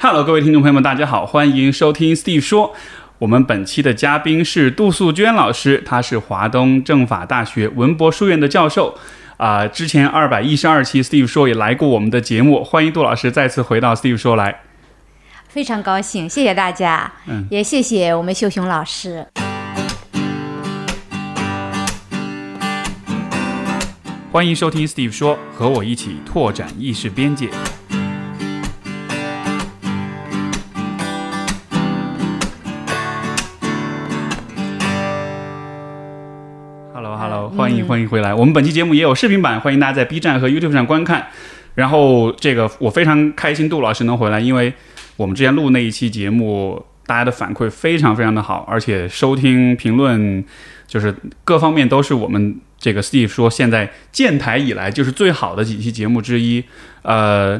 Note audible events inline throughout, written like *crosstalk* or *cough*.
Hello，各位听众朋友们，大家好，欢迎收听 Steve 说。我们本期的嘉宾是杜素娟老师，她是华东政法大学文博书院的教授。啊、之前二百一十二期 Steve 说也来过我们的节目，欢迎杜老师再次回到 Steve 说来。非常高兴，谢谢大家，嗯也谢谢我们秀雄老师。欢迎收听 Steve 说，和我一起拓展意识边界。欢迎回来。我们本期节目也有视频版，欢迎大家在 B 站和 YouTube 上观看。然后这个我非常开心，杜老师能回来，因为我们之前录那一期节目，大家的反馈非常非常的好，而且收听评论就是各方面都是我们这个 Steve 说现在建台以来就是最好的几期节目之一。呃，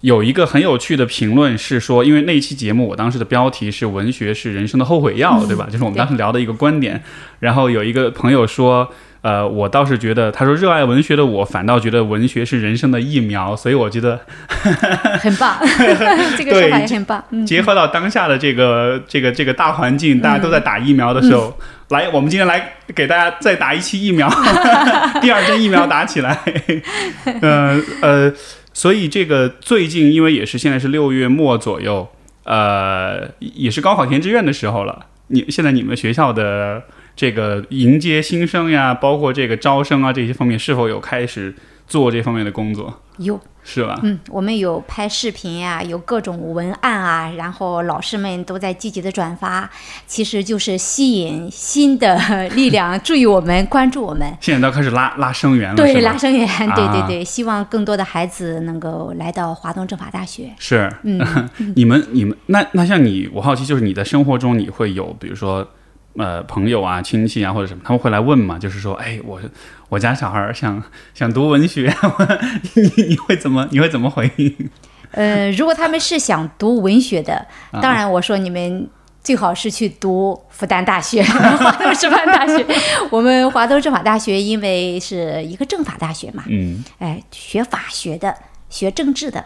有一个很有趣的评论是说，因为那一期节目我当时的标题是“文学是人生的后悔药”，对吧？就是我们当时聊的一个观点。然后有一个朋友说。呃，我倒是觉得，他说热爱文学的我，反倒觉得文学是人生的疫苗，所以我觉得 *laughs* 很棒，*laughs* 这个说法也很棒。嗯，结合到当下的这个这个这个大环境，大家都在打疫苗的时候，来，我们今天来给大家再打一期疫苗，*laughs* 第二针疫苗打起来。呃呃，所以这个最近因为也是现在是六月末左右，呃，也是高考填志愿的时候了。你现在你们学校的这个迎接新生呀，包括这个招生啊这些方面，是否有开始做这方面的工作？有，是吧？嗯，我们有拍视频呀、有各种文案啊，然后老师们都在积极的转发，其实就是吸引新的力量，注意我们，关注我们。现在都开始拉拉生源了，对，拉生源，对啊对对，希望更多的孩子能够来到华东政法大学。是，嗯，*laughs* 你们你们那那像你，我好奇就是你在生活中你会有比如说呃朋友啊、亲戚啊或者什么，他们会来问嘛？就是说，哎，我我家小孩儿想想读文学，你 *laughs* 你会怎么你会怎么回应？呃，如果他们是想读文学的，啊当然我说你们最好是去读复旦大学、华东师范大学。*laughs* 我们华东政法大学因为是一个政法大学嘛，嗯哎，学法学的、学政治的、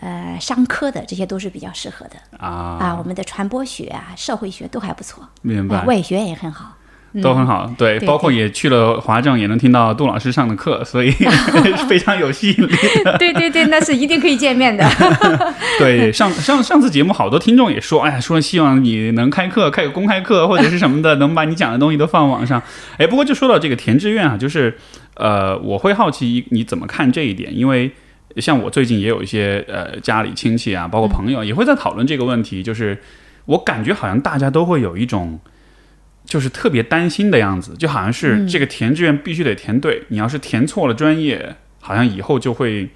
呃，商科的，这些都是比较适合的啊啊。我们的传播学啊、社会学都还不错，明白啊，外学也很好。都很好，对，对包括也去了华政，也能听到杜老师上的课，所以 *laughs* 非常有吸引力。对对对，那是一定可以见面的。*laughs* 对，上上上次节目，好多听众也说，哎呀，说希望你能开课，开个公开课或者是什么的，能把你讲的东西都放网上。哎，不过就说到这个填志愿啊，就是呃，我会好奇你怎么看这一点，因为像我最近也有一些呃家里亲戚啊，包括朋友也会在讨论这个问题，就是我感觉好像大家都会有一种。就是特别担心的样子，就好像是这个填志愿必须得填对，你要是填错了专业，好像以后就会，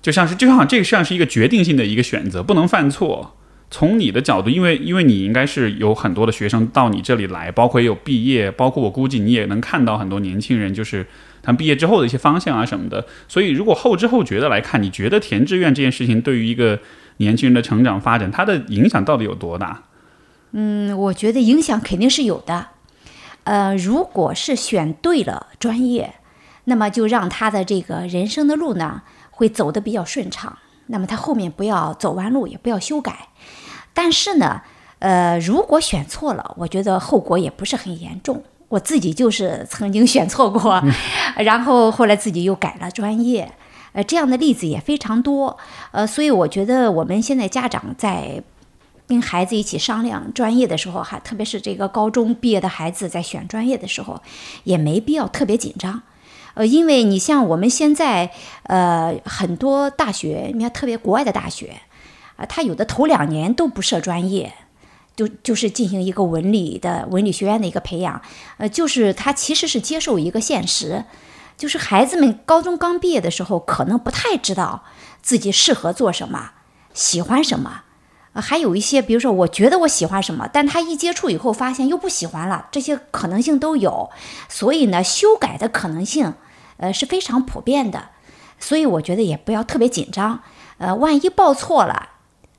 就像是就好像这个像是一个决定性的一个选择，不能犯错。从你的角度，因为因为你应该是有很多的学生到你这里来，包括也有毕业，包括我估计你也能看到很多年轻人，就是他们毕业之后的一些方向啊什么的。所以如果后知后觉的来看，你觉得填志愿这件事情对于一个年轻人的成长发展，它的影响到底有多大？嗯，我觉得影响肯定是有的。呃，如果是选对了专业，那么就让他的这个人生的路呢，会走得比较顺畅。那么他后面不要走弯路，也不要修改。但是呢，呃，如果选错了，我觉得后果也不是很严重。我自己就是曾经选错过，*laughs* 然后后来自己又改了专业，呃，这样的例子也非常多。呃，所以我觉得我们现在家长在跟孩子一起商量专业的时候，哈特别是这个高中毕业的孩子在选专业的时候，也没必要特别紧张。呃，因为你像我们现在，呃，很多大学，你看特别国外的大学，啊、他有的头两年都不设专业，就就是进行一个文理的文理学院的一个培养，呃，就是他其实是接受一个现实，就是孩子们高中刚毕业的时候，可能不太知道自己适合做什么，喜欢什么。还有一些，比如说，我觉得我喜欢什么，但他一接触以后发现又不喜欢了，这些可能性都有，所以呢，修改的可能性，呃，是非常普遍的，所以我觉得也不要特别紧张，呃，万一报错了，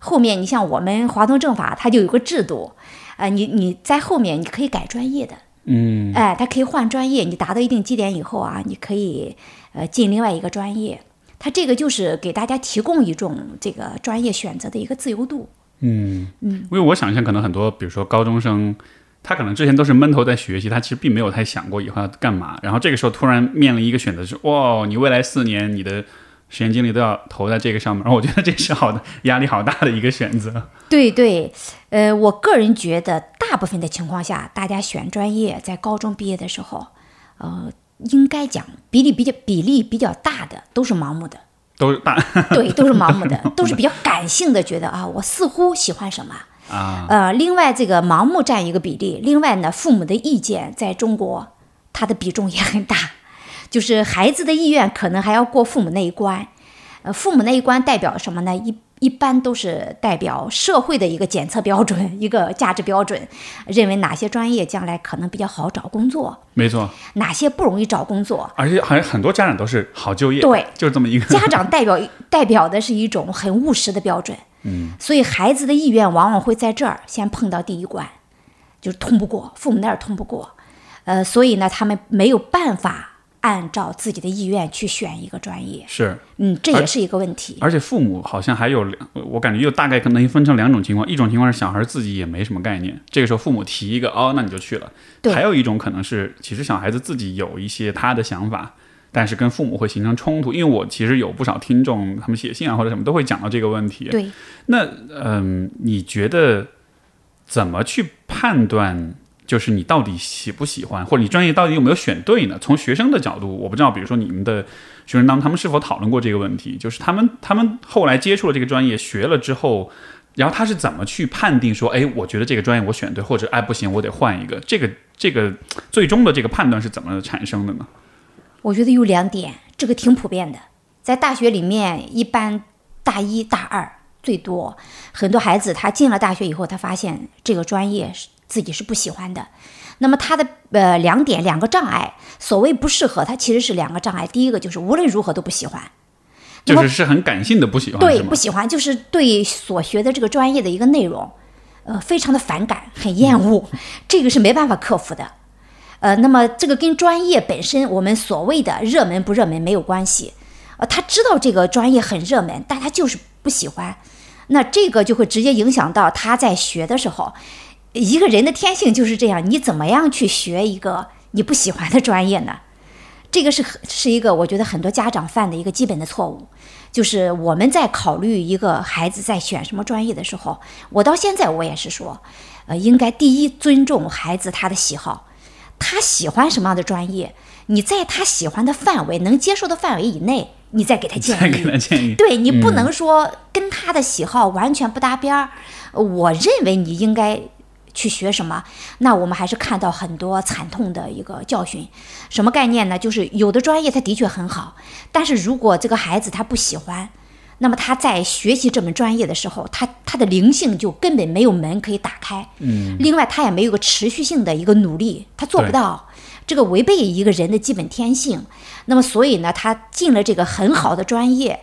后面你像我们华东政法，它就有个制度，呃，你你在后面你可以改专业的，嗯哎，它可以换专业，你达到一定绩点以后啊，你可以呃进另外一个专业。它这个就是给大家提供一种这个专业选择的一个自由度。嗯嗯，因为我想象可能很多，比如说高中生，他可能之前都是闷头在学习，他其实并没有太想过以后要干嘛。然后这个时候突然面临一个选择是，哇，你未来四年你的时间精力都要投在这个上面。*laughs* 然后我觉得这是好的，压力好大的一个选择。对对，呃，我个人觉得，大部分的情况下，大家选专业在高中毕业的时候，呃，应该讲比例比较比例比较大的都是盲目的。都是大 *laughs* 对，都是盲目的，*laughs* 都是比较感性的，觉得啊，我似乎喜欢什么啊。呃，另外这个盲目占一个比例，另外呢，父母的意见在中国，它的比重也很大，就是孩子的意愿可能还要过父母那一关。呃，父母那一关代表什么呢？一一般都是代表社会的一个检测标准，一个价值标准，认为哪些专业将来可能比较好找工作，没错，哪些不容易找工作，而且好像很多家长都是好就业，对，就是这么一个。家长代表代表的是一种很务实的标准，嗯，所以孩子的意愿往往会在这儿先碰到第一关，就是通不过，父母那儿通不过，呃，所以呢，他们没有办法。按照自己的意愿去选一个专业是，嗯，这也是一个问题。而且父母好像还有两，我感觉又大概可能分成两种情况，一种情况是小孩自己也没什么概念，这个时候父母提一个，哦，那你就去了。对。还有一种可能是，其实小孩子自己有一些他的想法，但是跟父母会形成冲突。因为我其实有不少听众，他们写信啊或者什么都会讲到这个问题。对。那嗯，你觉得怎么去判断？就是你到底喜不喜欢，或者你专业到底有没有选对呢？从学生的角度，我不知道，比如说你们的学生当中，他们是否讨论过这个问题？就是他们他们后来接触了这个专业，学了之后，然后他是怎么去判定说，哎，我觉得这个专业我选对，或者哎不行，我得换一个？这个这个最终的这个判断是怎么产生的呢？我觉得有两点，这个挺普遍的，在大学里面，一般大一大二最多，很多孩子他进了大学以后，他发现这个专业是。自己是不喜欢的，那么他的呃两点两个障碍，所谓不适合他其实是两个障碍。第一个就是无论如何都不喜欢，就是是很感性的不喜欢，对不喜欢就是对所学的这个专业的一个内容，呃非常的反感，很厌恶，*laughs* 这个是没办法克服的。呃，那么这个跟专业本身我们所谓的热门不热门没有关系，呃他知道这个专业很热门，但他就是不喜欢，那这个就会直接影响到他在学的时候。一个人的天性就是这样，你怎么样去学一个你不喜欢的专业呢？这个是是一个我觉得很多家长犯的一个基本的错误，就是我们在考虑一个孩子在选什么专业的时候，我到现在我也是说，呃，应该第一尊重孩子他的喜好，他喜欢什么样的专业，你在他喜欢的范围能接受的范围以内，你再给他建议。*laughs* 建议。对你不能说跟他的喜好完全不搭边儿，我认为你应该。去学什么？那我们还是看到很多惨痛的一个教训。什么概念呢？就是有的专业它的确很好，但是如果这个孩子他不喜欢，那么他在学习这门专业的时候，他他的灵性就根本没有门可以打开。嗯。另外，他也没有个持续性的一个努力，他做不到。这个违背一个人的基本天性。那么，所以呢，他进了这个很好的专业，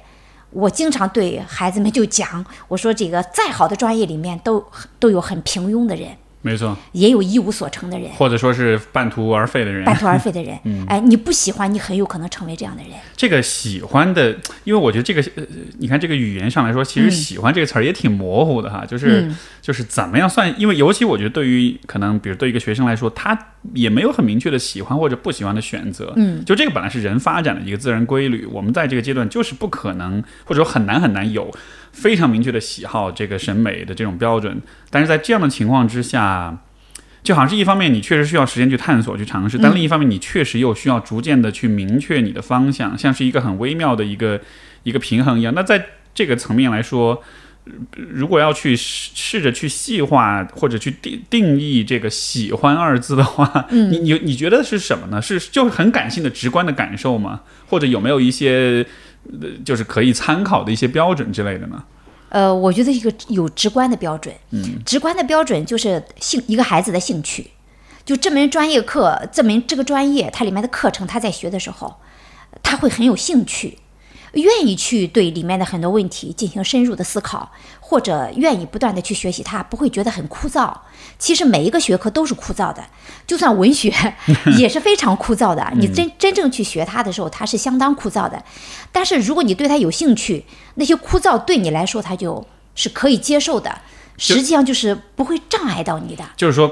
我经常对孩子们就讲，我说这个再好的专业里面都都有很平庸的人。没错，也有一无所成的人，或者说是半途而废的人。半途而废的人，*laughs* 嗯，哎，你不喜欢，你很有可能成为这样的人。这个喜欢的，因为我觉得这个，呃，你看这个语言上来说，其实“喜欢”这个词儿也挺模糊的哈，就是就是怎么样算？因为尤其我觉得对于可能，比如对一个学生来说，他也没有很明确的喜欢或者不喜欢的选择。嗯，就这个本来是人发展的一个自然规律，我们在这个阶段就是不可能，或者说很难很难有。非常明确的喜好，这个审美的这种标准，但是在这样的情况之下，就好像是一方面你确实需要时间去探索、去尝试，但另一方面你确实又需要逐渐的去明确你的方向，像是一个很微妙的一个一个平衡一样。那在这个层面来说，如果要去试试着去细化或者去定定义这个“喜欢”二字的话，你你你觉得是什么呢？是就是很感性的、直观的感受吗？或者有没有一些？就是可以参考的一些标准之类的呢？呃，我觉得一个有直观的标准，嗯，直观的标准就是兴一个孩子的兴趣，就这门专业课，这门这个专业它里面的课程，他在学的时候，他会很有兴趣，愿意去对里面的很多问题进行深入的思考，或者愿意不断的去学习它，不会觉得很枯燥。其实每一个学科都是枯燥的，就算文学 *laughs* 也是非常枯燥的。你真真正去学它的时候，它是相当枯燥的。但是如果你对它有兴趣，那些枯燥对你来说，它就是可以接受的。实际上就是不会障碍到你的，就是说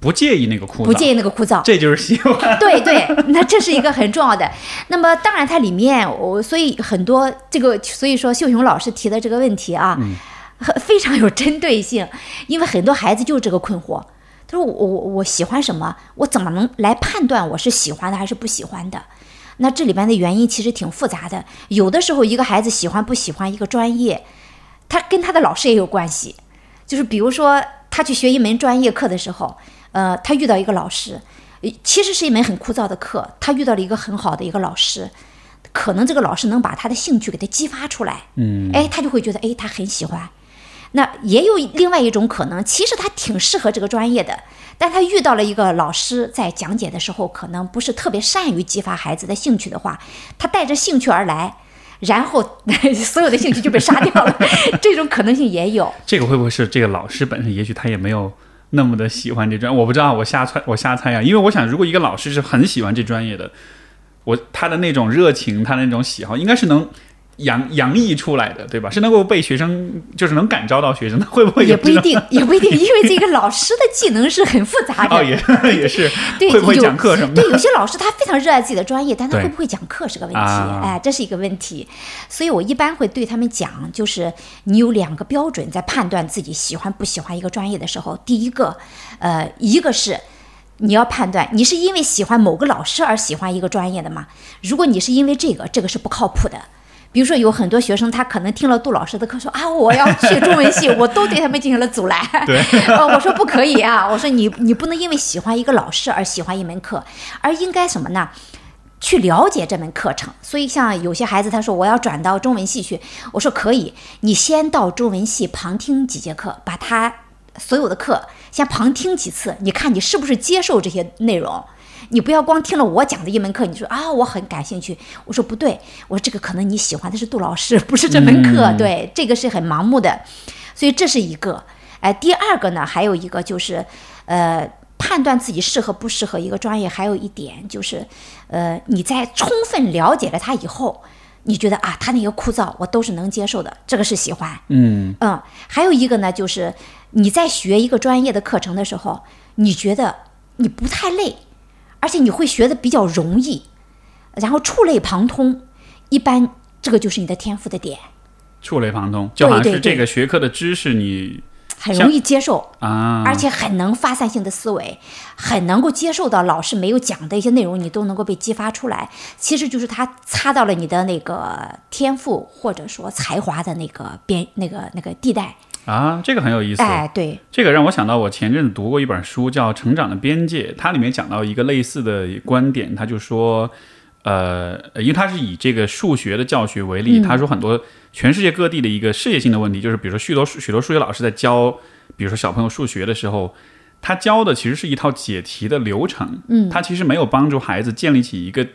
不介意那个枯燥，不介意那个枯燥，这就是喜欢。对对，那这是一个很重要的。那么当然，它里面我所以很多这个，所以说秀雄老师提的这个问题啊，很非常有针对性，因为很多孩子就是这个困惑。他说我我我喜欢什么？我怎么能来判断我是喜欢的还是不喜欢的？那这里边的原因其实挺复杂的。有的时候，一个孩子喜欢不喜欢一个专业，他跟他的老师也有关系。就是比如说，他去学一门专业课的时候，呃，他遇到一个老师，其实是一门很枯燥的课，他遇到了一个很好的一个老师，可能这个老师能把他的兴趣给他激发出来，嗯，哎，他就会觉得，哎，他很喜欢。那也有另外一种可能，其实他挺适合这个专业的，但他遇到了一个老师在讲解的时候，可能不是特别善于激发孩子的兴趣的话，他带着兴趣而来。然后 *laughs* 所有的兴趣就被杀掉了，*laughs* 这种可能性也有。这个会不会是这个老师本身？也许他也没有那么的喜欢这专，我不知道，我瞎猜，我瞎猜呀。因为我想，如果一个老师是很喜欢这专业的，我他的那种热情，他那种喜好，应该是能。洋洋溢出来的，对吧？是能够被学生，就是能感召到学生的，*laughs* 会不会也不一定，也不一定，因为这个老师的技能是很复杂的。哦，也 *laughs* 也是，对，会不会讲课什么的？对，有些老师他非常热爱自己的专业，但他会不会讲课是个问题。哎，这是一个问题。所以我一般会对他们讲，就是你有两个标准在判断自己喜欢不喜欢一个专业的时候。第一个，呃，一个是你要判断你是因为喜欢某个老师而喜欢一个专业的吗？如果你是因为这个，这个是不靠谱的。比如说，有很多学生，他可能听了杜老师的课，说啊，我要去中文系，*laughs* 我都对他们进行了阻拦。对，*laughs* 我说不可以啊，我说你你不能因为喜欢一个老师而喜欢一门课，而应该什么呢？去了解这门课程。所以，像有些孩子他说我要转到中文系去，我说可以，你先到中文系旁听几节课，把他所有的课先旁听几次，你看你是不是接受这些内容。你不要光听了我讲的一门课，你说啊我很感兴趣。我说不对，我说这个可能你喜欢的是杜老师，不是这门课。对，这个是很盲目的，所以这是一个。哎，第二个呢，还有一个就是，呃，判断自己适合不适合一个专业，还有一点就是，呃，你在充分了解了它以后，你觉得啊，他那个枯燥我都是能接受的，这个是喜欢。嗯嗯，还有一个呢，就是你在学一个专业的课程的时候，你觉得你不太累。而且你会学的比较容易，然后触类旁通，一般这个就是你的天赋的点。触类旁通，就好像是这个学科的知识，你很容易接受啊，而且很能发散性的思维，很能够接受到老师没有讲的一些内容，你都能够被激发出来。其实就是他擦到了你的那个天赋或者说才华的那个边那个那个地带。啊，这个很有意思。哎，对，这个让我想到我前阵子读过一本书，叫《成长的边界》，它里面讲到一个类似的观点，他就说，呃，因为他是以这个数学的教学为例，他说很多全世界各地的一个世界性的问题，就是比如说许多许多数学老师在教，比如说小朋友数学的时候，他教的其实是一套解题的流程，嗯，他其实没有帮助孩子建立起一个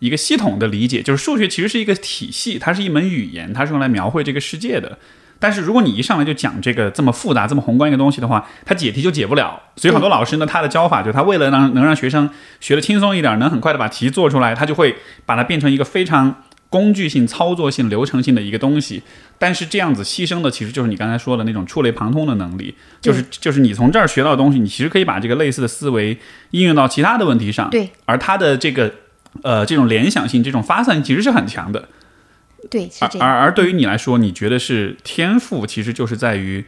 一个系统的理解，就是数学其实是一个体系，它是一门语言，它是用来描绘这个世界的。但是如果你一上来就讲这个这么复杂、这么宏观一个东西的话，他解题就解不了。所以很多老师呢，他的教法就是他为了让能让学生学得轻松一点，能很快的把题做出来，他就会把它变成一个非常工具性、操作性、流程性的一个东西。但是这样子牺牲的其实就是你刚才说的那种触类旁通的能力，就是就是你从这儿学到的东西，你其实可以把这个类似的思维应用到其他的问题上。对，而他的这个呃这种联想性、这种发散其实是很强的。对，是这样。而而对于你来说，你觉得是天赋，其实就是在于，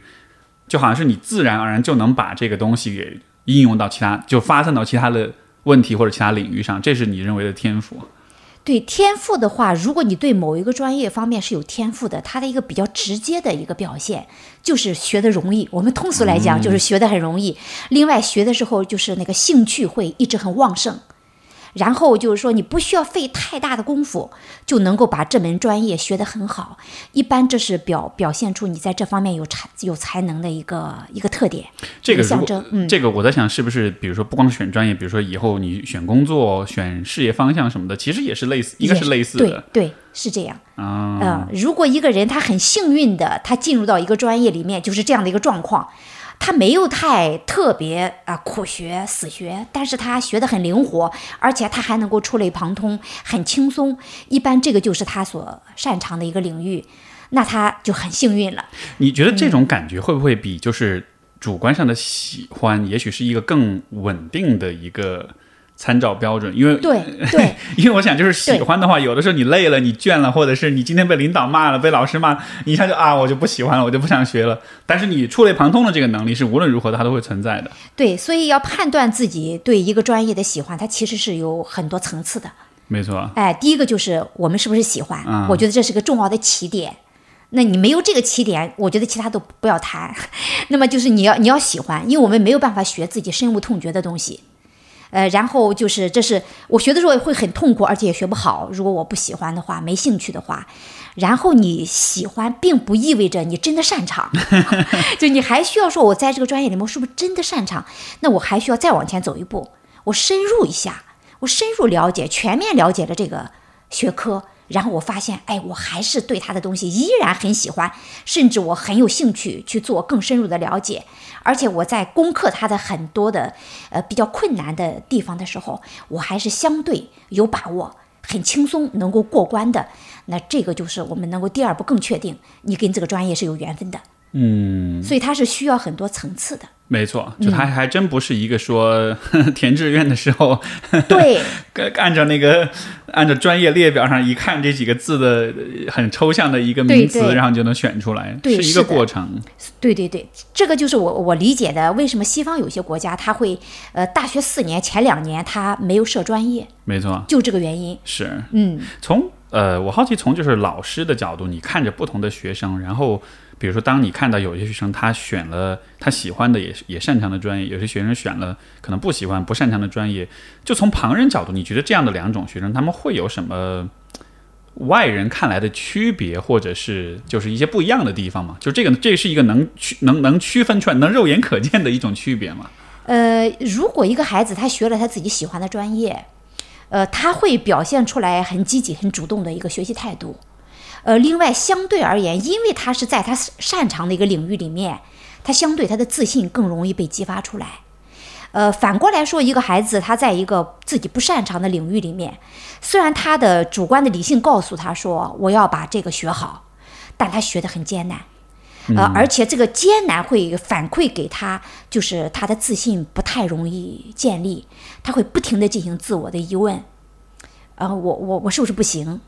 就好像是你自然而然就能把这个东西给应用到其他，就发散到其他的问题或者其他领域上，这是你认为的天赋。对天赋的话，如果你对某一个专业方面是有天赋的，它的一个比较直接的一个表现就是学的容易。我们通俗来讲，就是学的很容易。另外，学的时候就是那个兴趣会一直很旺盛。然后就是说，你不需要费太大的功夫，就能够把这门专业学得很好。一般这是表表现出你在这方面有才有才能的一个一个特点，这个象征。嗯，这个我在想，是不是比如说不光是选专业，比如说以后你选工作、选事业方向什么的，其实也是类似，应该也是类似对的对，是这样。啊。嗯，如果一个人他很幸运的，他进入到一个专业里面，就是这样的一个状况，他没有太特别啊、苦学死学，但是他学得很灵活，而且他还能够触类旁通，很轻松。一般这个就是他所擅长的一个领域，那他就很幸运了。你觉得这种感觉会不会比就是主观上的喜欢，也许是一个更稳定的一个参照标准？因为对对 *laughs* 因为我想，就是喜欢的话，有的时候你累了，你倦了，或者是你今天被领导骂了，被老师骂，你一下就啊，我就不喜欢了，我就不想学了。但是你触类旁通的这个能力是无论如何它都会存在的。对，所以要判断自己对一个专业的喜欢，它其实是有很多层次的。没错，哎，第一个就是我们是不是喜欢？嗯我觉得这是个重要的起点。那你没有这个起点，我觉得其他都不要谈。*laughs* 那么就是你要你要喜欢，因为我们没有办法学自己深恶痛绝的东西。呃，然后就是这是我学的时候会很痛苦，而且也学不好。如果我不喜欢的话，没兴趣的话，然后你喜欢，并不意味着你真的擅长，*laughs* *laughs* 就你还需要说，我在这个专业里面是不是真的擅长？那我还需要再往前走一步，我深入一下，我深入了解、全面了解了这个学科，然后我发现，哎，我还是对他的东西依然很喜欢，甚至我很有兴趣去做更深入的了解。而且我在攻克它的很多的呃比较困难的地方的时候，我还是相对有把握，很轻松能够过关的。那这个就是我们能够第二步更确定你跟这个专业是有缘分的。嗯，所以它是需要很多层次的。没错，就他还真不是一个说 *laughs* 填志愿的时候，*laughs* 对。按照那个按照专业列表上一看这几个字的呃很抽象的一个名词，对对。然后就能选出来，对是一个过程。对对对，这个就是我我理解的。为什么西方有些国家它会呃大学四年前两年他没有设专业，没错，就这个原因。是。嗯，从呃，我好奇从就是老师的角度，你看着不同的学生，然后比如说当你看到有些学生他选了他喜欢的也也擅长的专业，有些学生选了可能不喜欢不擅长的专业，就从旁人角度，你觉得这样的两种学生他们会有什么？外人看来的区别，或者是就是一些不一样的地方吗？就这个，这是一个能区能能区分出来、能肉眼可见的一种区别吗？呃，如果一个孩子他学了他自己喜欢的专业，呃，他会表现出来很积极、很主动的一个学习态度。呃，另外相对而言，因为他是在他擅长的一个领域里面，他相对他的自信更容易被激发出来。呃，反过来说，一个孩子他在一个自己不擅长的领域里面，虽然他的主观的理性告诉他说我要把这个学好，但他学得很艰难。呃，而且这个艰难会反馈给他，就是他的自信不太容易建立，他会不停的进行自我的疑问，呃，我我我是不是不行？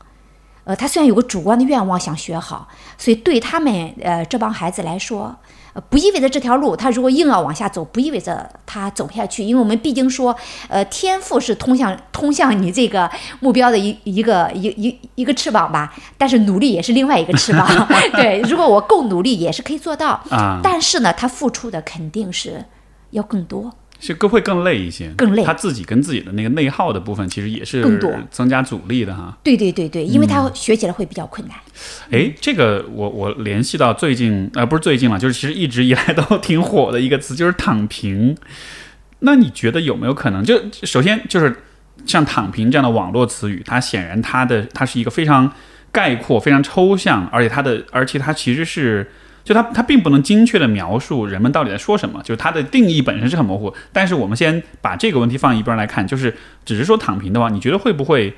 呃，他虽然有个主观的愿望想学好，所以对他们呃这帮孩子来说，呃，不意味着这条路他如果硬要往下走，不意味着他走不下去，因为我们毕竟说，呃，天赋是通向通向你这个目标的一一个一一一个翅膀吧，但是努力也是另外一个翅膀。*laughs* 对，如果我够努力，也是可以做到。啊，但是呢，他付出的肯定是要更多。是更会更累一些，更累他自己跟自己的那个内耗的部分，其实也是更多增加阻力的哈。对对对对，因为他学起来会比较困难。哎，这个我我联系到最近，呃，不是最近了，就是其实一直以来都挺火的一个词，就是躺平。那你觉得有没有可能？就首先就是像躺平这样的网络词语，它显然它的它是一个非常概括、非常抽象，而且它的而且它其实是。就它，它并不能精确的描述人们到底在说什么，就是它的定义本身是很模糊。但是我们先把这个问题放一边来看，就是只是说躺平的话，你觉得会不会，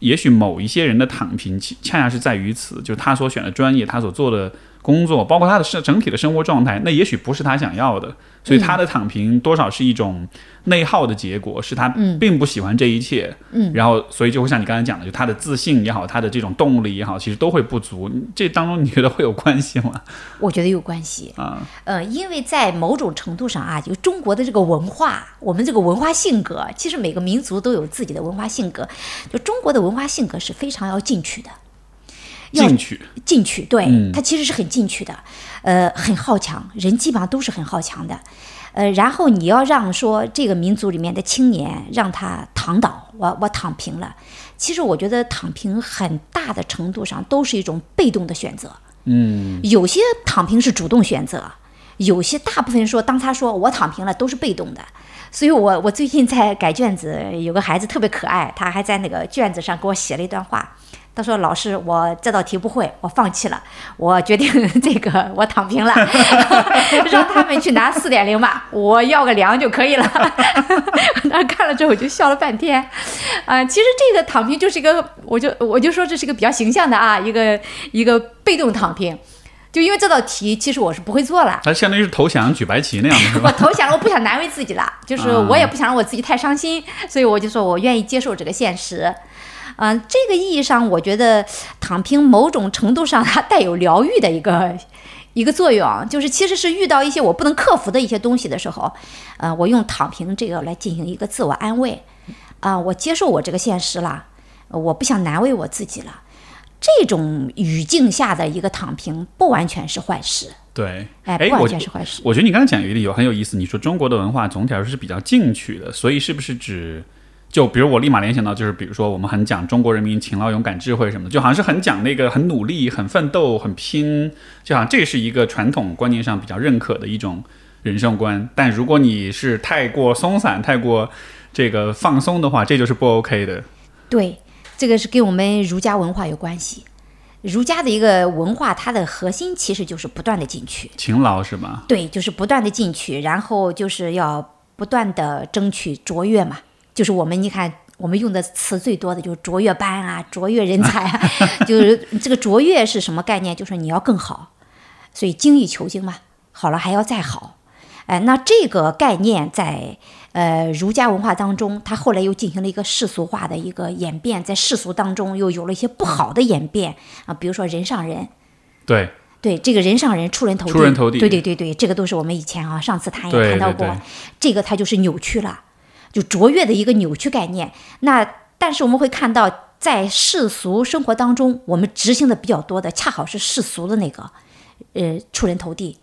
也许某一些人的躺平，恰恰是在于此，就是他所选的专业，他所做的工作，包括他的生整体的生活状态，那也许不是他想要的，所以他的躺平多少是一种内耗的结果，是他并不喜欢这一切，嗯，然后所以就会像你刚才讲的，就他的自信也好，他的这种动力也好，其实都会不足。这当中你觉得会有关系吗？我觉得有关系。啊，呃，因为在某种程度上啊，就中国的这个文化，我们这个文化性格，其实每个民族都有自己的文化性格。就中国的文化性格是非常要进取的，要进取，进取，对，嗯他其实是很进取的，呃，很好强，人基本上都是很好强的，呃，然后你要让说这个民族里面的青年让他躺躺倒，我我躺平了。其实我觉得躺平很大的程度上都是一种被动的选择。嗯，有些躺平是主动选择，有些大部分说，当他说我躺平了，都是被动的。所以我我最近在改卷子，有个孩子特别可爱，他还在那个卷子上给我写了一段话。他说：“老师，我这道题不会，我放弃了，我决定这个 *laughs* 我躺平了，*laughs* 让他们去拿四点零吧，我要个粮就可以了。*laughs* ”那看了之后我就笑了半天。啊，其实这个躺平就是一个，我就我就说这是一个比较形象的啊，一个一个被动躺平。就因为这道题，其实我是不会做了。他相当于是投降举白旗那样的是我？投降了，我不想难为自己了，就是我也不想让我自己太伤心，所以我就说我愿意接受这个现实。嗯、这个意义上，我觉得躺平某种程度上它带有疗愈的一个一个作用，就是其实是遇到一些我不能克服的一些东西的时候，呃，我用躺平这个来进行一个自我安慰。啊、我接受我这个现实了，呃我不想难为我自己了。这种语境下的一个躺平，不完全是坏事，对，哎，哎，不完全是坏事。我觉得你刚才讲有一点有很有意思，你说中国的文化总体来说是比较进取的，所以是不是指就比如我立马联想到就是比如说我们很讲中国人民勤劳、勇敢、智慧什么的，就好像是很讲那个很努力、很奋斗、很拼，就好像这是一个传统观念上比较认可的一种人生观。但如果你是太过松散、太过这个放松的话，这就是不 OK 的。对，这个是跟我们儒家文化有关系。儒家的一个文化，它的核心其实就是不断的进取，勤劳是吗？对，就是不断的进取，然后就是要不断的争取卓越嘛。就是我们你看，我们用的词最多的就是卓越班啊，卓越人才啊，*laughs* 就是这个卓越是什么概念？就是你要更好，所以精益求精嘛，好了还要再好。哎，那这个概念在呃儒家文化当中，它后来又进行了一个世俗化的一个演变，在世俗当中又有了一些不好的演变啊，比如说人上人，对，对这个人上人出人头地，出人头地。对对对对，这个都是我们以前啊上次谈也谈到过，对。对这个它就是扭曲了，就卓越的一个扭曲概念。那但是我们会看到，在世俗生活当中，我们执行的比较多的，恰好是世俗的那个，呃，出人头地，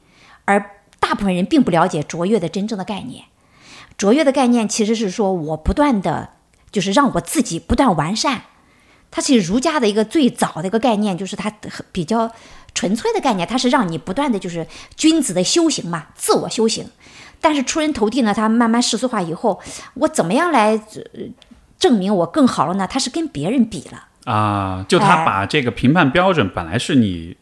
而大部分人并不了解卓越的真正的概念。卓越的概念其实是说我不断的，就是让我自己不断完善。它是儒家的一个最早的一个概念，就是它比较纯粹的概念，它是让你不断的就是君子的修行嘛，自我修行。但是出人头地呢，他慢慢世俗化以后，我怎么样来、呃证明我更好了呢？他是跟别人比了。啊，就他哎把这个评判标准本来是你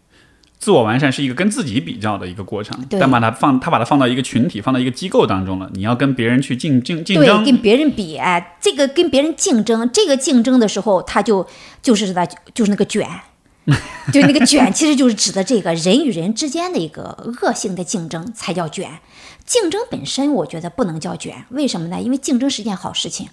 自我完善是一个跟自己比较的一个过程，但把它放他把它放到一个群体，放到一个机构当中了，你要跟别人去竞竞竞对，争，跟别人比，哎，这个跟别人竞争，这个竞争的时候，他就就是的，就是那个卷，就那个卷，其实就是指的这个人与人之间的一个恶性的竞争才叫卷。竞争本身，我觉得不能叫卷，为什么呢？因为竞争是件好事情，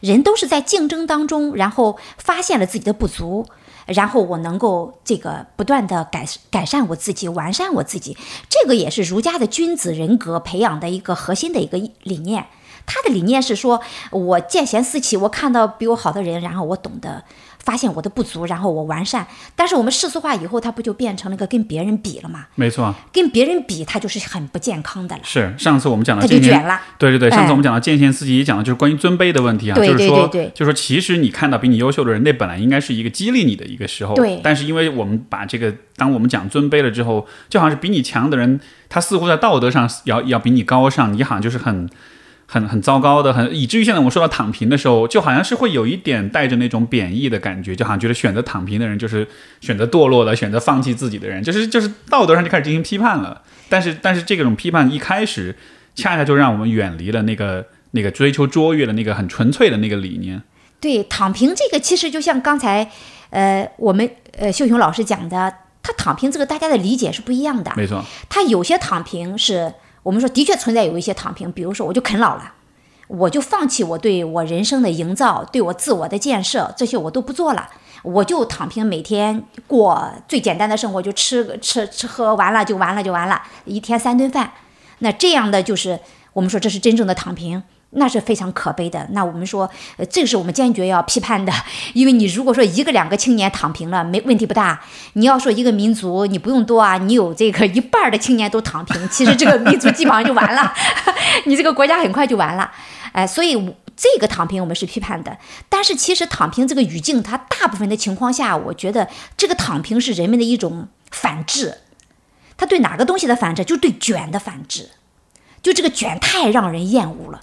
人都是在竞争当中，然后发现了自己的不足。然后我能够这个不断的改改善我自己，完善我自己，这个也是儒家的君子人格培养的一个核心的一个理念。他的理念是说，我见贤思齐，我看到比我好的人，然后我懂得发现我的不足，然后我完善。但是我们世俗化以后，它不就变成了一个跟别人比了吗？没错，跟别人比，它就是很不健康的了，是上次我们讲到它就卷了。对对对，哎上次我们讲到见贤思齐，也讲的就是关于尊卑的问题啊，对就是说，对对对就是说，其实你看到比你优秀的人，那本来应该是一个激励你的一个时候，对但是因为我们把这个，当我们讲尊卑了之后，就好像是比你强的人，他似乎在道德上要要比你高尚，你好像就是很。很很糟糕的，很以至于现在我们说到躺平的时候，就好像是会有一点带着那种贬义的感觉，就好像觉得选择躺平的人就是选择堕落的，选择放弃自己的人，就是就是道德上就开始进行批判了。但是但是这种批判一开始，恰恰就让我们远离了那个那个追求卓越的那个很纯粹的那个理念。对，躺平这个其实就像刚才，呃，我们呃秀雄老师讲的，他躺平这个大家的理解是不一样的。没错，他有些躺平是我们说的确存在有一些躺平，比如说我就啃老了，我就放弃我对我人生的营造，对我自我的建设这些我都不做了，我就躺平，每天过最简单的生活，就吃吃吃喝完了就完了就完了，一天三顿饭，那这样的就是我们说这是真正的躺平。那是非常可悲的。那我们说，呃，这个是我们坚决要批判的，*laughs* 因为你如果说一个两个青年躺平了，没问题不大。你要说一个民族，你不用多啊，你有这个一半的青年都躺平，其实这个民族基本上就完了，*laughs* 你这个国家很快就完了。哎，所以这个躺平我们是批判的，但是其实躺平这个语境，它大部分的情况下，我觉得这个躺平是人们的一种反制。它对哪个东西的反制？就对卷的反制。就这个卷太让人厌恶了。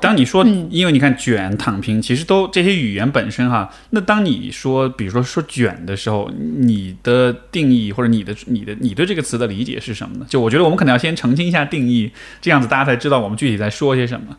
当你说，嗯因为你看卷、躺平，其实都这些语言本身哈。那当你说，比如说说卷的时候，你的定义或者你的你的你对这个词的理解是什么呢？就我觉得我们可能要先澄清一下定义，这样子大家才知道我们具体在说些什么。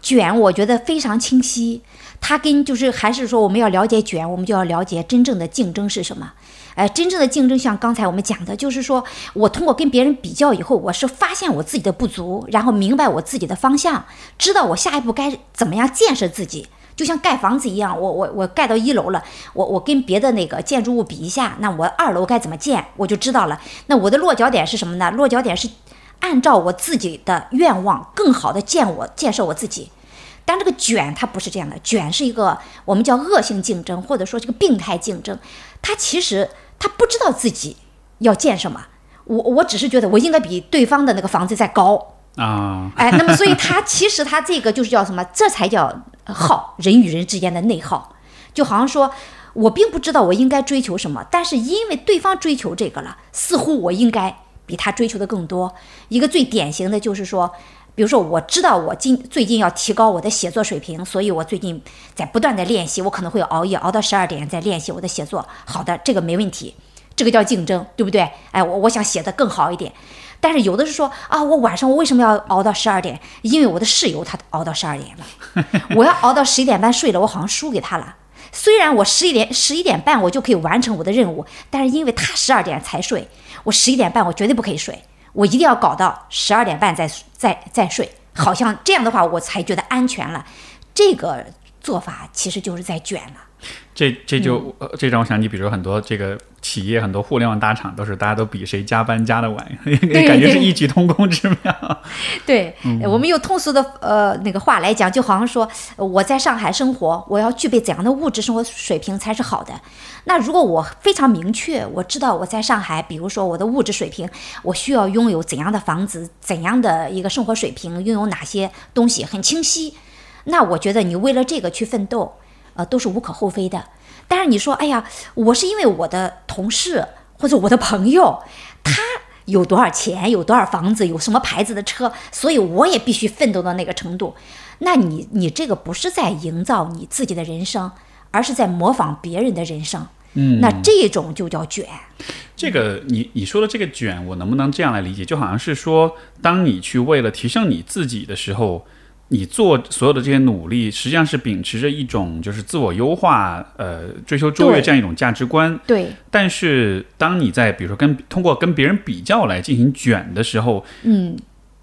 卷我觉得非常清晰，它跟就是还是说我们要了解卷，我们就要了解真正的竞争是什么。哎，真正的竞争像刚才我们讲的，就是说我通过跟别人比较以后，我是发现我自己的不足，然后明白我自己的方向，知道我下一步该怎么样建设自己。就像盖房子一样，我我我盖到一楼了，我我跟别的那个建筑物比一下，那我二楼该怎么建，我就知道了。那我的落脚点是什么呢？落脚点是按照我自己的愿望，更好的建我建设我自己。但这个卷它不是这样的，卷是一个我们叫恶性竞争，或者说这个病态竞争。他其实他不知道自己要建什么，我我只是觉得我应该比对方的那个房子再高，啊，哎，那么所以他其实他这个就是叫什么？这才叫耗，人与人之间的内耗，就好像说。我并不知道我应该追求什么，但是因为对方追求这个了，似乎我应该比他追求的更多。一个最典型的就是说，比如说我知道我今最近要提高我的写作水平，所以我最近在不断的练习，我可能会熬夜熬到十二点再练习我的写作。好的，这个没问题，这个叫竞争，对不对？哎，我我想写的更好一点。但是有的是说啊，我晚上我为什么要熬到十二点？因为我的室友他熬到十二点了，*laughs* 我要熬到十一点半睡了，我好像输给他了。虽然我十一点十一点半我就可以完成我的任务，但是因为他十二点才睡，我十一点半我绝对不可以睡，我一定要搞到十二点半再再再睡，好像这样的话我才觉得安全了。这个做法其实就是在卷了。这这嗯就、呃这让我想起，比如说很多这个企业，很多互联网大厂都是大家都比谁加班加的晚，*laughs* 感觉是异曲同工之妙。*laughs* 对，呃我们用通俗的呃那个话来讲，就好像说呃我在上海生活，我要具备怎样的物质生活水平才是好的？那如果我非常明确，我知道我在上海，比如说我的物质水平，我需要拥有怎样的房子，怎样的一个生活水平，拥有哪些东西很清晰，那我觉得你为了这个去奋斗，呃，都是无可厚非的。但是你说，哎呀，我是因为我的同事或者我的朋友，他有多少钱，有多少房子，有什么牌子的车，所以我也必须奋斗到那个程度。那你你这个不是在营造你自己的人生，而是在模仿别人的人生。嗯，那这种就叫卷。这个你你说的这个卷，我能不能这样来理解？就好像是说，当你去为了提升你自己的时候，你做所有的这些努力，实际上是秉持着一种就是自我优化、呃追求卓越这样一种价值观。对，但是当你在比如说跟通过跟别人比较来进行卷的时候，嗯，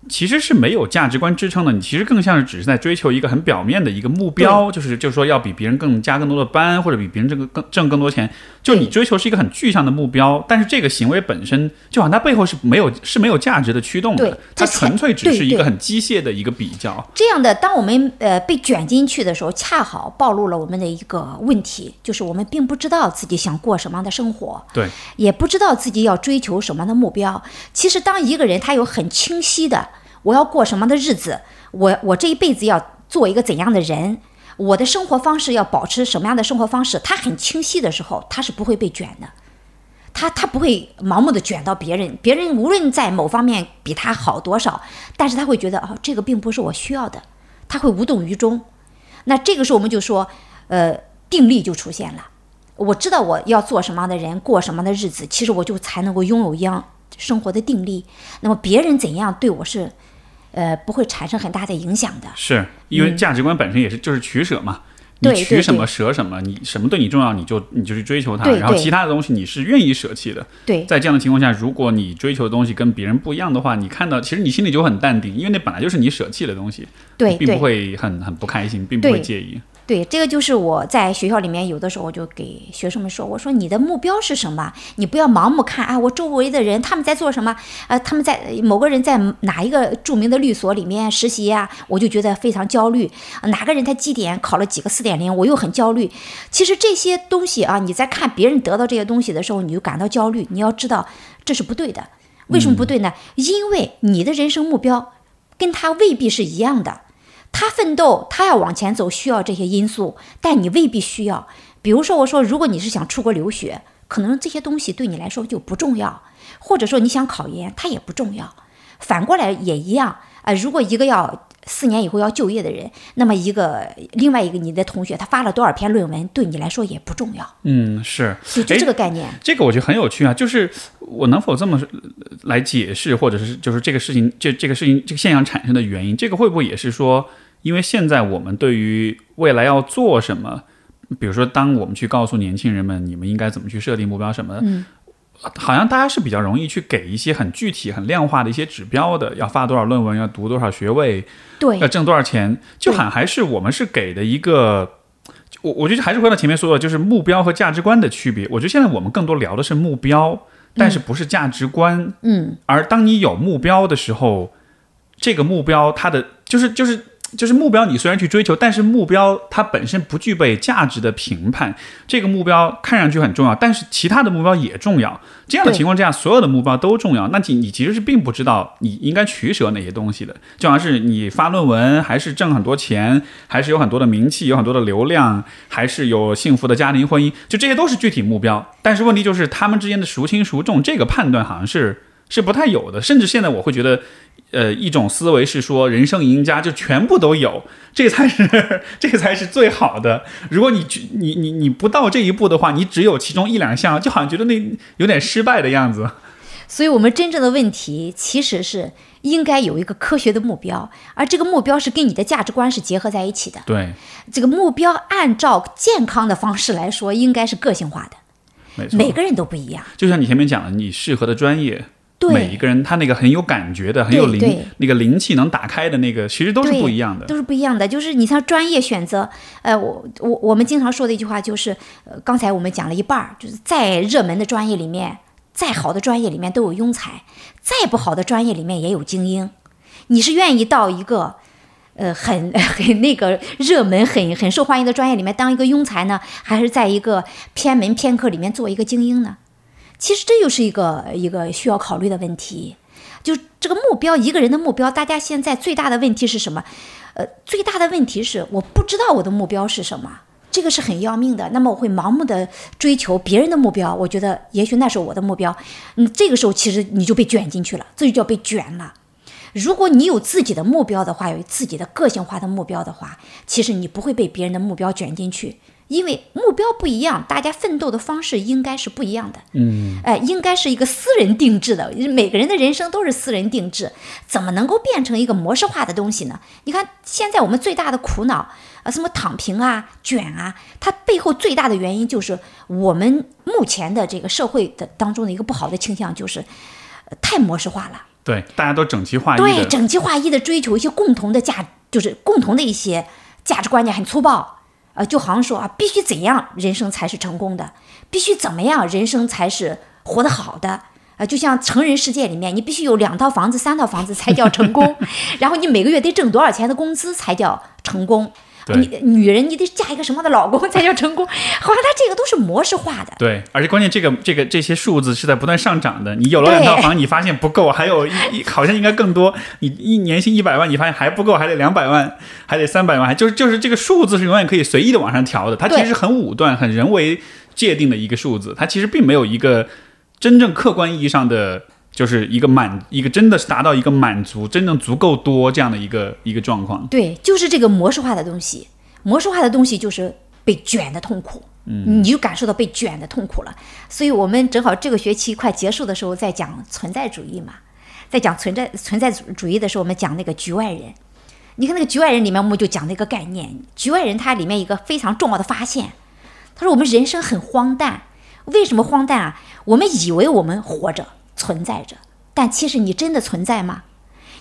其实是没有价值观支撑的。你其实更像是只是在追求一个很表面的一个目标，就是就是说要比别人更加更多的班，或者比别人挣更挣更多钱。就你追求是一个很具象的目标，但是这个行为本身就好像它背后是没有是没有价值的驱动的，它纯粹只是一个很机械的一个比较。这样的，当我们呃被卷进去的时候，恰好暴露了我们的一个问题，就是我们并不知道自己想过什么样的生活。对，也不知道自己要追求什么样的目标。其实，当一个人他有很清晰的我要过什么样的日子，我我这一辈子要做一个怎样的人，我的生活方式要保持什么样的生活方式，他很清晰的时候，他是不会被卷的。他他不会盲目的卷到别人，别人无论在某方面比他好多少，但是他会觉得哦，这个并不是我需要的，他会无动于衷。那这个时候我们就说，呃，定力就出现了。我知道我要做什么样的人，过什么样的日子，其实我就才能够拥有一样生活的定力。那么别人怎样对我是，呃，不会产生很大的影响的。是因为价值观本身也是就是取舍嘛。你取什么舍什么，你什么对你重要，你就你就去追求它，然后其他的东西你是愿意舍弃的。对在这样的情况下，如果你追求的东西跟别人不一样的话，你看到其实你心里就很淡定，因为那本来就是你舍弃的东西，对并不会很很不开心，并不会介意。对，这个就是我在学校里面有的时候就给学生们说，我说你的目标是什么？你不要盲目看啊，我周围的人他们在做什么？呃，他们在某个人在哪一个著名的律所里面实习呀、我就觉得非常焦虑。哪个人他绩点考了几个四点零，我又很焦虑。其实这些东西啊，你在看别人得到这些东西的时候，你就感到焦虑。你要知道这是不对的。为什么不对呢？因为你的人生目标跟他未必是一样的。他奋斗，他要往前走，需要这些因素，但你未必需要。比如说，我说，如果你是想出国留学，可能这些东西对你来说就不重要，或者说你想考研，它也不重要。反过来也一样啊、如果一个要四年以后要就业的人，那么一个另外一个你的同学他发了多少篇论文，对你来说也不重要，嗯，是。就就这个概念。这个我觉得很有趣啊，就是我能否这么呃来解释，或者是就是这个事情，这这个事情这个现象产生的原因，这个会不会也是说，因为现在我们对于未来要做什么，比如说当我们去告诉年轻人们你们应该怎么去设定目标什么的，嗯好像大家是比较容易去给一些很具体、很量化的一些指标的，要发多少论文，要读多少学位，对要挣多少钱，就好像还是我们是给的一个。我我觉得还是回到前面说的，就是目标和价值观的区别。我觉得现在我们更多聊的是目标，但是不是价值观。嗯，而当你有目标的时候，这个目标它的就是就是就是目标，你虽然去追求，但是目标它本身不具备价值的评判。这个目标看上去很重要，但是其他的目标也重要。这样的情况之下，所有的目标都重要。那你你其实是并不知道你应该取舍哪些东西的。就好像是你发论文，还是挣很多钱，还是有很多的名气，有很多的流量，还是有幸福的家庭婚姻，就这些都是具体目标。但是问题就是他们之间的孰轻孰重，这个判断好像是是不太有的。甚至现在我会觉得。呃，一种思维是说，人生赢家就全部都有，这才是 *laughs* 这才是最好的。如果你你你你不到这一步的话，你只有其中一两项，就好像觉得那有点失败的样子。所以，我们真正的问题其实是应该有一个科学的目标，而这个目标是跟你的价值观是结合在一起的。对，这个目标按照健康的方式来说，应该是个性化的，没错。每个人都不一样。就像你前面讲的，你适合的专业，对每一个人他那个很有感觉的，很有灵那个灵气能打开的那个，其实都是不一样的。都是不一样的。就是你像专业选择，呃，我我我们经常说的一句话就是，呃，刚才我们讲了一半儿，就是再热门的专业里面，再好的专业里面都有庸才，再不好的专业里面也有精英。你是愿意到一个，呃，很 *laughs* 很那个热门、很很受欢迎的专业里面当一个庸才呢，还是在一个偏门偏科里面做一个精英呢？其实这又是一个一个需要考虑的问题。就这个目标，一个人的目标，大家现在最大的问题是什么？呃，最大的问题是我不知道我的目标是什么，这个是很要命的。那么我会盲目的追求别人的目标，我觉得也许那是我的目标。嗯，这个时候其实你就被卷进去了，这就叫被卷了。如果你有自己的目标的话，有自己的个性化的目标的话，其实你不会被别人的目标卷进去，因为目标不一样，大家奋斗的方式应该是不一样的。嗯，哎，应该是一个私人定制的，每个人的人生都是私人定制，怎么能够变成一个模式化的东西呢？你看现在我们最大的苦恼啊，什么躺平啊、卷啊，它背后最大的原因就是我们目前的这个社会的当中的一个不好的倾向，就是、呃太模式化了。对，大家都整齐划一对，整齐划一的追求一些共同的价，就是共同的一些价值观念很粗暴，呃，就好像说啊，必须怎样人生才是成功的，必须怎么样人生才是活得好的。啊，就像成人世界里面，你必须有两套房子、三套房子才叫成功，*laughs* 然后你每个月得挣多少钱的工资才叫成功。对你女人你得嫁一个什么样的老公才叫成功？*laughs* 好像他这个都是模式化的。对，而且关键这个这个这些数字是在不断上涨的。你有了两套房，你发现不够，还有一一好像应该更多。你一年薪一百万，你发现还不够，还得两百万，还得三百万，还就是就是这个数字是永远可以随意的往上调的。它其对实很武断、很人为界定的一个数字，它其实并没有一个真正客观意义上的。就是一个满一个真的是达到一个满足，真正足够多这样的一个一个状况。对，就是这个模式化的东西，模式化的东西就是被卷的痛苦，嗯，你就感受到被卷的痛苦了。所以我们正好这个学期快结束的时候，在讲存在主义嘛，在讲存在存在主义的时候，我们讲那个局外人。你看那个局外人里面，我们就讲那个概念，局外人他里面一个非常重要的发现，他说我们人生很荒诞，为什么荒诞啊？我们以为我们活着存在着，但其实你真的存在吗？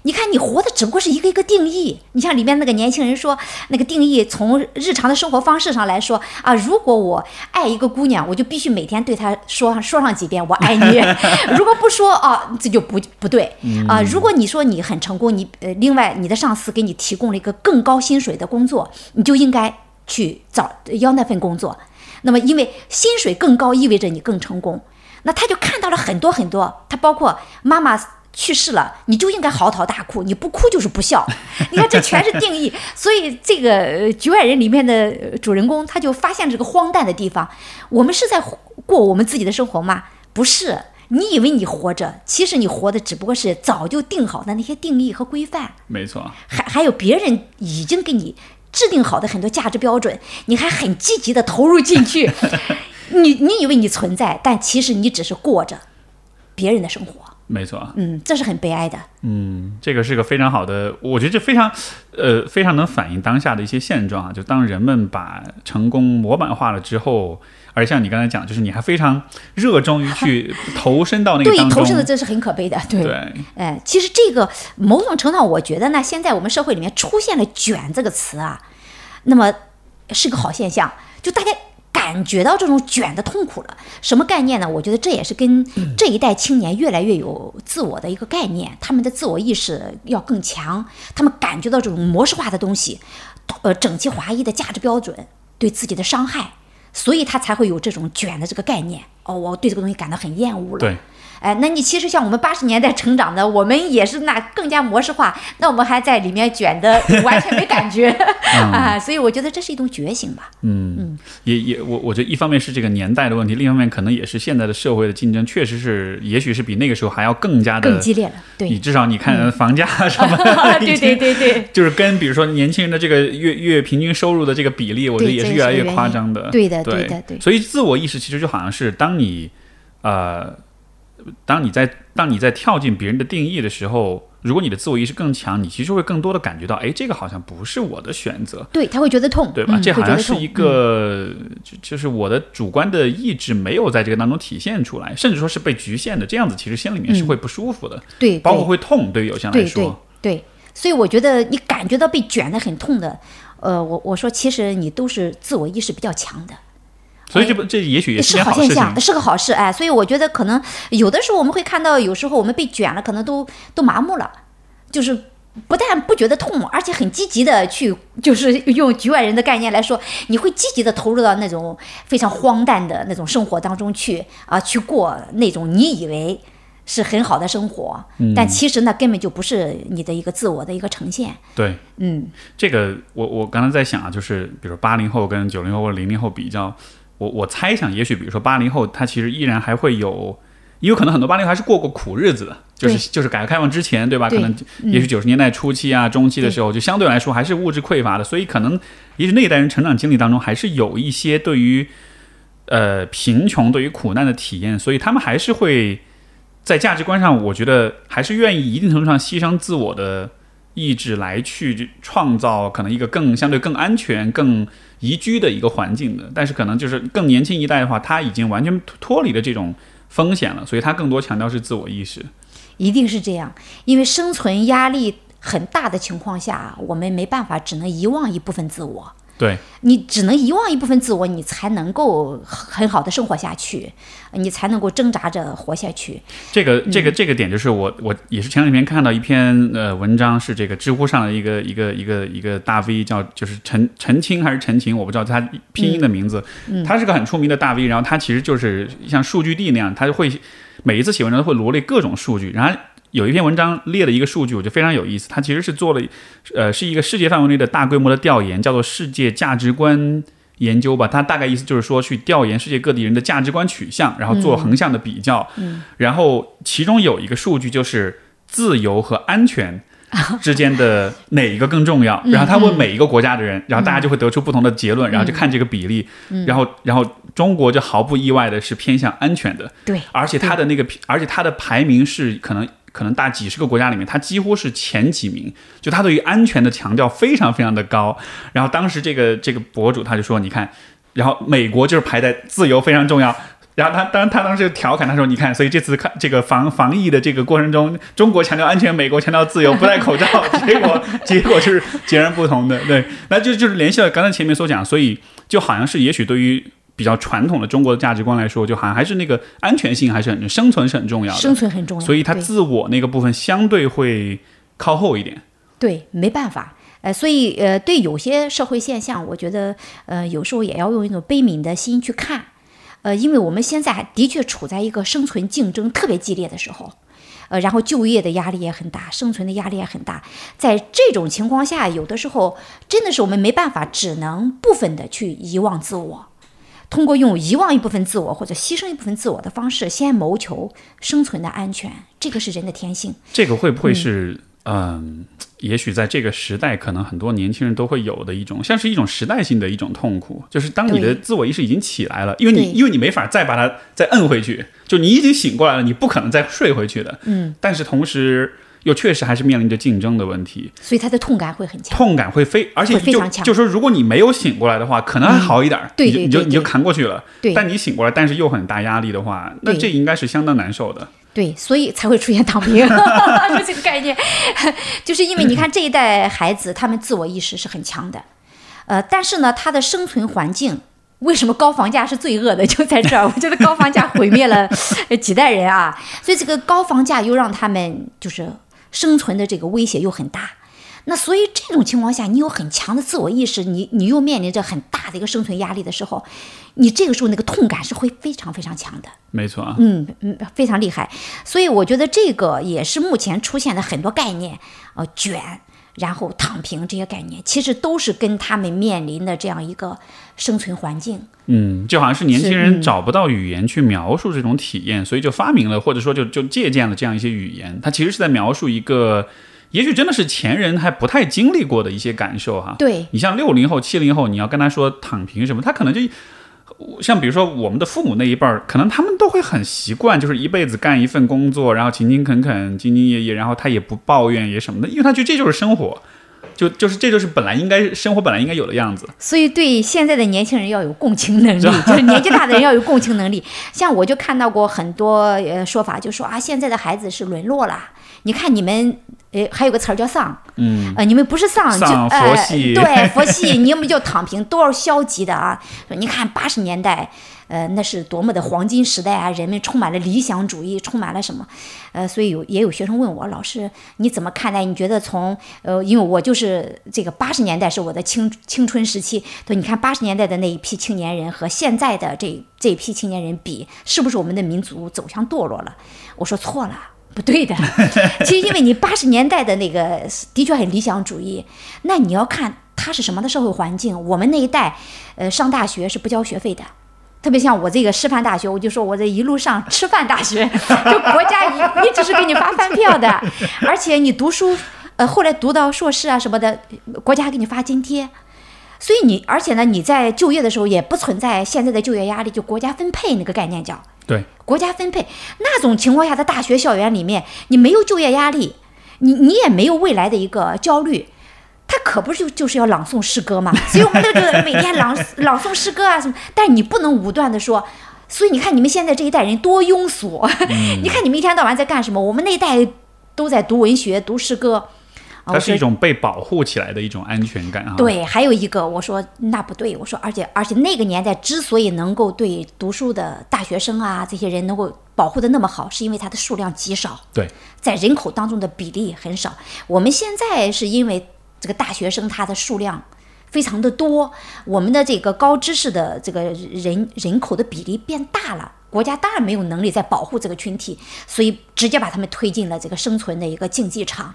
你看，你活的只不过是一个一个定义。你像里面那个年轻人说，那个定义从日常的生活方式上来说啊，如果我爱一个姑娘，我就必须每天对她说说上几遍我爱你。*laughs* 如果不说啊，这就不不对啊。如果你说你很成功，你呃，另外你的上司给你提供了一个更高薪水的工作，你就应该去找要那份工作。那么，因为薪水更高，意味着你更成功。那他就看到了很多很多，他包括妈妈去世了，你就应该嚎啕大哭，你不哭就是不孝。*laughs* 你看，这全是定义。所以这个《局外人》里面的主人公，他就发现这个荒诞的地方：我们是在过我们自己的生活吗？不是。你以为你活着，其实你活的只不过是早就定好的那些定义和规范。没错。还还有别人已经给你制定好的很多价值标准，你还很积极的投入进去。你你以为你存在，但其实你只是过着别人的生活。没错，嗯，这是很悲哀的。嗯，这个是个非常好的，我觉得这非常，呃，非常能反映当下的一些现状啊。就当人们把成功模板化了之后，而像你刚才讲，就是你还非常热衷于去 *laughs* 投身到那个，对，投身的这是很可悲的。对，哎，其实这个某种程度上，我觉得呢，现在我们社会里面出现了“卷”这个词啊，那么是个好现象，就大家。感觉到这种卷的痛苦了，什么概念呢？我觉得这也是跟这一代青年越来越有自我的一个概念，他们的自我意识要更强，他们感觉到这种模式化的东西，呃，整齐划一的价值标准对自己的伤害，所以他才会有这种卷的这个概念。哦，我对这个东西感到很厌恶了。对。哎，那你其实像我们八十年代成长的，我们也是那更加模式化，*laughs* 那我们还在里面卷的完全没感觉 *laughs* 啊，所以我觉得这是一种觉醒吧。嗯嗯，也也我我觉得一方面是这个年代的问题，另一方面可能也是现在的社会的竞争确实是，也许是比那个时候还要更加的更激烈了。对，你至少你看房价什么，对对对对，*laughs* 就是跟比如说年轻人的这个月月平均收入的这个比例，我觉得也是越来越夸张的。对的对的对。所以自我意识其实就好像是当你呃。当你在当你在跳进别人的定义的时候，如果你的自我意识更强，你其实会更多的感觉到，哎，这个好像不是我的选择。对他会觉得痛，对吧？这好像是一个，就就是我的主观的意志没有在这个当中体现出来，甚至说是被局限的。这样子其实心里面是会不舒服的，对，包括会痛。对于有些人来说，对，所以我觉得你感觉到被卷的很痛的，呃，我我说其实你都是自我意识比较强的。所以这不，这也许也是好现象，是个好事哎。所以我觉得可能有的时候我们会看到，有时候我们被卷了，可能都都麻木了，就是不但不觉得痛，而且很积极的去，就是用局外人的概念来说，你会积极的投入到那种非常荒诞的那种生活当中去啊，去过那种你以为是很好的生活，但其实那根本就不是你的一个自我的一个呈现。对，嗯，这个我我刚才在想啊，就是比如八零后跟九零后或者零零后比较。我我猜想，也许比如说八零后，他其实依然还会有，也有可能很多八零后还是过过苦日子的，就是就是改革开放之前，对吧？可能也许九十年代初期啊、中期的时候，就相对来说还是物质匮乏的，所以可能也许那一代人成长经历当中还是有一些对于呃贫穷、对于苦难的体验，所以他们还是会在价值观上，我觉得还是愿意一定程度上牺牲自我的。意志来去创造可能一个更相对更安全、更宜居的一个环境的，但是可能就是更年轻一代的话，他已经完全脱离了这种风险了，所以他更多强调是自我意识。一定是这样，因为生存压力很大的情况下，我们没办法，只能遗忘一部分自我。对你只能遗忘一部分自我，你才能够很好的生活下去，你才能够挣扎着活下去。这个这个这个点就是我我也是前两天看到一篇呃文章，是这个知乎上的一个一个一个一个大 V 叫就是陈陈青还是陈晴，我不知道他拼音的名字，他是个很出名的大 V，然后他其实就是像数据帝那样，他会每一次写文章都会罗列各种数据，然后。有一篇文章列了一个数据，我觉得非常有意思。它其实是做了，呃，是一个世界范围内的大规模的调研，叫做世界价值观研究吧。它大概意思就是说，去调研世界各地人的价值观取向，然后做横向的比较。嗯。然后其中有一个数据就是自由和安全之间的哪一个更重要？然后他问每一个国家的人，然后大家就会得出不同的结论，然后就看这个比例。嗯。然后，然后中国就毫不意外的是偏向安全的。对。而且它的那个，而且它的排名是可能。可能大几十个国家里面，它几乎是前几名，就他对于安全的强调非常非常的高。然后当时这个这个博主他就说：“你看，然后美国就是排在自由非常重要。”然后他当他当时就调侃他说：“你看，所以这次看这个防防疫的这个过程中，中国强调安全，美国强调自由，不戴口罩，结果 *laughs* 结果就是截然不同的。对，那就就是联系了刚才前面所讲，所以就好像是也许对于。”比较传统的中国的价值观来说，就好像还是那个安全性还是很生存是很重要的，生存很重要，所以他自我那个部分相对会靠后一点。对，没办法，呃，所以呃，对有些社会现象，我觉得呃，有时候也要用一种悲悯的心去看，呃，因为我们现在还的确处在一个生存竞争特别激烈的时候。呃，然后就业的压力也很大，生存的压力也很大。在这种情况下，有的时候真的是我们没办法，只能部分的去遗忘自我，通过用遗忘一部分自我或者牺牲一部分自我的方式，先谋求生存的安全。这个是人的天性。这个会不会是嗯？也许在这个时代，可能很多年轻人都会有的一种，像是一种时代性的一种痛苦，就是当你的自我意识已经起来了，因为你因为你没法再把它再摁回去，就你已经醒过来了，你不可能再睡回去的。嗯，但是同时又确实还是面临着竞争的问题，所以他的痛感会很强，痛感会非而且非常强。就说如果你没有醒过来的话，可能还好一点，对对，你就你就扛过去了。对，但你醒过来，但是又很大压力的话，那这应该是相当难受的。对，所以才会出现躺平 *laughs* 这个概念，就是因为你看这一代孩子，他们自我意识是很强的，呃，但是呢，他的生存环境为什么高房价是罪恶的？*laughs* 就在这儿，我觉得高房价毁灭了几代人啊，所以这个高房价又让他们就是生存的这个威胁又很大。那所以这种情况下，你有很强的自我意识，你你又面临着很大的一个生存压力的时候，你这个时候那个痛感是会非常非常强的。没错啊，嗯嗯，非常厉害。所以我觉得这个也是目前出现的很多概念，呃，卷，然后躺平这些概念，其实都是跟他们面临的这样一个生存环境。嗯，就好像是年轻人找不到语言去描述这种体验，所以就发明了，或者说就就借鉴了这样一些语言。它其实是在描述一个。也许真的是前人还不太经历过的一些感受哈。对你像六零后、七零后，你要跟他说躺平什么，他可能就像比如说我们的父母那一辈儿，可能他们都会很习惯，就是一辈子干一份工作，然后勤勤恳恳、兢兢业业，然后他也不抱怨也什么的，因为他觉得这就是生活，就就是这就是本来应该生活本来应该有的样子。所以对现在的年轻人要有共情能力，*laughs* 就是年纪大的人要有共情能力。像我就看到过很多呃说法，就说啊，现在的孩子是沦落了。你看你们，呃，还有个词儿叫丧，嗯，呃，你们不是丧，就佛系，对，*laughs* 佛系，你要么就躺平，都是消极的啊。你看八十年代，呃，那是多么的黄金时代啊，人们充满了理想主义，充满了什么？呃，所以有也有学生问我，老师你怎么看待？你觉得从呃，因为我就是这个八十年代是我的青青春时期，对，你看八十年代的那一批青年人和现在的这这一批青年人比，是不是我们的民族走向堕落了？我说错了。不对的，*laughs* 其实因为你八十年代的那个的确很理想主义，那你要看它是什么的社会环境。我们那一代，呃，上大学是不交学费的，特别像我这个师范大学，我就说我这一路上吃饭大学，*laughs* 就国家一一直是给你发饭票的，而且你读书，呃，后来读到硕士啊什么的，国家还给你发津贴。所以你，而且呢，你在就业的时候也不存在现在的就业压力，就国家分配那个概念叫对国家分配那种情况下的大学校园里面，你没有就业压力，你你也没有未来的一个焦虑，他可不是就就是要朗诵诗歌嘛？*laughs* 所以我们那个每天朗朗诵诗歌啊什么，但是你不能武断的说，所以你看你们现在这一代人多庸俗，*laughs* 你看你们一天到晚在干什么？我们那一代都在读文学、读诗歌。它是一种被保护起来的一种安全感啊。对，还有一个，我说那不对，我说而且而且那个年代之所以能够对读书的大学生啊这些人能够保护的那么好，是因为它的数量极少。对，在人口当中的比例很少。我们现在是因为这个大学生他的数量非常的多，我们的这个高知识的这个人人口的比例变大了，国家当然没有能力再保护这个群体，所以直接把他们推进了这个生存的一个竞技场。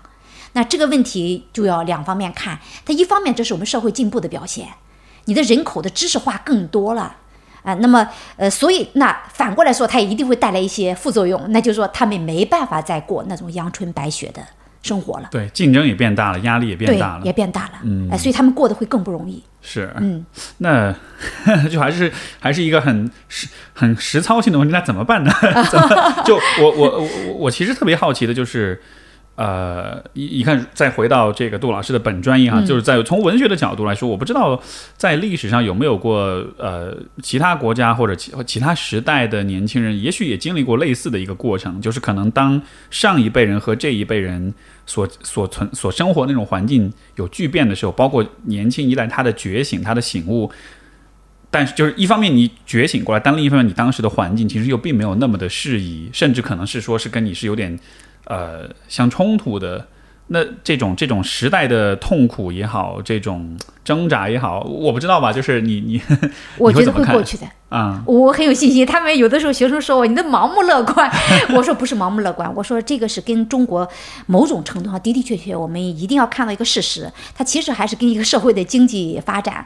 那这个问题就要两方面看，它一方面这是我们社会进步的表现，你的人口的知识化更多了，啊，那么呃，所以那反过来说，它也一定会带来一些副作用，那就是说他们没办法再过那种阳春白雪的生活了。对，竞争也变大了，压力也变大了，也变大了，嗯，哎，所以他们过得会更不容易。是，嗯，那 *laughs* 就还是还是一个很实很实操性的问题，那怎么办呢？*laughs* 怎么就我我我我其实特别好奇的就是。呃，一一看，再回到这个杜老师的本专业哈，就是在从文学的角度来说，我不知道在历史上有没有过呃其他国家或者其其他时代的年轻人，也许也经历过类似的一个过程，就是可能当上一辈人和这一辈人所所存所生活那种环境有巨变的时候，包括年轻一代他的觉醒、他的醒悟，但是就是一方面你觉醒过来，但另一方面你当时的环境其实又并没有那么的适宜，甚至可能是说是跟你是有点。呃，相冲突的那这种这种时代的痛苦也好，这种挣扎也好，我不知道吧？就是你你，*laughs* 我觉得会过去的。啊、我很有信心。他们有的时候学生说我你的盲目乐观，*laughs* 我说不是盲目乐观，我说这个是跟中国某种程度上的的确确，我们一定要看到一个事实，它其实还是跟一个社会的经济发展。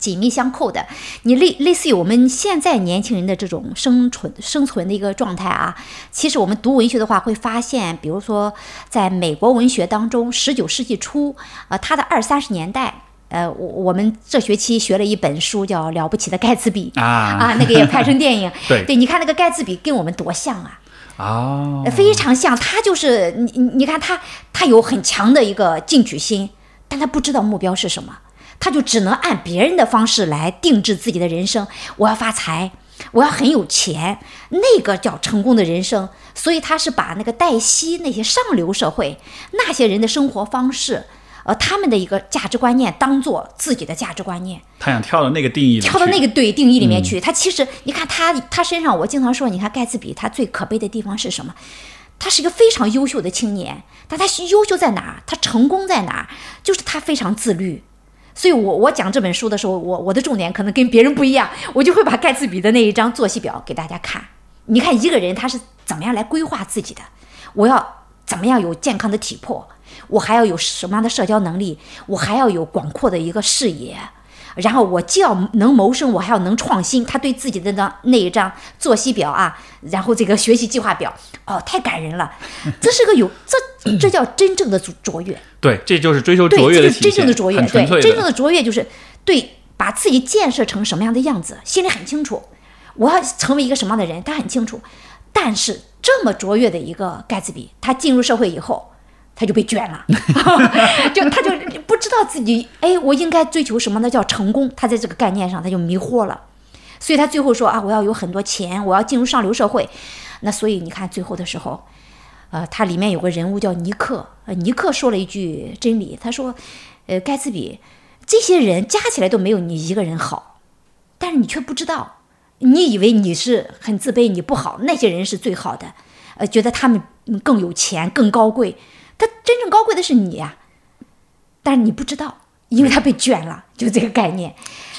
紧密相扣的，你类类似于我们现在年轻人的这种生存生存的一个状态啊。其实我们读文学的话，会发现，比如说在美国文学当中，十九世纪初，呃，它的二三十年代，呃，我我们这学期学了一本书叫《了不起的盖茨比》啊啊，那个也拍成电影。*laughs* 对对，你看那个盖茨比跟我们多像啊，啊，非常像。他就是你你你看他，他有很强的一个进取心，但他不知道目标是什么，他就只能按别人的方式来定制自己的人生。我要发财，我要很有钱，那个叫成功的人生。所以他是把那个黛西那些上流社会那些人的生活方式，呃，他们的一个价值观念当做自己的价值观念。他想跳到那个定义跳到那个对定义里面去。他其实你看他他身上，我经常说，你看盖茨比他最可悲的地方是什么？他是一个非常优秀的青年，但他优秀在哪儿？他成功在哪儿？就是他非常自律。所以我我讲这本书的时候，我我的重点可能跟别人不一样，我就会把盖茨比的那一张作息表给大家看。你看一个人他是怎么样来规划自己的？我要怎么样有健康的体魄？我还要有什么样的社交能力？我还要有广阔的一个视野。然后我既要能谋生，我还要能创新。他对自己的那那一张作息表啊，然后这个学习计划表，哦，太感人了。*laughs* 这是个有这这叫真正的卓卓越。对，这就是追求，卓越这是的体现，真正的卓越。对真正的卓越就是对把自己建设成什么样的样子，心里很清楚。我要成为一个什么样的人，他很清楚。但是这么卓越的一个盖茨比，他进入社会以后，他就被卷了，*laughs* 就他就不知道自己，哎，我应该追求什么呢？叫成功。他在这个概念上他就迷惑了，所以他最后说啊，我要有很多钱，我要进入上流社会。那所以你看最后的时候，呃，他里面有个人物叫尼克，尼克说了一句真理，他说，呃，盖茨比这些人加起来都没有你一个人好，但是你却不知道，你以为你是很自卑，你不好，那些人是最好的，呃，觉得他们更有钱、更高贵，他真正高贵的是你呀、但是你不知道，因为他被卷了，*laughs* 就这个概念。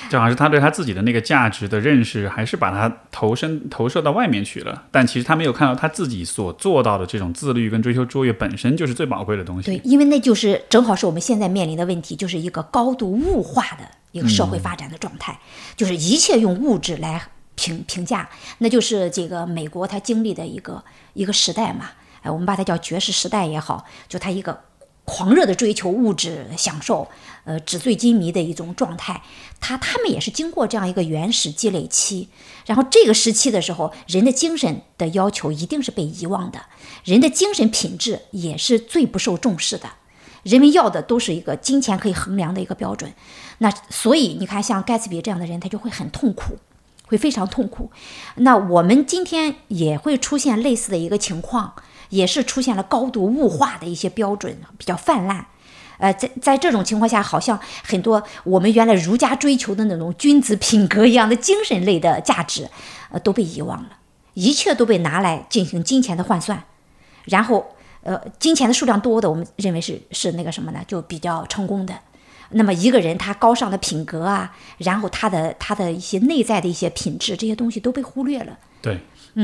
就好像是他对他自己的那个价值的认识，还是把他投身投射到外面去了。但其实他没有看到他自己所做到的这种自律跟追求卓越本身就是最宝贵的东西。对，因为那就是正好是我们现在面临的问题，就是一个高度物化的一个社会发展的状态，就是一切用物质来评评价，那就是这个美国它经历的一个一个时代嘛，哎，我们把它叫爵士时代也好，就他一个狂热的追求物质享受，呃，纸醉金迷的一种状态。他他们也是经过这样一个原始积累期，然后这个时期的时候，人的精神的要求一定是被遗忘的，人的精神品质也是最不受重视的。人们要的都是一个金钱可以衡量的一个标准。那所以你看，像盖茨比这样的人，他就会很痛苦，会非常痛苦。那我们今天也会出现类似的一个情况，也是出现了高度物化的一些标准比较泛滥。呃，在在这种情况下，好像很多我们原来儒家追求的那种君子品格一样的精神类的价值，呃，都被遗忘了，一切都被拿来进行金钱的换算，然后呃，金钱的数量多的，我们认为是是那个什么呢？就比较成功的。那么一个人他高尚的品格啊，然后他的他的一些内在的一些品质，这些东西都被忽略了。对，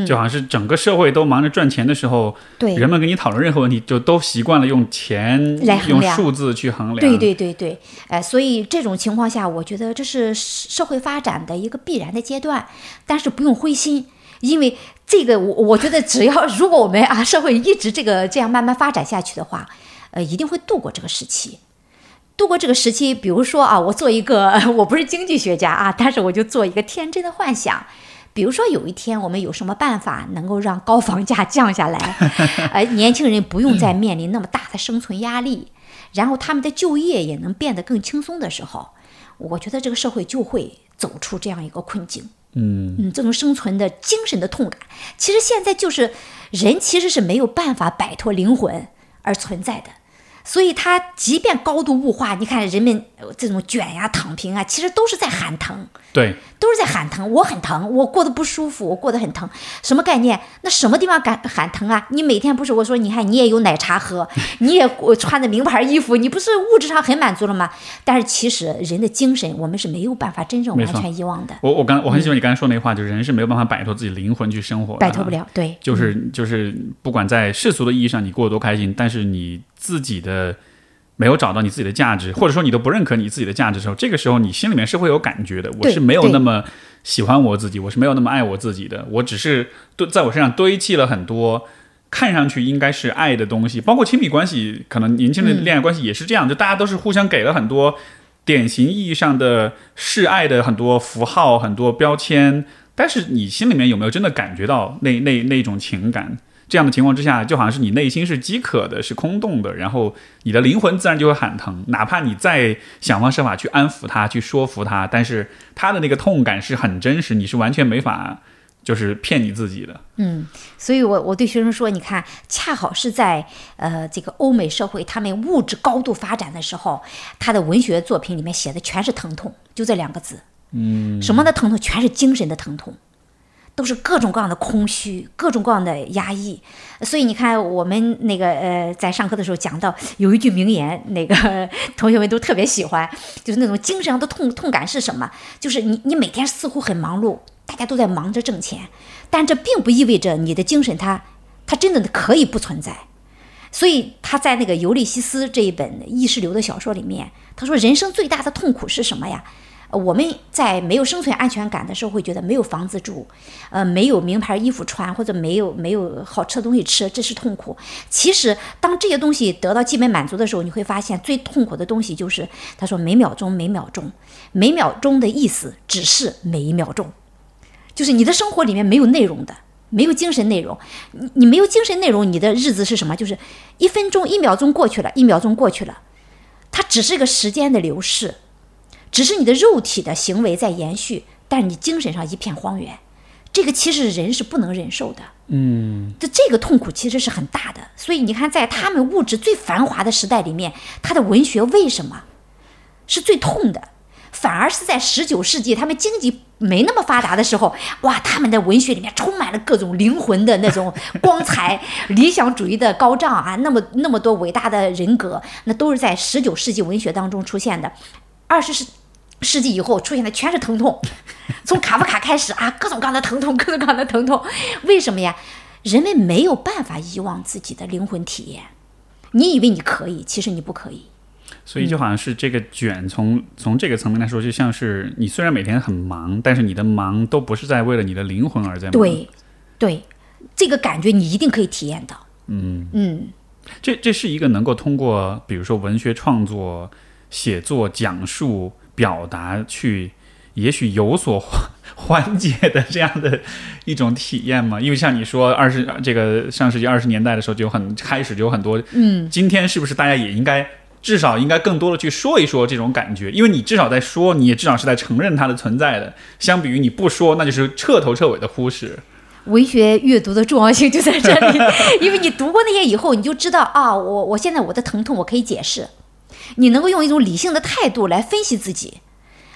就好像是整个社会都忙着赚钱的时候，嗯对人们跟你讨论任何问题，就都习惯了用钱、来衡量数字去衡量。对对对对，呃，所以这种情况下，我觉得这是社会发展的一个必然的阶段，但是不用灰心，因为这个我我觉得只要如果我们啊社会一直这个这样慢慢发展下去的话，呃，一定会度过这个时期。度过这个时期，比如说啊，我做一个，*laughs* 我不是经济学家啊，但是我就做一个天真的幻想，比如说有一天我们有什么办法能够让高房价降下来，*laughs* 呃，年轻人不用再面临那么大的生存压力，然后他们的就业也能变得更轻松的时候，我觉得这个社会就会走出这样一个困境。嗯，嗯，这种生存的精神的痛感，其实现在就是人其实是没有办法摆脱灵魂而存在的，所以他即便高度物化，你看人们呃这种卷呀、躺平啊，其实都是在喊疼，对，都是在喊疼。我很疼，我过得不舒服，我过得很疼。什么概念？那什么地方敢喊疼啊？你每天不是我说，你看你也有奶茶喝，*laughs* 你也我穿着名牌衣服，你不是物质上很满足了吗？但是其实人的精神，我们是没有办法真正完全遗忘的，我我刚我很喜欢你刚才说那话，就是人是没有办法摆脱自己灵魂去生活的，摆脱不。了。对，就是就是，不管在世俗的意义上你过得多开心，但是你自己的没有找到你自己的价值，或者说你都不认可你自己的价值的时候，这个时候你心里面是会有感觉的。我是没有那么喜欢我自己，我是没有那么爱我自己的，我只是堆在我身上堆砌了很多。看上去应该是爱的东西，包括亲密关系，可能年轻人的恋爱关系也是这样，就大家都是互相给了很多典型意义上的示爱的很多符号、很多标签，但是你心里面有没有真的感觉到那那那种情感？这样的情况之下，就好像是你内心是饥渴的，是空洞的，然后你的灵魂自然就会喊疼，哪怕你再想方设法去安抚他、去说服他，但是他的那个痛感是很真实，你是完全没法就是骗你自己的。嗯所以我我对学生说，你看，恰好是在呃这个欧美社会，他们物质高度发展的时候，他的文学作品里面写的全是疼痛，就这两个字。嗯，什么的疼痛，全是精神的疼痛。都是各种各样的空虚，各种各样的压抑，所以你看，我们那个呃，在上课的时候讲到有一句名言，那个 *laughs* 同学们都特别喜欢，就是那种精神上的痛痛感是什么？就是你你每天似乎很忙碌，大家都在忙着挣钱，但这并不意味着你的精神它它真的可以不存在。所以他在那个《尤利西斯》这一本意识流的小说里面，他说人生最大的痛苦是什么呀？我们在没有生存安全感的时候，会觉得没有房子住，呃，没有名牌衣服穿，或者没有没有好吃的东西吃，这是痛苦。其实，当这些东西得到基本满足的时候，你会发现最痛苦的东西就是他说每秒钟每秒钟，每秒钟的意思只是每一秒钟，就是你的生活里面没有内容的。没有精神内容，你你没有精神内容，你的日子是什么？就是一分钟、一秒钟过去了，一秒钟过去了，它只是个时间的流逝，只是你的肉体的行为在延续，但是你精神上一片荒原。这个其实人是不能忍受的，嗯，这这个痛苦其实是很大的。所以你看，在他们物质最繁华的时代里面，他的文学为什么是最痛的？反而是在十九世纪，他们经济没那么发达的时候，哇，他们的文学里面充满了各种灵魂的那种光彩、*laughs* 理想主义的高涨啊，那么那么多伟大的人格，那都是在十九世纪文学当中出现的。二十世世纪以后出现的全是疼痛，从卡夫卡开始啊，各种各样的疼痛，各种各样的疼痛。为什么呀？人们没有办法遗忘自己的灵魂体验。你以为你可以，其实你不可以。所以就好像是这个卷从从这个层面来说，就像是你虽然每天很忙，但是你的忙都不是在为了你的灵魂而在忙。，对，对，这个感觉你一定可以体验到。嗯嗯，这这是一个能够通过比如说文学创作、写作、讲述、表达去，也许有所缓 *laughs* 缓解的这样的一种体验吗？因为像你说二十这个上世纪二十年代的时候就有很开始就有很多，嗯，今天是不是大家也应该？至少应该更多的去说一说这种感觉，因为你至少在说，你也至少是在承认它的存在的。相比于你不说，那就是彻头彻尾的忽视。文学阅读的重要性就在这里，*laughs* 因为你读过那些以后，你就知道啊，我我现在我的疼痛我可以解释，你能够用一种理性的态度来分析自己。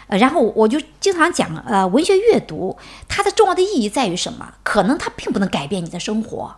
呃，然后我就经常讲，呃，文学阅读它的重要的意义在于什么？可能它并不能改变你的生活，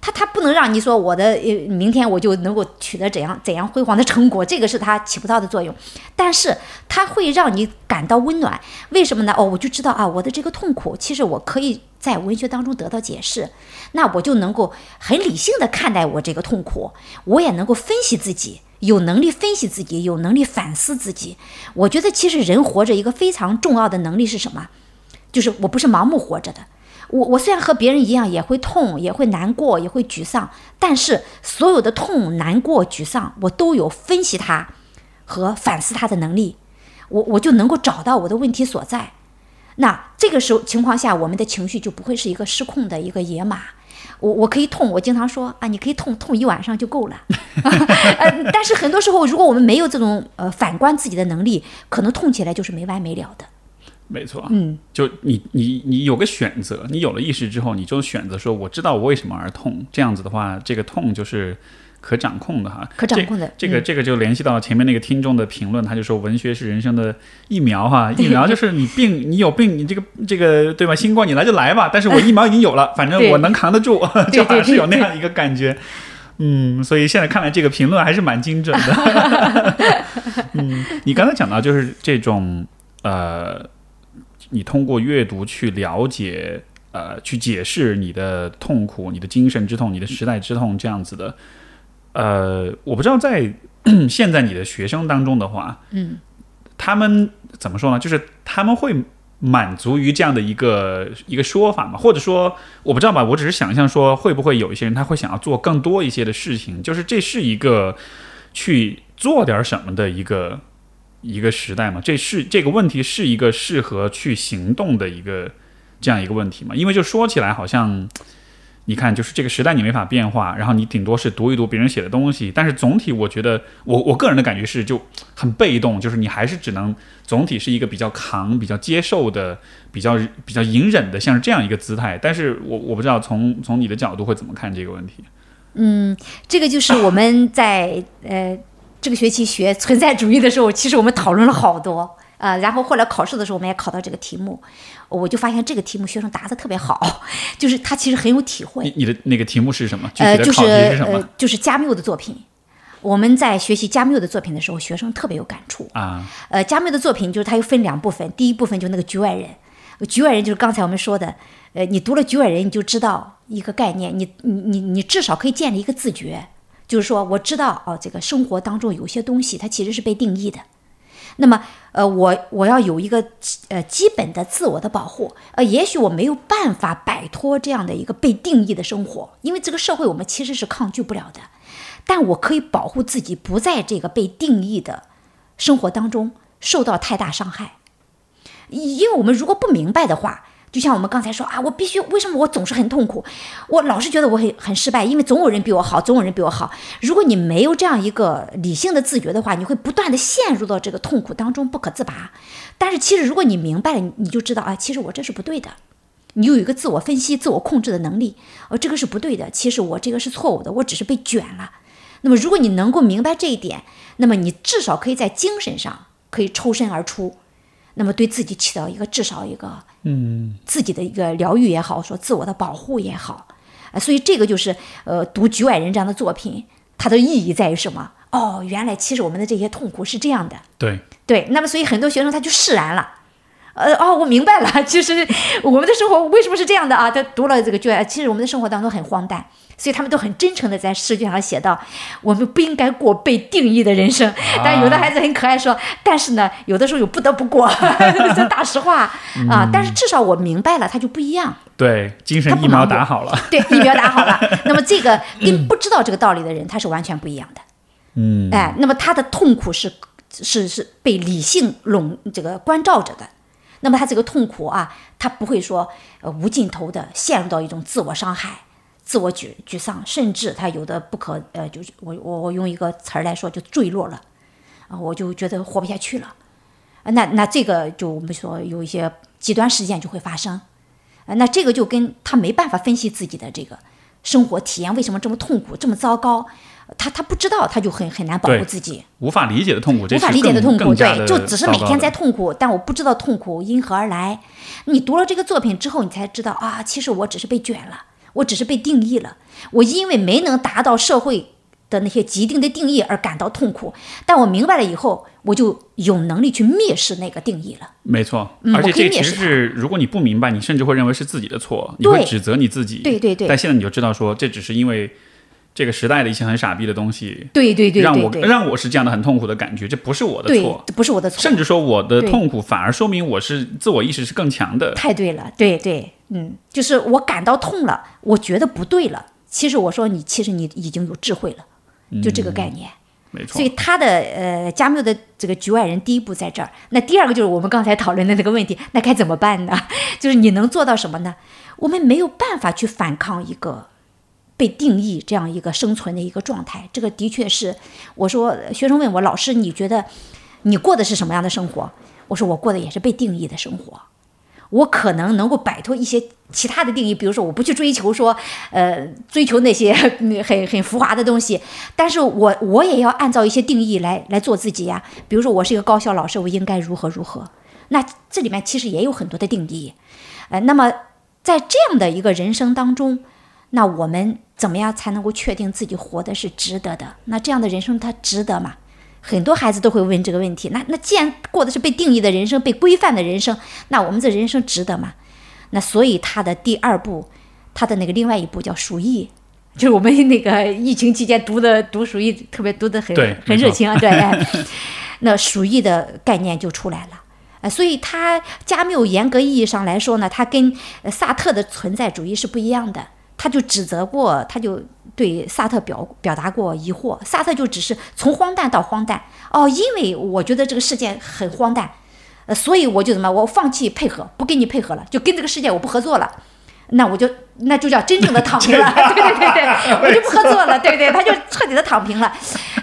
它它不能让你说我的呃明天我就能够取得怎样怎样辉煌的成果，这个是它起不到的作用。但是它会让你感到温暖，为什么呢？哦，我就知道啊，我的这个痛苦，其实我可以在文学当中得到解释，那我就能够很理性的看待我这个痛苦，我也能够分析自己。有能力分析自己，有能力反思自己。我觉得其实人活着一个非常重要的能力是什么？就是我不是盲目活着的。我我虽然和别人一样也会痛，也会难过，也会沮丧，但是所有的痛、难过、沮丧，我都有分析它和反思它的能力。我我就能够找到我的问题所在。那这个时候情况下，我们的情绪就不会是一个失控的一个野马。我我可以痛，我经常说啊，你可以痛痛一晚上就够了。呃，*laughs* 但是很多时候，如果我们没有这种呃反观自己的能力，可能痛起来就是没完没了的。没错，嗯，就你你你有个选择，你有了意识之后，你就选择说，我知道我为什么而痛。这样子的话，这个痛就是可掌控的哈，可掌控的这个这个就联系到前面那个听众的评论，他就说文学是人生的疫苗哈，*laughs* 疫苗就是你病你有病你这个这个对吧？新冠你来就来吧，但是我疫苗已经有了，*laughs* 反正我能扛得住，*laughs* 就好像是有那样一个感觉。嗯，所以现在看来这个评论还是蛮精准的。嗯，你刚才讲到就是这种呃，你通过阅读去了解呃，去解释你的痛苦、你的精神之痛、你的时代之痛这样子的。呃，我不知道在 *clears throat* 现在你的学生当中的话，嗯，他们怎么说呢？就是他们会满足于这样的一个一个说法吗？或者说，我不知道吧，我只是想象说，会不会有一些人他会想要做更多一些的事情？就是这是一个去做点什么的一个一个时代嘛？这是这个问题是一个适合去行动的一个这样一个问题嘛？因为就说起来好像。你看，就是这个时代你没法变化，然后你顶多是读一读别人写的东西，但是总体我觉得，我我个人的感觉是就很被动，就是你还是只能总体是一个比较扛、比较接受的、比较比较隐忍的，像是这样一个姿态。但是我我不知道从从你的角度会怎么看这个问题。嗯，这个就是我们在呃这个学期学存在主义的时候，其实我们讨论了好多。呃，然后后来考试的时候，我们也考到这个题目，我就发现这个题目学生答的特别好，就是他其实很有体会。你你的那个题目是什么？呃，就是是什么？就是加缪的作品。我们在学习加缪的作品的时候，学生特别有感触啊。呃，加缪的作品就是它又分两部分，第一部分就那个局外人，局外人就是刚才我们说的，呃，你读了局外人，你就知道一个概念，你你你你至少可以建立一个自觉，就是说我知道哦，这个生活当中有些东西它其实是被定义的。那么，呃，我我要有一个呃基本的自我的保护，呃，也许我没有办法摆脱这样的一个被定义的生活，因为这个社会我们其实是抗拒不了的，但我可以保护自己不在这个被定义的生活当中受到太大伤害，因为我们如果不明白的话。就像我们刚才说啊，我必须为什么我总是很痛苦？我老是觉得我很很失败，因为总有人比我好，总有人比我好。如果你没有这样一个理性的自觉的话，你会不断的陷入到这个痛苦当中不可自拔。但是其实如果你明白了，你就知道啊，其实我这是不对的。你有一个自我分析、自我控制的能力，呃，这个是不对的。其实我这个是错误的，我只是被卷了。那么如果你能够明白这一点，那么你至少可以在精神上可以抽身而出。那么对自己起到一个至少一个，嗯，自己的一个疗愈也好，说自我的保护也好，啊，所以这个就是呃，读局外人这样的作品，它的意义在于什么？哦，原来其实我们的这些痛苦是这样的，对对。那么所以很多学生他就释然了，呃，哦，我明白了，其 *laughs* 实我们的生活为什么是这样的啊？他读了这个卷，其实我们的生活当中很荒诞。所以他们都很真诚的在试卷上写到：“我们不应该过被定义的人生。*laughs* ”但有的孩子很可爱，说：“但是呢，有的时候又不得不过。*laughs* ”这大实话啊！但是至少我明白了，他就不一样。对，精神疫苗打好了。对，疫苗打好了。那么这个跟不知道这个道理的人，他是完全不一样的。嗯。哎，那么他的痛苦是是是被理性笼这个关照着的。那么他这个痛苦啊，他不会说呃无尽头的陷入到一种自我伤害。自我沮沮丧，甚至他有的不可呃，就是我我我用一个词儿来说，就坠落了，啊，我就觉得活不下去了，那那这个就我们说有一些极端事件就会发生，啊，那这个就跟他没办法分析自己的这个生活体验为什么这么痛苦这么糟糕，他他不知道，他就很很难保护自己，无法理解的痛苦，无法理解的痛苦，对，就只是每天在痛苦，但我不知道痛苦因何而来。你读了这个作品之后，你才知道啊，其实我只是被卷了。我只是被定义了，我因为没能达到社会的那些既定的定义而感到痛苦，但我明白了以后，我就有能力去蔑视那个定义了。没错，而且这其实是，如果你不明白，你甚至会认为是自己的错，你会指责你自己。对对对。但现在你就知道，说这只是因为这个时代的一些很傻逼的东西。对对对。让我让我是这样的很痛苦的感觉，这不是我的错，不是我的错。甚至说我的痛苦反而说明我是自我意识是更强的。太对了，对对。嗯，就是我感到痛了，我觉得不对了。其实我说你，其实你已经有智慧了，就这个概念。没错。所以他的呃，加缪的这个局外人第一步在这儿。那第二个就是我们刚才讨论的那个问题，那该怎么办呢？*laughs* 就是你能做到什么呢？我们没有办法去反抗一个被定义这样一个生存的一个状态。这个的确是，我说学生问我老师，你觉得你过的是什么样的生活？我说我过的也是被定义的生活。我可能能够摆脱一些其他的定义，比如说我不去追求说，呃，追求那些 *laughs* 很很浮华的东西，但是我我也要按照一些定义来来做自己呀。比如说我是一个高校老师，我应该如何如何？那这里面其实也有很多的定义，呃，那么在这样的一个人生当中，那我们怎么样才能够确定自己活的是值得的？那这样的人生它值得吗？很多孩子都会问这个问题。那那既然过的是被定义的人生、被规范的人生，那我们这人生值得吗？那所以他的第二步，他的那个另外一步叫鼠疫，就是我们那个疫情期间读的读鼠疫，特别读的很很热情啊。对，*laughs* 那鼠疫的概念就出来了。呃，所以他加缪严格意义上来说呢，他跟萨特的存在主义是不一样的。他就指责过，他就。对萨特表表达过疑惑，萨特就只是从荒诞到荒诞哦，因为我觉得这个事件很荒诞，呃，所以我就怎么，我放弃配合，不跟你配合了，就跟这个世界我不合作了，那我就那就叫真正的躺平了，对对对对，*laughs* 我就不合作了，对不对？他就彻底的躺平了。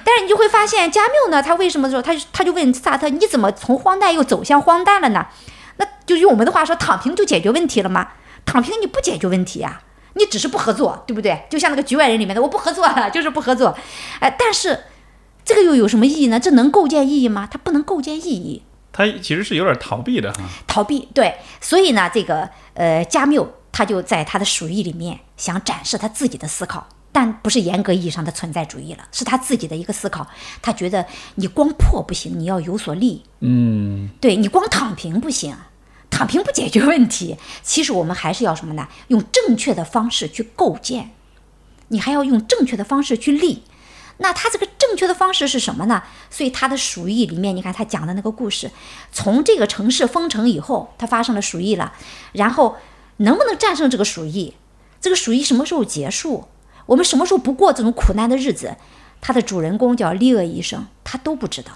但是你就会发现，加缪呢，他为什么说他他就问萨特，你怎么从荒诞又走向荒诞了呢？那就用我们的话说，躺平就解决问题了吗？躺平你不解决问题呀。你只是不合作，对不对？就像那个局外人里面的，我不合作了，*laughs* 就是不合作。哎，但是这个又有什么意义呢？这能构建意义吗？它不能构建意义。它其实是有点逃避的哈。逃避，对。所以呢，这个呃，加缪他就在他的鼠疫里面想展示他自己的思考，但不是严格意义上的存在主义了，是他自己的一个思考。他觉得你光破不行，你要有所立。嗯，对你光躺平不行。躺平不解决问题，其实我们还是要什么呢？用正确的方式去构建，你还要用正确的方式去立。那他这个正确的方式是什么呢？所以他的鼠疫里面，你看他讲的那个故事，从这个城市封城以后，他发生了鼠疫了，然后能不能战胜这个鼠疫？这个鼠疫什么时候结束？我们什么时候不过这种苦难的日子？他的主人公叫利厄医生，他都不知道。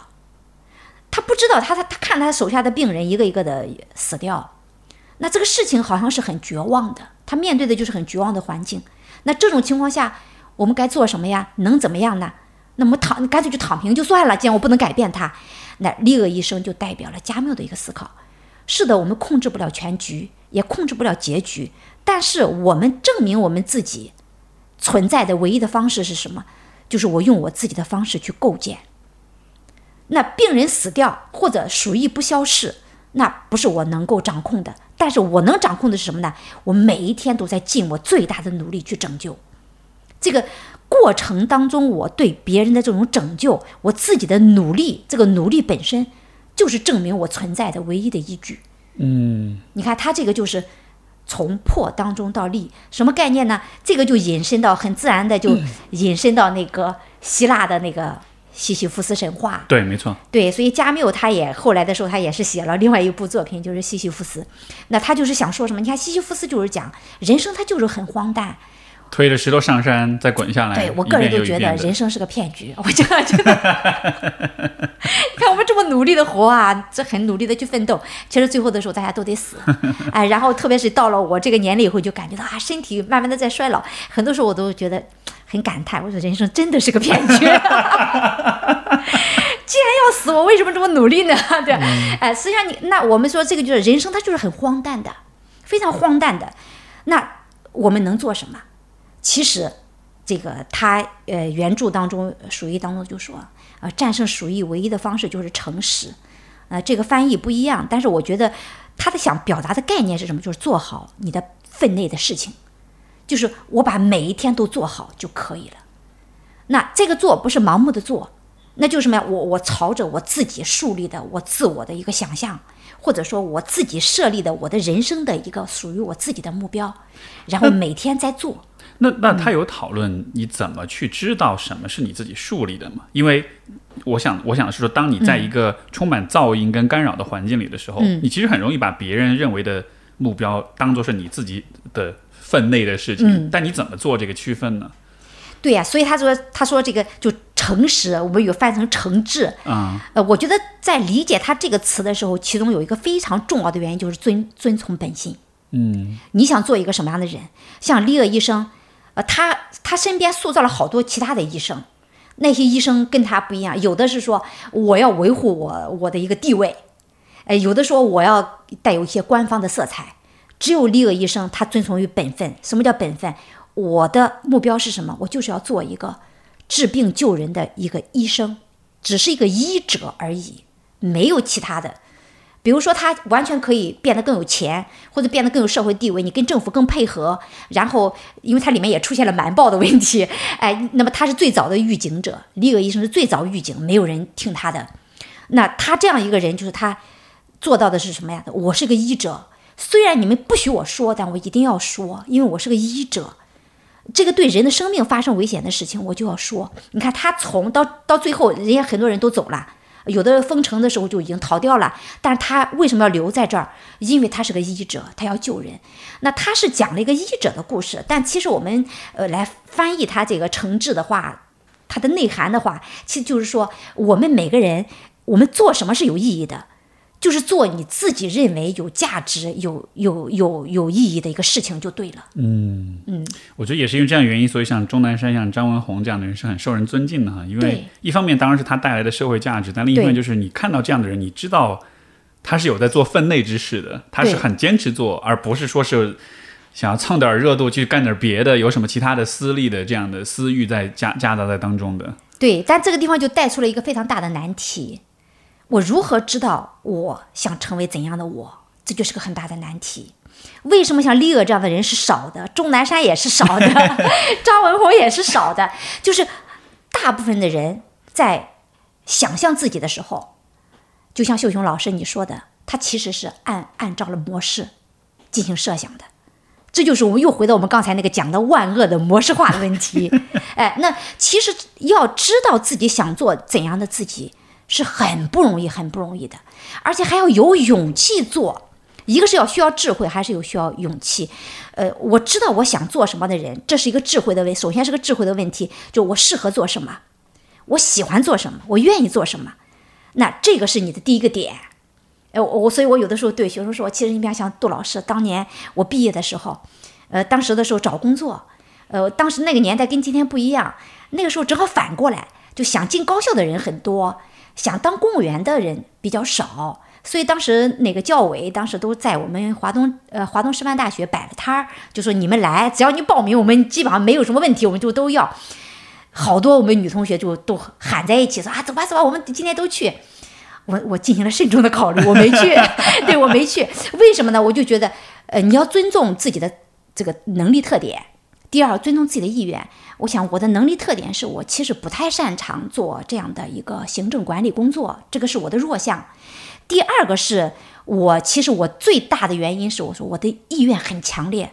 他不知道，他他他看他手下的病人一个一个的死掉，那这个事情好像是很绝望的。他面对的就是很绝望的环境。那这种情况下，我们该做什么呀？能怎么样呢？那么躺，干脆就躺平就算了。既然我不能改变他，那利厄医生就代表了加缪的一个思考。是的，我们控制不了全局，也控制不了结局，但是我们证明我们自己存在的唯一的方式是什么？就是我用我自己的方式去构建。那病人死掉或者鼠疫不消逝，那不是我能够掌控的。但是我能掌控的是什么呢？我每一天都在尽我最大的努力去拯救。这个过程当中，我对别人的这种拯救，我自己的努力，这个努力本身就是证明我存在的唯一的依据。嗯，你看他这个就是从破当中到立，什么概念呢？这个就引申到很自然的，就引申到那个希腊的那个。西西弗斯神话，对，没错，对，所以加缪他也后来的时候，他也是写了另外一部作品，就是西西弗斯。那他就是想说什么？你看西西弗斯就是讲人生，他就是很荒诞，推着石头上山再滚下来。对我个人都觉得人生是个骗局，*laughs* 我真的觉得。你看我们这么努力的活啊，这很努力的去奋斗，其实最后的时候大家都得死。*laughs* 哎，然后特别是到了我这个年龄以后，就感觉到啊，身体慢慢的在衰老，很多时候我都觉得。很感叹，我说人生真的是个骗局。*laughs* 既然要死，我为什么这么努力呢？对，哎，实际上你那我们说这个就是人生，它就是很荒诞的，非常荒诞的。那我们能做什么？其实，这个他呃原著当中鼠疫当中就说，呃战胜鼠疫唯一的方式就是诚实。呃，这个翻译不一样，但是我觉得他的想表达的概念是什么？就是做好你的分内的事情。就是我把每一天都做好就可以了。那这个做不是盲目的做，那就是什么呀？我我朝着我自己树立的我自我的一个想象，或者说我自己设立的我的人生的一个属于我自己的目标，然后每天在做。那那他有讨论你怎么去知道什么是你自己树立的吗？因为我想我想是说，当你在一个充满噪音跟干扰的环境里的时候，你其实很容易把别人认为的目标当做是你自己的。分内的事情，但你怎么做这个区分呢？对呀，所以他说，他说这个就诚实，我们有翻成诚挚啊。呃，我觉得在理解他这个词的时候，其中有一个非常重要的原因，就是遵遵从本心。嗯，你想做一个什么样的人？像利厄医生，呃，他他身边塑造了好多其他的医生，那些医生跟他不一样，有的是说我要维护我我的一个地位。哎，有的说我要带有一些官方的色彩，只有李鄂医生他遵从于本分。什么叫本分？我的目标是什么？我就是要做一个治病救人的一个医生，只是一个医者而已，没有其他的。比如说，他完全可以变得更有钱，或者变得更有社会地位，你跟政府更配合。然后，因为它里面也出现了瞒报的问题，*laughs* 哎，那么他是最早的预警者，李鄂医生是最早预警，没有人听他的。那他这样一个人，就是他做到的是什么呀？我是个医者，虽然你们不许我说，但我一定要说，因为我是个医者。这个对人的生命发生危险的事情，我就要说。你看，他从到到最后，人家很多人都走了。有的封城的时候就已经逃掉了，但是他为什么要留在这儿？因为他是个医者，他要救人。那他是讲了一个医者的故事，但其实我们呃来翻译他这个诚挚的话，它的内涵的话，其实就是说，我们每个人，我们做什么是有意义的。就是做你自己认为有价值、有有有有意义的一个事情就对了。嗯嗯，我觉得也是因为这样原因，所以像钟南山、像张文宏这样的人是很受人尊敬的哈。因为一方面当然是他带来的社会价值，但另一方面就是你看到这样的人，你知道他是有在做分内之事的，他是很坚持做，而不是说是想要蹭点热度去干点别的，有什么其他的私利的这样的私欲在夹夹杂在当中的。对，但这个地方就带出了一个非常大的难题。我如何知道我想成为怎样的我？这就是个很大的难题。为什么像李鄂这样的人是少的？钟南山也是少的，*laughs* 张文宏也是少的。就是大部分的人在想象自己的时候，就像秀雄老师你说的，他其实是按按照了模式进行设想的。这就是我们又回到我们刚才那个讲的万恶的模式化的问题。*laughs* 哎，那其实要知道自己想做怎样的自己。是很不容易，很不容易的，而且还要有勇气做。一个是要需要智慧，还是有需要勇气。呃，我知道我想做什么的人，这是一个智慧的问。首先是个智慧的问题，就我适合做什么，我喜欢做什么，我愿意做什么。那这个是你的第一个点。呃，我所以，我有的时候对学生说，其实你比较像杜老师当年我毕业的时候，呃，当时的时候找工作，呃，当时那个年代跟今天不一样，那个时候正好反过来，就想进高校的人很多。想当公务员的人比较少，所以当时那个教委当时都在我们华东呃华东师范大学摆了摊儿，就说你们来，只要你报名，我们基本上没有什么问题，我们就都要。好多我们女同学就都喊在一起说啊，走吧走吧，我们今天都去。我我进行了慎重的考虑，我没去，*laughs* 对我没去。为什么呢？我就觉得，呃，你要尊重自己的这个能力特点。第二，尊重自己的意愿。我想我的能力特点是我其实不太擅长做这样的一个行政管理工作，这个是我的弱项。第二个是我其实我最大的原因是我说我的意愿很强烈，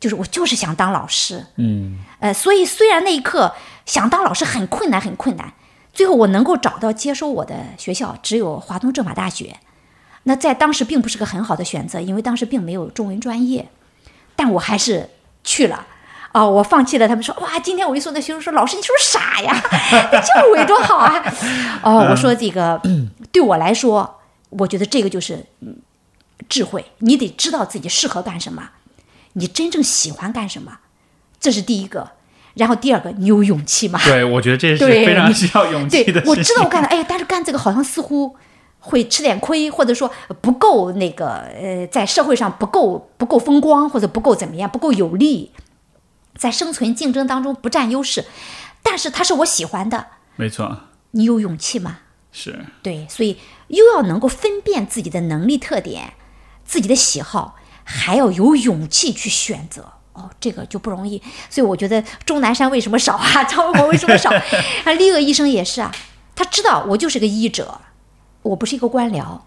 就是我就是想当老师。嗯，呃，所以虽然那一刻想当老师很困难很困难，最后我能够找到接收我的学校只有华东政法大学，那在当时并不是个很好的选择，因为当时并没有中文专业，但我还是去了。哦，我放弃了。他们说：“哇，今天我一说，那学生说，老师你是不是傻呀？教委多好啊！”哦，我说这个对我来说，我觉得这个就是智慧。你得知道自己适合干什么，你真正喜欢干什么，这是第一个。然后第二个，你有勇气吗？*laughs* 对，我觉得这是非常需要勇气的。对，我知道我干了，哎，但是干这个好像似乎会吃点亏，或者说不够那个呃，在社会上不够不够风光，或者不够怎么样，不够有利。在生存竞争当中不占优势，但是它是我喜欢的。没错，你有勇气吗？是对，所以又要能够分辨自己的能力特点、自己的喜好，还要有勇气去选择。哦，这个就不容易。所以我觉得钟南山为什么少啊？*laughs* 张文宏为什么少？*laughs* 啊，李鄂医生也是啊。他知道我就是个医者，我不是一个官僚，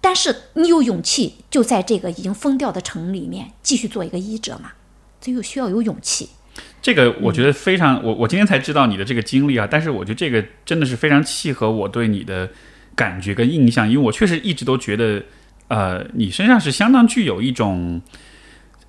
但是你有勇气就在这个已经封掉的城里面继续做一个医者嘛？这又需要有勇气。这个我觉得非常，我我今天才知道你的这个经历啊，但是我觉得这个真的是非常契合我对你的感觉跟印象，因为我确实一直都觉得，呃，你身上是相当具有一种，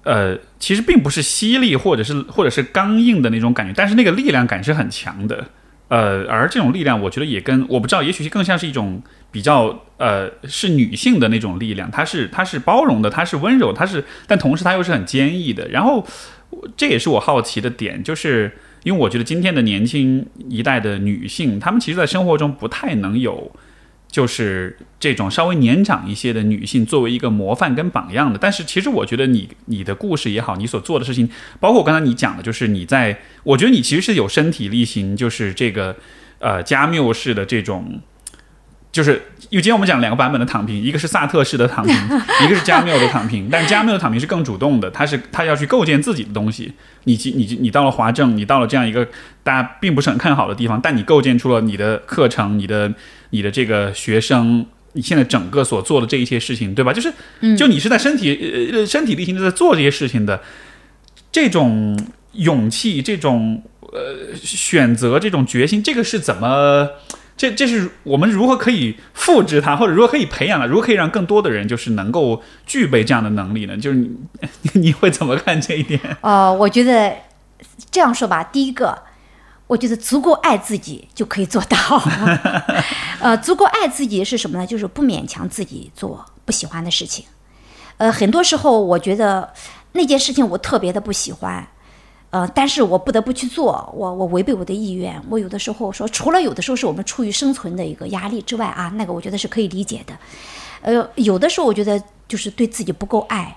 呃，其实并不是犀利或者是或者是刚硬的那种感觉，但是那个力量感是很强的。呃，而这种力量，我觉得也跟我不知道，也许更像是一种比较呃，是女性的那种力量，它是它是包容的，它是温柔，它是，但同时它又是很坚毅的。然后，这也是我好奇的点，就是因为我觉得今天的年轻一代的女性，她们其实，在生活中不太能有就是这种稍微年长一些的女性作为一个模范跟榜样的。但是其实我觉得你你的故事也好，你所做的事情，包括刚才你讲的，就是你在，我觉得你其实是有身体力行，就是这个呃加缪式的这种。就是因为今天我们讲两个版本的躺平，一个是萨特式的躺平，一个是加缪的躺平。但加缪的躺平是更主动的，他是他要去构建自己的东西。你你你到了华政，你到了这样一个大家并不是很看好的地方，但你构建出了你的课程，你的你的这个学生，你现在整个所做的这一些事情，对吧？就是就你是在身体呃身体力行的在做这些事情的，这种勇气，这种呃选择，这种决心，这个是怎么？这这是我们如何可以复制它，或者如何可以培养它，如何可以让更多的人就是能够具备这样的能力呢？就是你 *laughs* 你会怎么看这一点？呃，我觉得这样说吧，第一个，我觉得足够爱自己就可以做到。*laughs* 呃，足够爱自己是什么呢？就是不勉强自己做不喜欢的事情。呃，很多时候我觉得那件事情我特别的不喜欢。呃，但是我不得不去做，我我违背我的意愿。我有的时候说，除了有的时候是我们出于生存的一个压力之外啊，那个我觉得是可以理解的。呃，有的时候我觉得就是对自己不够爱，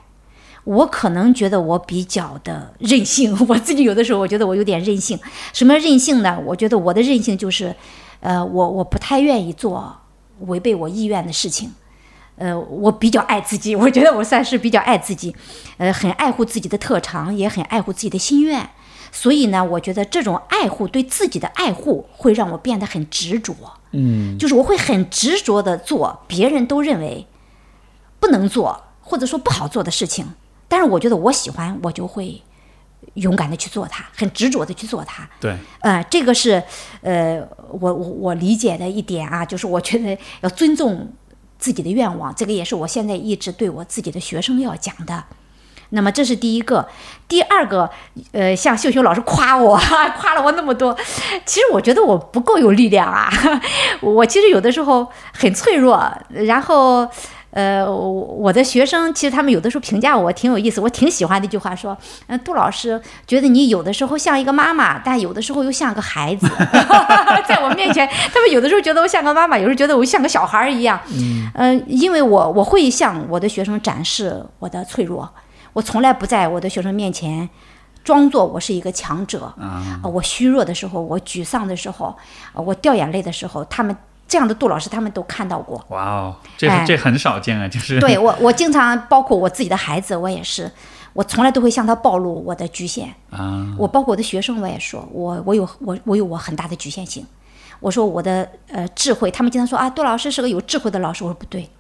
我可能觉得我比较的任性。*laughs* 我自己有的时候我觉得我有点任性。什么任性呢？我觉得我的任性就是，呃，我我不太愿意做违背我意愿的事情。呃，我比较爱自己，*laughs* 我觉得我算是比较爱自己，呃，很爱护自己的特长，也很爱护自己的心愿。所以呢，我觉得这种爱护对自己的爱护会让我变得很执着。嗯，就是我会很执着的做别人都认为不能做或者说不好做的事情，但是我觉得我喜欢，我就会勇敢的去做它，很执着的去做它。对，呃，这个是呃，我我我理解的一点啊，就是我觉得要尊重。自己的愿望，这个也是我现在一直对我自己的学生要讲的。那么这是第一个，第二个，呃，像秀秀老师夸我，*laughs* 夸了我那么多，其实我觉得我不够有力量啊，*laughs* 我其实有的时候很脆弱，然后。呃，我的学生其实他们有的时候评价我挺有意思，我挺喜欢的一句话说，嗯，杜老师觉得你有的时候像一个妈妈，但有的时候又像个孩子，*laughs* 在我面前，他们有的时候觉得我像个妈妈，有时候觉得我像个小孩儿一样。嗯，因为我我会向我的学生展示我的脆弱，我从来不在我的学生面前装作我是一个强者。啊，我虚弱的时候，我沮丧的时候，我掉眼泪的时候，他们。这样的杜老师他们都看到过，哇哦，这这很少见啊，就是对我我经常包括我自己的孩子，我也是，我从来都会向他暴露我的局限啊。我包括我的学生，我也说我我有我我有我很大的局限性。我说我的呃智慧，他们经常说啊，杜老师是个有智慧的老师。我说不对，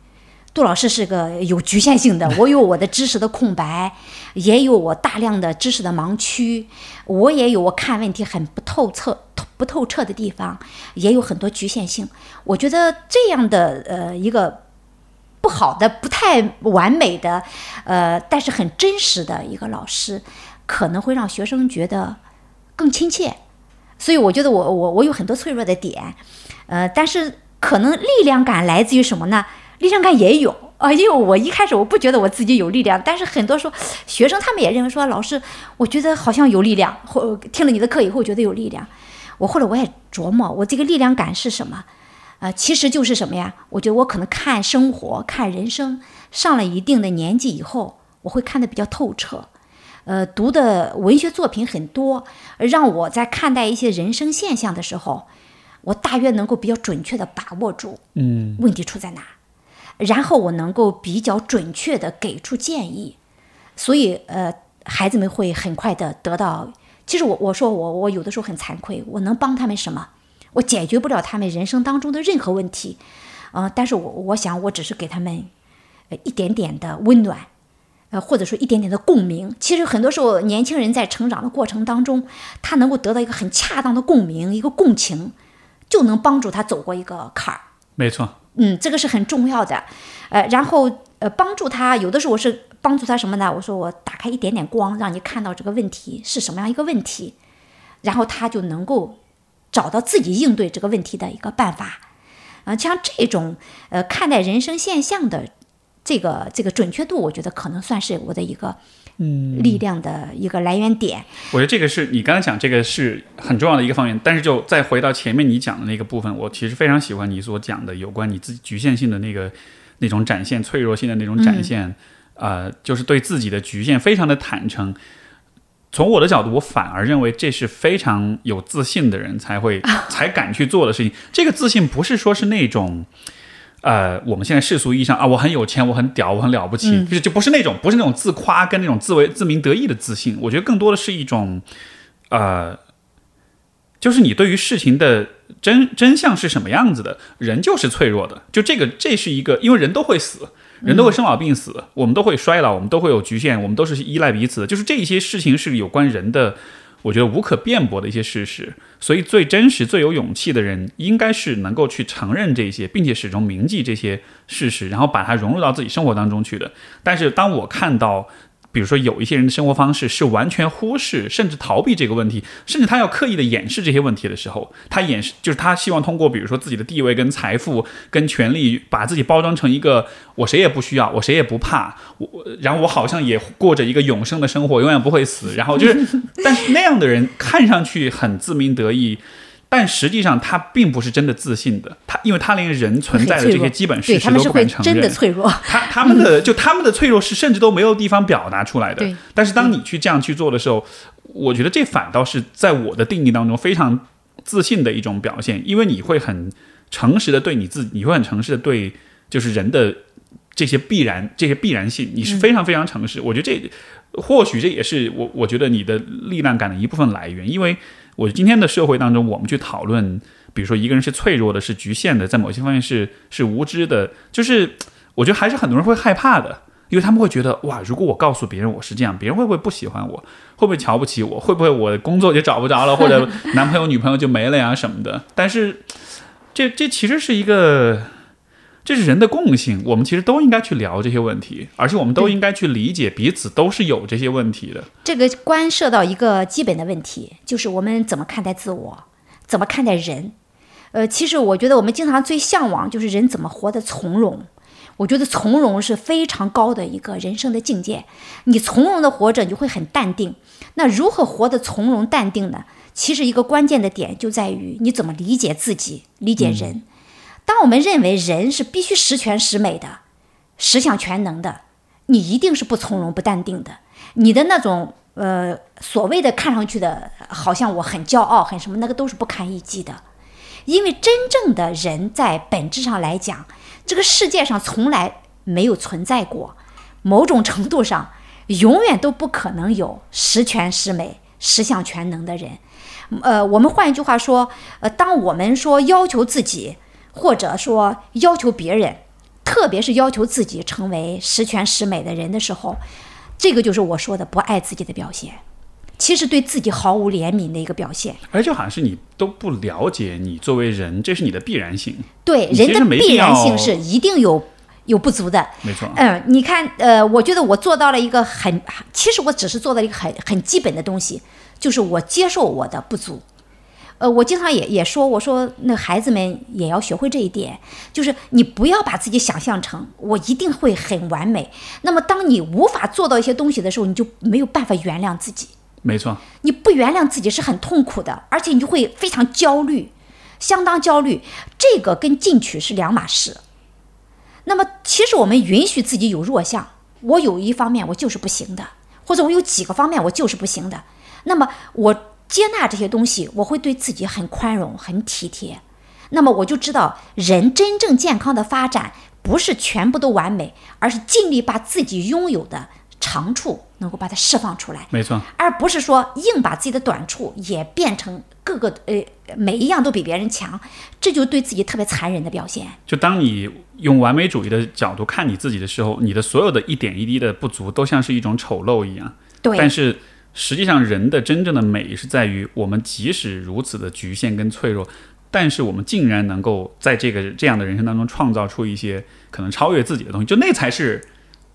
杜老师是个有局限性的。*laughs* 我有我的知识的空白，也有我大量的知识的盲区，我也有我看问题很不透彻。不透彻的地方也有很多局限性，我觉得这样的呃一个不好的、不太完美的，呃，但是很真实的一个老师，可能会让学生觉得更亲切。所以我觉得我我我有很多脆弱的点，呃，但是可能力量感来自于什么呢？力量感也有啊，因为我一开始我不觉得我自己有力量，但是很多时候学生他们也认为说老师，我觉得好像有力量，或听了你的课以后觉得有力量。我后来我也琢磨，我这个力量感是什么？呃，其实就是什么呀？我觉得我可能看生活、看人生，上了一定的年纪以后，我会看得比较透彻。呃，读的文学作品很多，让我在看待一些人生现象的时候，我大约能够比较准确的把握住，嗯，问题出在哪，然后我能够比较准确的给出建议，所以呃，孩子们会很快的得到。其实我我说我我有的时候很惭愧，我能帮他们什么？我解决不了他们人生当中的任何问题，呃，但是我我想我只是给他们，呃一点点的温暖，呃或者说一点点的共鸣。其实很多时候年轻人在成长的过程当中，他能够得到一个很恰当的共鸣，一个共情，就能帮助他走过一个坎儿。没错，嗯，这个是很重要的，呃，然后呃帮助他，有的时候我是。帮助他什么呢？我说我打开一点点光，让你看到这个问题是什么样一个问题，然后他就能够找到自己应对这个问题的一个办法。啊，像这种呃看待人生现象的这个这个准确度，我觉得可能算是我的一个嗯力量的一个来源点。我觉得这个是你刚才讲这个是很重要的一个方面，但是就再回到前面你讲的那个部分，我其实非常喜欢你所讲的有关你自己局限性的那个那种展现，脆弱性的那种展现，呃，就是对自己的局限非常的坦诚。从我的角度，我反而认为这是非常有自信的人才会 *laughs* 才敢去做的事情。这个自信不是说是那种，呃，我们现在世俗意义上啊，我很有钱，我很屌，我很了不起，就是就不是那种不是那种自夸跟那种自为自鸣得意的自信。我觉得更多的是一种，呃，就是你对于事情的真真相是什么样子的，人就是脆弱的。就这个，这是一个，因为人都会死。人都会生老病死，我们都会衰老，我们都会有局限，我们都是依赖彼此的。就是这些事情是有关人的，我觉得无可辩驳的一些事实。所以，最真实、最有勇气的人，应该是能够去承认这些，并且始终铭记这些事实，然后把它融入到自己生活当中去的。但是，当我看到。比如说，有一些人的生活方式是完全忽视甚至逃避这个问题，甚至他要刻意的掩饰这些问题的时候，他掩饰就是他希望通过比如说自己的地位、跟财富、跟权力，把自己包装成一个我谁也不需要，我谁也不怕，我然后我好像也过着一个永生的生活，永远不会死。然后就是，但是那样的人看上去很自鸣得意。但实际上，他并不是真的自信的。他，因为他连人存在的这些基本事实都不敢承认。真的脆弱。*laughs* 他他们的就他们的脆弱是甚至都没有地方表达出来的。但是当你去这样去做的时候，我觉得这反倒是在我的定义当中非常自信的一种表现，因为你会很诚实的对你自己，你会很诚实的对就是人的这些必然这些必然性，你是非常非常诚实。我觉得这或许这也是我我觉得你的力量感的一部分来源，因为。我今天的社会当中，我们去讨论，比如说一个人是脆弱的，是局限的，在某些方面是是无知的，就是我觉得还是很多人会害怕的，因为他们会觉得哇，如果我告诉别人我是这样，别人会不会不喜欢我？会不会瞧不起我？会不会我工作就找不着了，或者 *laughs* 男朋友女朋友就没了呀什么的？但是这这其实是一个。这是人的共性，我们其实都应该去聊这些问题，而且我们都应该去理解彼此都是有这些问题的。这个关涉到一个基本的问题，就是我们怎么看待自我，怎么看待人。呃，其实我觉得我们经常最向往就是人怎么活得从容。我觉得从容是非常高的一个人生的境界。你从容的活着，你就会很淡定。那如何活得从容淡定呢？其实一个关键的点就在于你怎么理解自己，理解人。当我们认为人是必须十全十美的、十项全能的，你一定是不从容、不淡定的。你的那种呃所谓的看上去的，好像我很骄傲、很什么，那个都是不堪一击的。因为真正的人在本质上来讲，这个世界上从来没有存在过，某种程度上永远都不可能有十全十美、十项全能的人。呃，我们换一句话说，呃，当我们说要求自己。或者说要求别人，特别是要求自己成为十全十美的人的时候，这个就是我说的不爱自己的表现。其实对自己毫无怜悯的一个表现。而就好像是你都不了解你作为人，这是你的必然性。对人的必然性是一定有有不足的。没错。嗯，你看，呃，我觉得我做到了一个很，其实我只是做到一个很很基本的东西，就是我接受我的不足。呃，我经常也也说，我说那孩子们也要学会这一点，就是你不要把自己想象成我一定会很完美。那么，当你无法做到一些东西的时候，你就没有办法原谅自己。没错，你不原谅自己是很痛苦的，而且你就会非常焦虑，相当焦虑。这个跟进取是两码事。那么，其实我们允许自己有弱项，我有一方面我就是不行的，或者我有几个方面我就是不行的。那么我。接纳这些东西，我会对自己很宽容、很体贴。那么我就知道，人真正健康的发展不是全部都完美，而是尽力把自己拥有的长处能够把它释放出来。没错，而不是说硬把自己的短处也变成各个呃每一样都比别人强，这就对自己特别残忍的表现。就当你用完美主义的角度看你自己的时候，你的所有的一点一滴的不足都像是一种丑陋一样。对，但是。实际上，人的真正的美是在于我们即使如此的局限跟脆弱，但是我们竟然能够在这个这样的人生当中创造出一些可能超越自己的东西，就那才是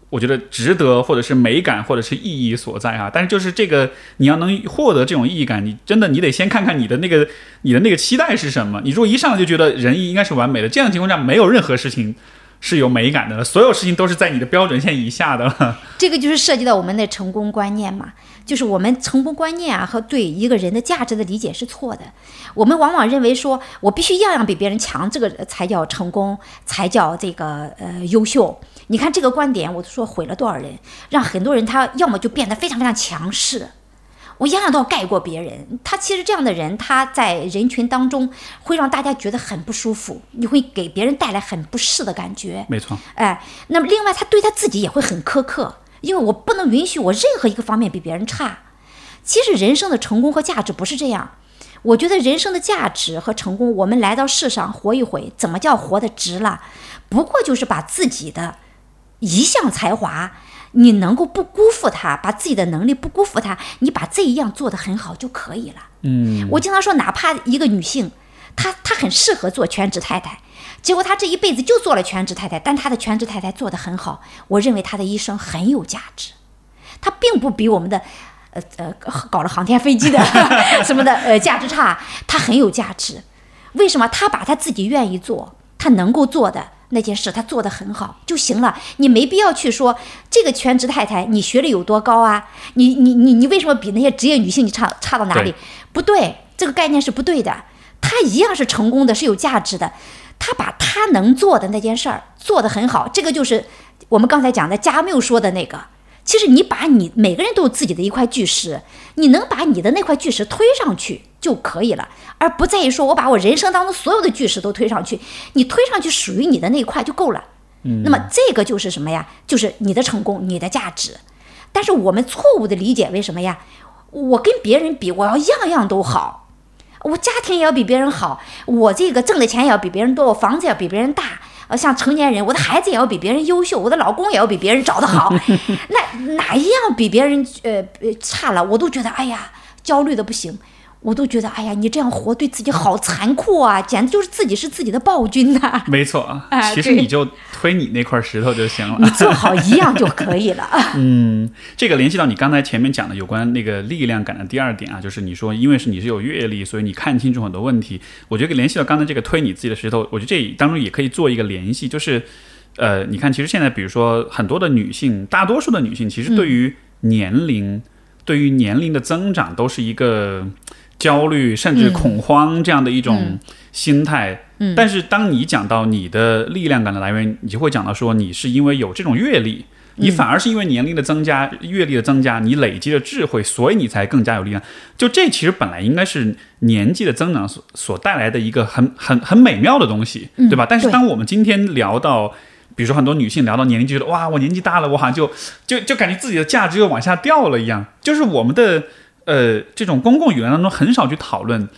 我觉得值得，或者是美感，或者是意义所在啊！但是就是这个，你要能获得这种意义感，你真的你得先看看你的那个你的那个期待是什么。你如果一上来就觉得人应该是完美的，这样的情况下，没有任何事情是有美感的，所有事情都是在你的标准线以下的。这个就是涉及到我们的成功观念嘛，就是我们成功观念啊和对一个人的价值的理解是错的。我们往往认为说我必须样样比别人强，这个才叫成功，才叫这个呃优秀。你看这个观点，我说毁了多少人，让很多人他要么就变得非常非常强势。我样样都要盖过别人，他其实这样的人，他在人群当中会让大家觉得很不舒服，你会给别人带来很不适的感觉。没错，哎，那么另外他对他自己也会很苛刻，因为我不能允许我任何一个方面比别人差。其实人生的成功和价值不是这样，我觉得人生的价值和成功，我们来到世上活一回，怎么叫活得值了？不过就是把自己的一项才华。你能够不辜负他，把自己的能力不辜负他，你把这一样做得很好就可以了。嗯，我经常说，哪怕一个女性，她她很适合做全职太太，结果他这一辈子就做了全职太太，但他的全职太太做得很好，我认为他的一生很有价值。他并不比我们的，呃呃，搞了航天飞机的 *laughs* 什么的呃价值差，他很有价值。为什么？他把他自己愿意做，他能够做的。那件事他做得很好就行了，你没必要去说这个全职太太你学历有多高啊？你你你你为什么比那些职业女性你差差到哪里？不对，这个概念是不对的。她一样是成功的，是有价值的。她把他能做的那件事儿做得很好，这个就是我们刚才讲的加缪说的那个。其实你把你每个人都有自己的一块巨石，你能把你的那块巨石推上去就可以了，而不在于说我把我人生当中所有的巨石都推上去，你推上去属于你的那一块就够了。嗯，那么这个就是什么呀？就是你的成功，你的价值。但是我们错误的理解为什么呀？我跟别人比，我要样样都好，我家庭也要比别人好，我这个挣的钱也要比别人多，我房子要比别人大。呃，像成年人，我的孩子也要比别人优秀，我的老公也要比别人找得好，*laughs* 那哪一样比别人呃差了，我都觉得哎呀，焦虑的不行。我都觉得，哎呀，你这样活对自己好残酷啊！*laughs* 简直就是自己是自己的暴君呐！没错，*laughs* 其实你就推你那块石头就行了，你做好一样就可以了。*laughs* 嗯，这个联系到你刚才前面讲的有关那个力量感的第二点啊，就是你说，因为是你是有阅历，所以你看清楚很多问题。我觉得联系到刚才这个推你自己的石头，我觉得这当中也可以做一个联系，就是，呃，你看，其实现在比如说很多的女性，大多数的女性，其实对于年龄，对于年龄的增长，都是一个。焦虑甚至恐慌这样的一种心态，嗯，但是当你讲到你的力量感的来源，你就会讲到说你是因为有这种阅历，你反而是因为年龄的增加、阅历的增加，你累积了智慧，所以你才更加有力量。就这其实本来应该是年纪的增长所所带来的一个很很很美妙的东西，对吧？但是当我们今天聊到，比如说很多女性聊到年龄，就觉得哇，我年纪大了，我好像就就就感觉自己的价值又往下掉了一样，就是我们的。呃，这种公共语言当中很少去讨论，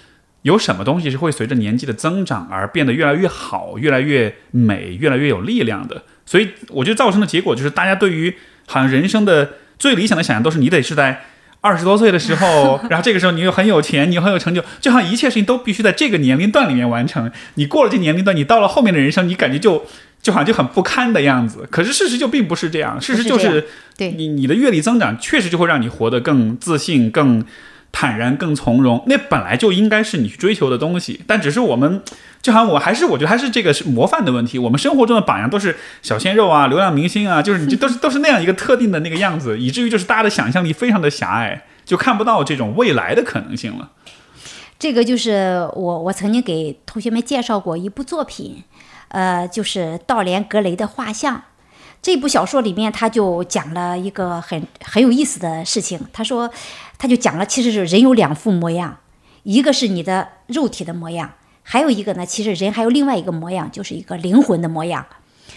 有什么东西是会随着年纪的增长而变得越来越好、越来越美、越来越有力量的。所以，我觉得造成的结果就是，大家对于好像人生的最理想的想象都是你得是在二十多岁的时候，然后这个时候你又很有钱，你很有成就，就好像一切事情都必须在这个年龄段里面完成。你过了这年龄段，你到了后面的人生，你感觉就。就好像就很不堪的样子，可是事实就并不是这样。事实就是，对你你的阅历增长确实就会让你活得更自信、更坦然、更从容。那本来就应该是你去追求的东西，但只是我们，就好像我还是我觉得还是这个是模范的问题。我们生活中的榜样都是小鲜肉啊、流量明星啊，就是你就 *laughs* 都是都是那样一个特定的那个样子，以至于就是大家的想象力非常的狭隘，就看不到这种未来的可能性了。这个就是我我曾经给同学们介绍过一部作品。呃，就是道连格雷的画像，这部小说里面他就讲了一个很很有意思的事情。他说，他就讲了，其实是人有两副模样，一个是你的肉体的模样，还有一个呢，其实人还有另外一个模样，就是一个灵魂的模样。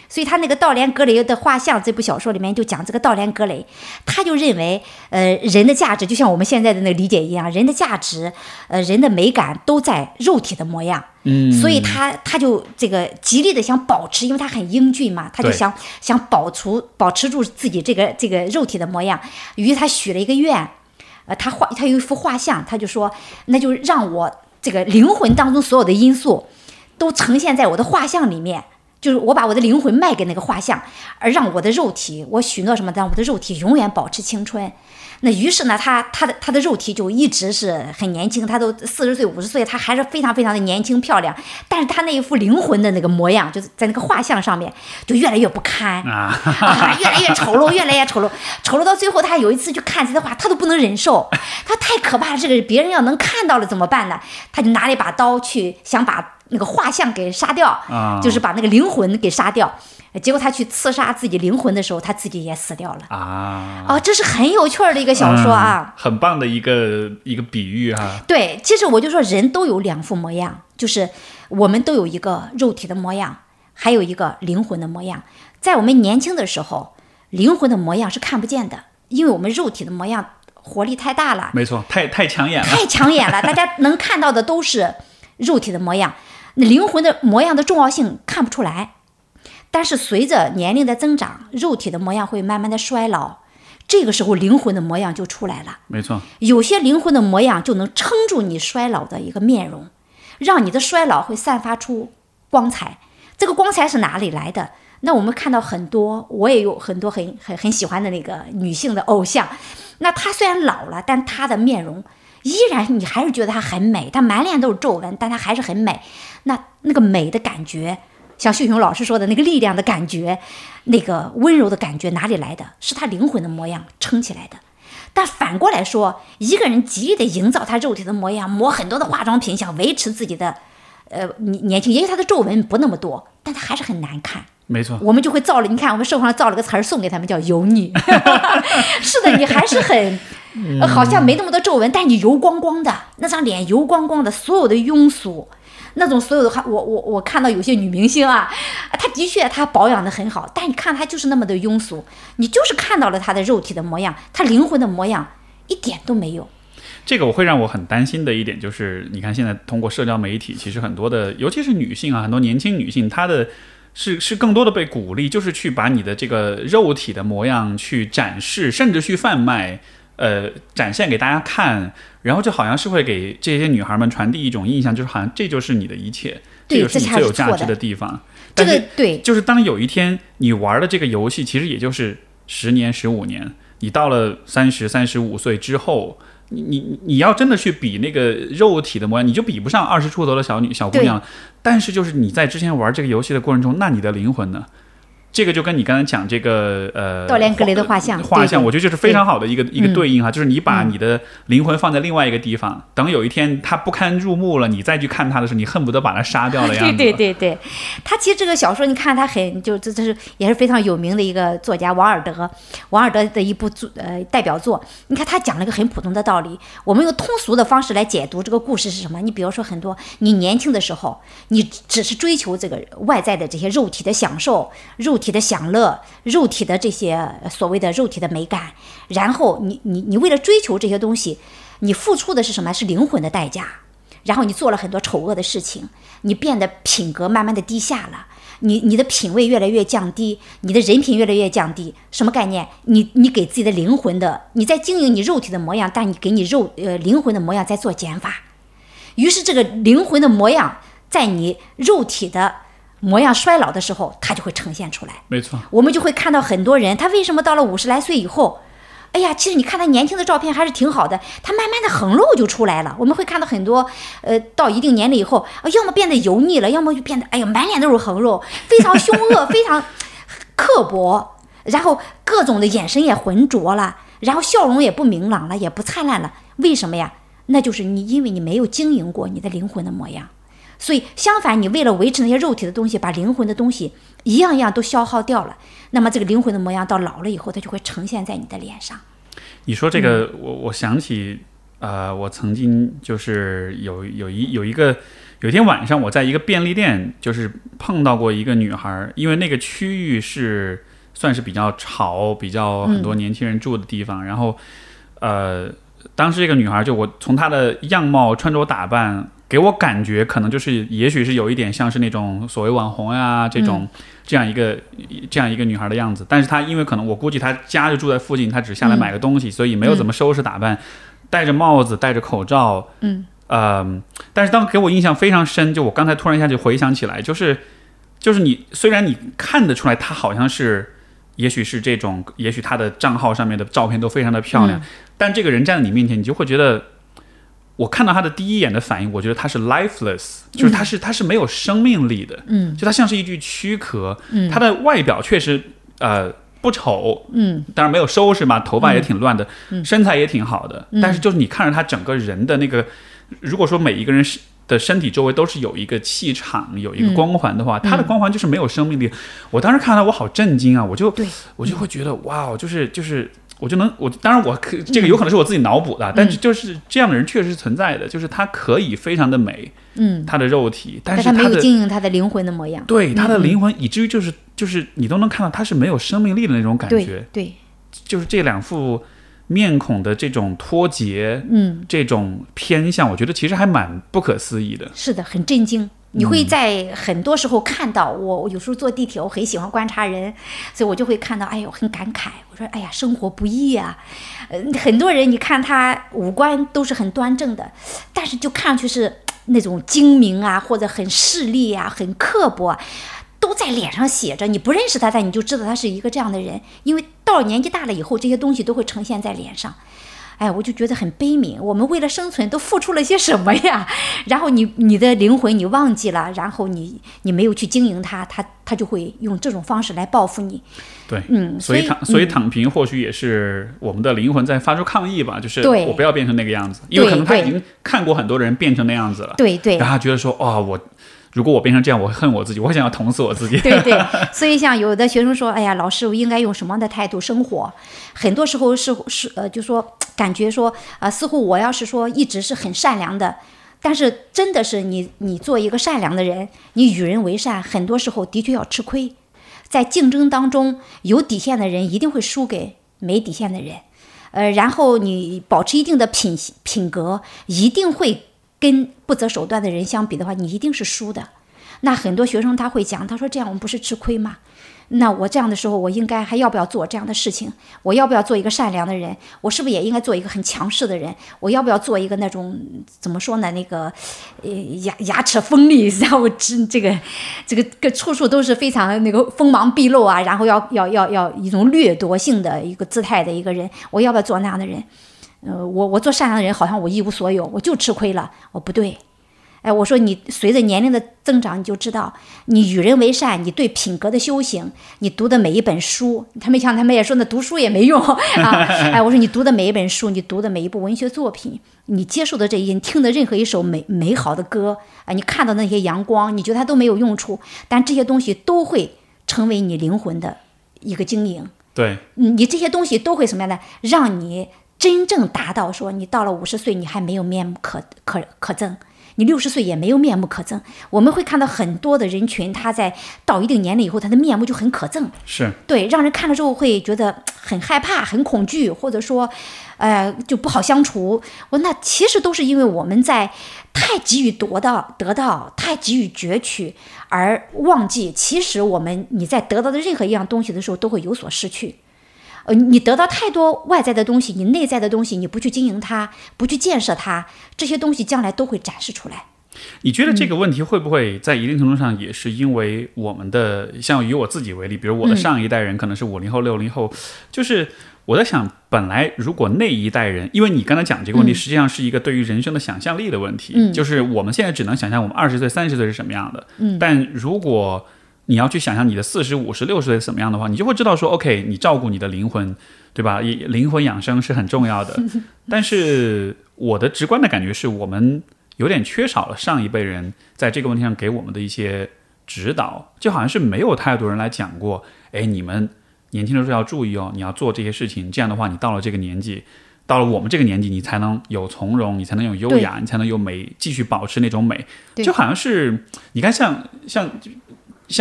所以他那个道连格雷的画像这部小说里面就讲这个道连格雷，他就认为，呃，人的价值就像我们现在的那个理解一样，人的价值，呃，人的美感都在肉体的模样。嗯，所以他他就这个极力的想保持，因为他很英俊嘛，他就想想保持保持住自己这个这个肉体的模样。于是他许了一个愿，呃，他画他有一幅画像，他就说，那就让我这个灵魂当中所有的因素都呈现在我的画像里面。就是我把我的灵魂卖给那个画像，而让我的肉体，我许诺什么，让我的肉体永远保持青春。那于是呢，他他的他的肉体就一直是很年轻，他都四十岁五十岁，他还是非常非常的年轻漂亮。但是他那一副灵魂的那个模样，就是在那个画像上面就越来越不堪啊，越来越丑陋，越来越丑陋，丑陋到最后，他有一次去看这的画，他都不能忍受，他太可怕了，这个别人要能看到了怎么办呢？他就拿了一把刀去想把那个画像给杀掉，就是把那个灵魂给杀掉。结果他去刺杀自己灵魂的时候，他自己也死掉了啊！哦，这是很有趣的一个小说啊，很棒的一个一个比喻哈。对，其实我就说人都有两副模样，就是我们都有一个肉体的模样，还有一个灵魂的模样。在我们年轻的时候，灵魂的模样是看不见的，因为我们肉体的模样活力太大了，没错，太太抢眼了，太抢眼了，大家能看到的都是肉体的模样，那灵魂的模样的重要性看不出来。但是随着年龄的增长，肉体的模样会慢慢的衰老，这个时候灵魂的模样就出来了。没错，有些灵魂的模样就能撑住你衰老的一个面容，让你的衰老会散发出光彩。这个光彩是哪里来的？那我们看到很多，我也有很多很很很喜欢的那个女性的偶像。那她虽然老了，但她的面容依然，你还是觉得她很美。她满脸都是皱纹，但她还是很美。那那个美的感觉。像秀雄老师说的那个力量的感觉，那个温柔的感觉哪里来的？是他灵魂的模样撑起来的。但反过来说，一个人极力的营造他肉体的模样，抹很多的化妆品，想维持自己的，呃年年轻，也许他的皱纹不那么多，但他还是很难看。没错，我们就会造了。你看，我们社会上造了个词儿送给他们，叫油腻。*laughs* *laughs* 是的，你还是很，好像没那么多皱纹，但你油光光的，那张脸油光光的，所有的庸俗。那种所有的话，我我我看到有些女明星啊，她的确她保养的很好，但你看她就是那么的庸俗，你就是看到了她的肉体的模样，她灵魂的模样一点都没有。这个我会让我很担心的一点就是，你看现在通过社交媒体，其实很多的，尤其是女性啊，很多年轻女性，她的是是更多的被鼓励，就是去把你的这个肉体的模样去展示，甚至去贩卖。呃，展现给大家看，然后就好像是会给这些女孩们传递一种印象，就是好像这就是你的一切，这就是你最有价值的地方。这个对，就是当有一天你玩的这个游戏，其实也就是十年、十五年，你到了三十三十五岁之后，你你你要真的去比那个肉体的模样，你就比不上二十出头的小女小姑娘。但是就是你在之前玩这个游戏的过程中，那你的灵魂呢？这个就跟你刚才讲这个呃，道连格雷的画像，画像，我觉得就是非常好的一个一个对应哈，就是你把你的灵魂放在另外一个地方，等有一天他不堪入目了，你再去看他的时候，你恨不得把他杀掉了样子。*laughs* 对对对对，他其实这个小说，你看他很就这这是也是非常有名的一个作家王尔德，王尔德的一部作呃代表作，你看他讲了一个很普通的道理，我们用通俗的方式来解读这个故事是什么？你比如说很多你年轻的时候，你只是追求这个外在的这些肉体的享受，肉。体的享乐，肉体的这些所谓的肉体的美感，然后你你你为了追求这些东西，你付出的是什么？是灵魂的代价。然后你做了很多丑恶的事情，你变得品格慢慢的低下了，你你的品味越来越降低，你的人品越来越降低。什么概念？你你给自己的灵魂的，你在经营你肉体的模样，但你给你肉呃灵魂的模样在做减法。于是这个灵魂的模样在你肉体的。模样衰老的时候，它就会呈现出来。没错，我们就会看到很多人，他为什么到了五十来岁以后，哎呀，其实你看他年轻的照片还是挺好的，他慢慢的横肉就出来了。我们会看到很多，呃，到一定年龄以后，要么变得油腻了，要么就变得，哎呀，满脸都是横肉，非常凶恶，非常刻薄，然后各种的眼神也浑浊了，然后笑容也不明朗了，也不灿烂了。为什么呀？那就是你，因为你没有经营过你的灵魂的模样。所以，相反，你为了维持那些肉体的东西，把灵魂的东西一样一样都消耗掉了，那么这个灵魂的模样到老了以后，它就会呈现在你的脸上。你说这个，我我想起，呃，我曾经就是有有一有一个有一天晚上，我在一个便利店，就是碰到过一个女孩，因为那个区域是算是比较潮、比较很多年轻人住的地方，然后，呃，当时这个女孩就我从她的样貌、穿着打扮。给我感觉可能就是，也许是有一点像是那种所谓网红呀这种这样一个这样一个女孩的样子，但是她因为可能我估计她家就住在附近，她只下来买个东西，所以没有怎么收拾打扮，戴着帽子，戴着口罩，嗯，呃，但是当给我印象非常深，就我刚才突然一下就回想起来，就是就是你虽然你看得出来她好像是，也许是这种，也许她的账号上面的照片都非常的漂亮，但这个人站在你面前，你就会觉得，我看到他的第一眼的反应，我觉得他是 lifeless，就是他是他是没有生命力的，嗯，就他像是一具躯壳，嗯。他的外表确实呃不丑，嗯，当然没有收拾嘛，头发也挺乱的，身材也挺好的，嗯。但是就是你看着他整个人的那个，如果说每一个人是。的身体周围都是有一个气场，有一个光环的话，他的光环就是没有生命力。我当时看到我好震惊啊！我就我就会觉得哇，哦，就是就是，我就能我当然我可这个有可能是我自己脑补的，但是就是这样的人确实是存在的，就是他可以非常的美，嗯，他的肉体，但是他没有经营他的灵魂的模样。对他的灵魂，以至于就是就是你都能看到他是没有生命力的那种感觉。对，对，就是这两副面孔的这种脱节，嗯，这种偏向，我觉得其实还蛮不可思议的。是的，很震惊。你会在很多时候看到我，我有时候坐地铁，我很喜欢观察人，所以我就会看到，哎呦，很感慨。我说，哎呀，生活不易啊。呃，很多人你看他五官都是很端正的，但是就看上去是那种精明啊，或者很势利啊，很刻薄。都在脸上写着，你不认识他，但你就知道他是一个这样的人，因为到年纪大了以后，这些东西都会呈现在脸上。哎，我就觉得很悲悯。我们为了生存都付出了些什么呀？*laughs* 然后你你的灵魂你忘记了，然后你你没有去经营它，它它就会用这种方式来报复你。对，嗯，所以以躺所以躺平或许也是我们的灵魂在发出抗议吧，就是我不要变成那个样子，因为可能他已经看过很多人变成那样子了，对对然后他觉得说，哇，我如果我变成这样，我会恨我自己，我想要捅死我自己。对对，所以像有的学生说，哎呀，老师，我应该用什么样的态度生活？很多时候是是呃，就说感觉说啊、似乎我要是说一直是很善良的，但是真的是你你做一个善良的人，你与人为善，很多时候的确要吃亏。在竞争当中，有底线的人一定会输给没底线的人，呃，然后你保持一定的品品格，一定会跟不择手段的人相比的话，你一定是输的。那很多学生他会讲，他说这样我们不是吃亏吗？那我这样的时候，我应该还要不要做这样的事情？我要不要做一个善良的人？我是不是也应该做一个很强势的人？我要不要做一个那种怎么说呢？那个，呃，牙牙齿锋利，然后这这个这个个处处都是非常那个锋芒毕露啊，然后要要要要一种掠夺性的一个姿态的一个人，我要不要做那样的人？呃，我我做善良的人，好像我一无所有，我就吃亏了，我不对。哎，我说你随着年龄的增长，你就知道，你与人为善，你对品格的修行，你读的每一本书，他们像他们也说，那读书也没用啊。*laughs* 哎，我说你读的每一本书，你读的每一部文学作品，你接受的这一些，你听的任何一首美美好的歌啊，你看到那些阳光，你觉得它都没有用处，但这些东西都会成为你灵魂的一个经营。对，嗯你这些东西都会什么样的，让你真正达到说，你到了五十岁，你还没有面目可可可憎。你六十岁也没有面目可憎，我们会看到很多的人群，他在到一定年龄以后，他的面目就很可憎，是对，让人看了之后会觉得很害怕、很恐惧，或者说，呃，就不好相处。我那其实都是因为我们在太急于得到、得到，太急于攫取，而忘记其实我们你在得到的任何一样东西的时候，都会有所失去。呃，你得到太多外在的东西，你内在的东西，你不去经营它，不去建设它，这些东西将来都会展示出来。你觉得这个问题会不会在一定程度上也是因为我们的，像以我自己为例，比如我的上一代人可能是五零后、六零后，就是我在想，本来如果那一代人，因为你刚才讲这个问题，实际上是一个对于人生的想象力的问题，就是我们现在只能想象我们二十岁、三十岁是什么样的，但如果你要去想象你的四十五十六十岁怎么样的话，你就会知道说，OK，你照顾你的灵魂，对吧？也灵魂养生是很重要的。*laughs* 但是我的直观的感觉是我们有点缺少了上一辈人在这个问题上给我们的一些指导，就好像是没有太多人来讲过，哎，你们年轻的时候要注意哦，你要做这些事情，这样的话，你到了这个年纪。到了我们这个年纪，你才能有从容，你才能有优雅，你才能有美，继续保持那种美。就好像是你看像，像像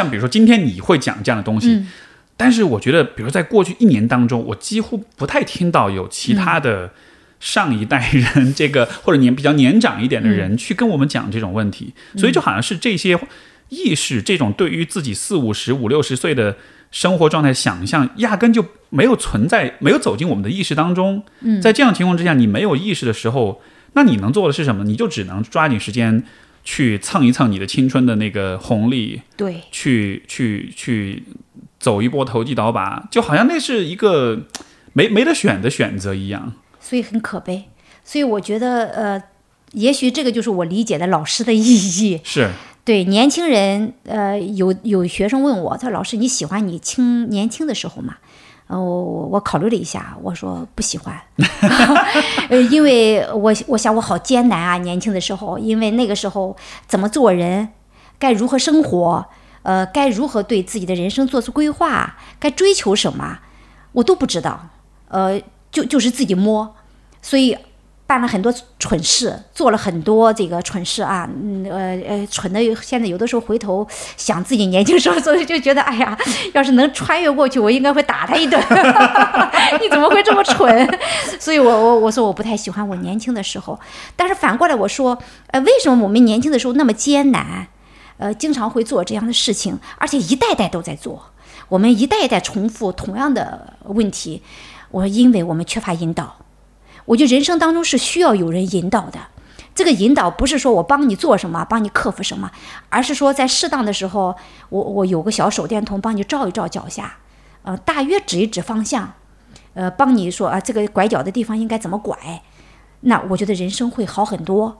比如说今天你会讲这样的东西，嗯。但是我觉得，比如在过去一年当中，我几乎不太听到有其他的上一代人，这个、或者年比较年长一点的人去跟我们讲这种问题，所以就好像是这些意识，这种对于自己四五十、五六十岁的生活状态想象，压根就没有存在，没有走进我们的意识当中。在这样的情况之下，你没有意识的时候，那你能做的是什么？你就只能抓紧时间去蹭一蹭你的青春的那个红利，对，去去去走一波投机倒把，就好像那是一个没没得选的选择一样。所以很可悲。所以我觉得，呃，也许这个就是我理解的老师的意义。是对年轻人，呃，有有学生问我，他说：“老师，你喜欢你青年轻的时候吗？”呃，我我我考虑了一下，我说不喜欢，*laughs* 呃，因为我我想我好艰难啊，年轻的时候，因为那个时候怎么做人，该如何生活，呃，该如何对自己的人生做出规划，该追求什么，我都不知道，呃，就就是自己摸，所以。办了很多蠢事，做了很多这个蠢事啊，嗯呃呃，蠢的现在有的时候回头想自己年轻时候做的，就觉得哎呀，要是能穿越过去，我应该会打他一顿。*laughs* 你怎么会这么蠢？所以我我我说我不太喜欢我年轻的时候，但是反过来我说，呃，为什么我们年轻的时候那么艰难？呃，经常会做这样的事情，而且一代代都在做，我们一代一代重复同样的问题。我说，因为我们缺乏引导。我觉得人生当中是需要有人引导的，这个引导不是说我帮你做什么，帮你克服什么，而是说在适当的时候，我我有个小手电筒帮你照一照脚下，呃，大约指一指方向，呃，帮你说啊，这个拐角的地方应该怎么拐，那我觉得人生会好很多。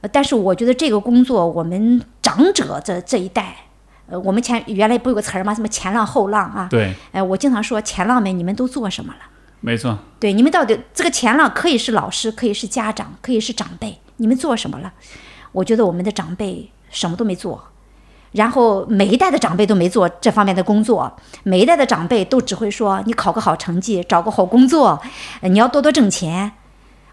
呃，但是我觉得这个工作，我们长者这这一代，呃，我们前原来不有个词儿吗？什么前浪后浪啊？对。哎，我经常说前浪们，你们都做什么了？没错，对你们到底这个前浪可以是老师，可以是家长，可以是长辈，你们做什么了？我觉得我们的长辈什么都没做，然后每一代的长辈都没做这方面的工作，每一代的长辈都只会说你考个好成绩，找个好工作，你要多多挣钱。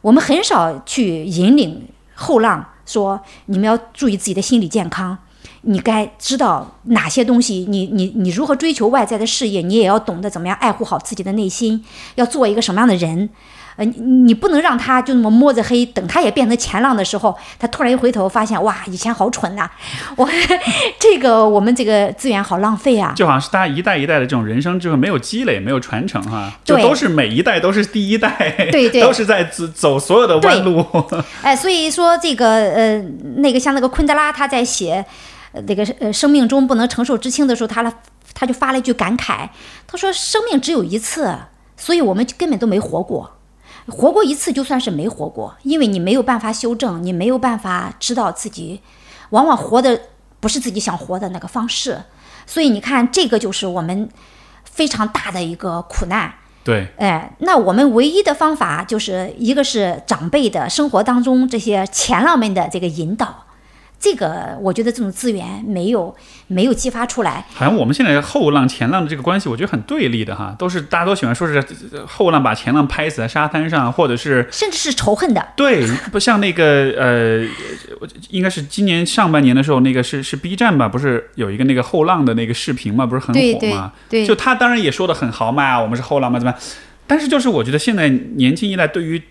我们很少去引领后浪，说你们要注意自己的心理健康。你该知道哪些东西？你你你如何追求外在的事业？你也要懂得怎么样爱护好自己的内心，要做一个什么样的人？呃，你你不能让他就那么摸着黑，等他也变成前浪的时候，他突然一回头发现，哇，以前好蠢呐！*laughs* 我这个我们这个资源好浪费啊！就好像是大家一代一代的这种人生智慧没有积累，没有传承哈，就对都是每一代都是第一代，对对都是在走走所有的弯路。哎，所以说这个呃，那个像那个昆德拉他在写。呃，那个呃，生命中不能承受之轻的时候，他了，他就发了一句感慨，他说：“生命只有一次，所以我们根本都没活过，活过一次就算是没活过，因为你没有办法修正，你没有办法知道自己，往往活的不是自己想活的那个方式，所以你看，这个就是我们非常大的一个苦难。对，哎，那我们唯一的方法就是一个是长辈的生活当中这些前浪们的这个引导。”这个我觉得这种资源没有没有激发出来，好像我们现在后浪前浪的这个关系，我觉得很对立的哈，都是大家都喜欢说是后浪把前浪拍死在沙滩上，或者是甚至是仇恨的。对，不像那个呃，应该是今年上半年的时候，那个是是 B 站吧，不是有一个那个后浪的那个视频嘛，不是很火嘛？对，就他当然也说的很豪迈啊，我们是后浪嘛，怎么？但是就是我觉得现在年轻一代对于。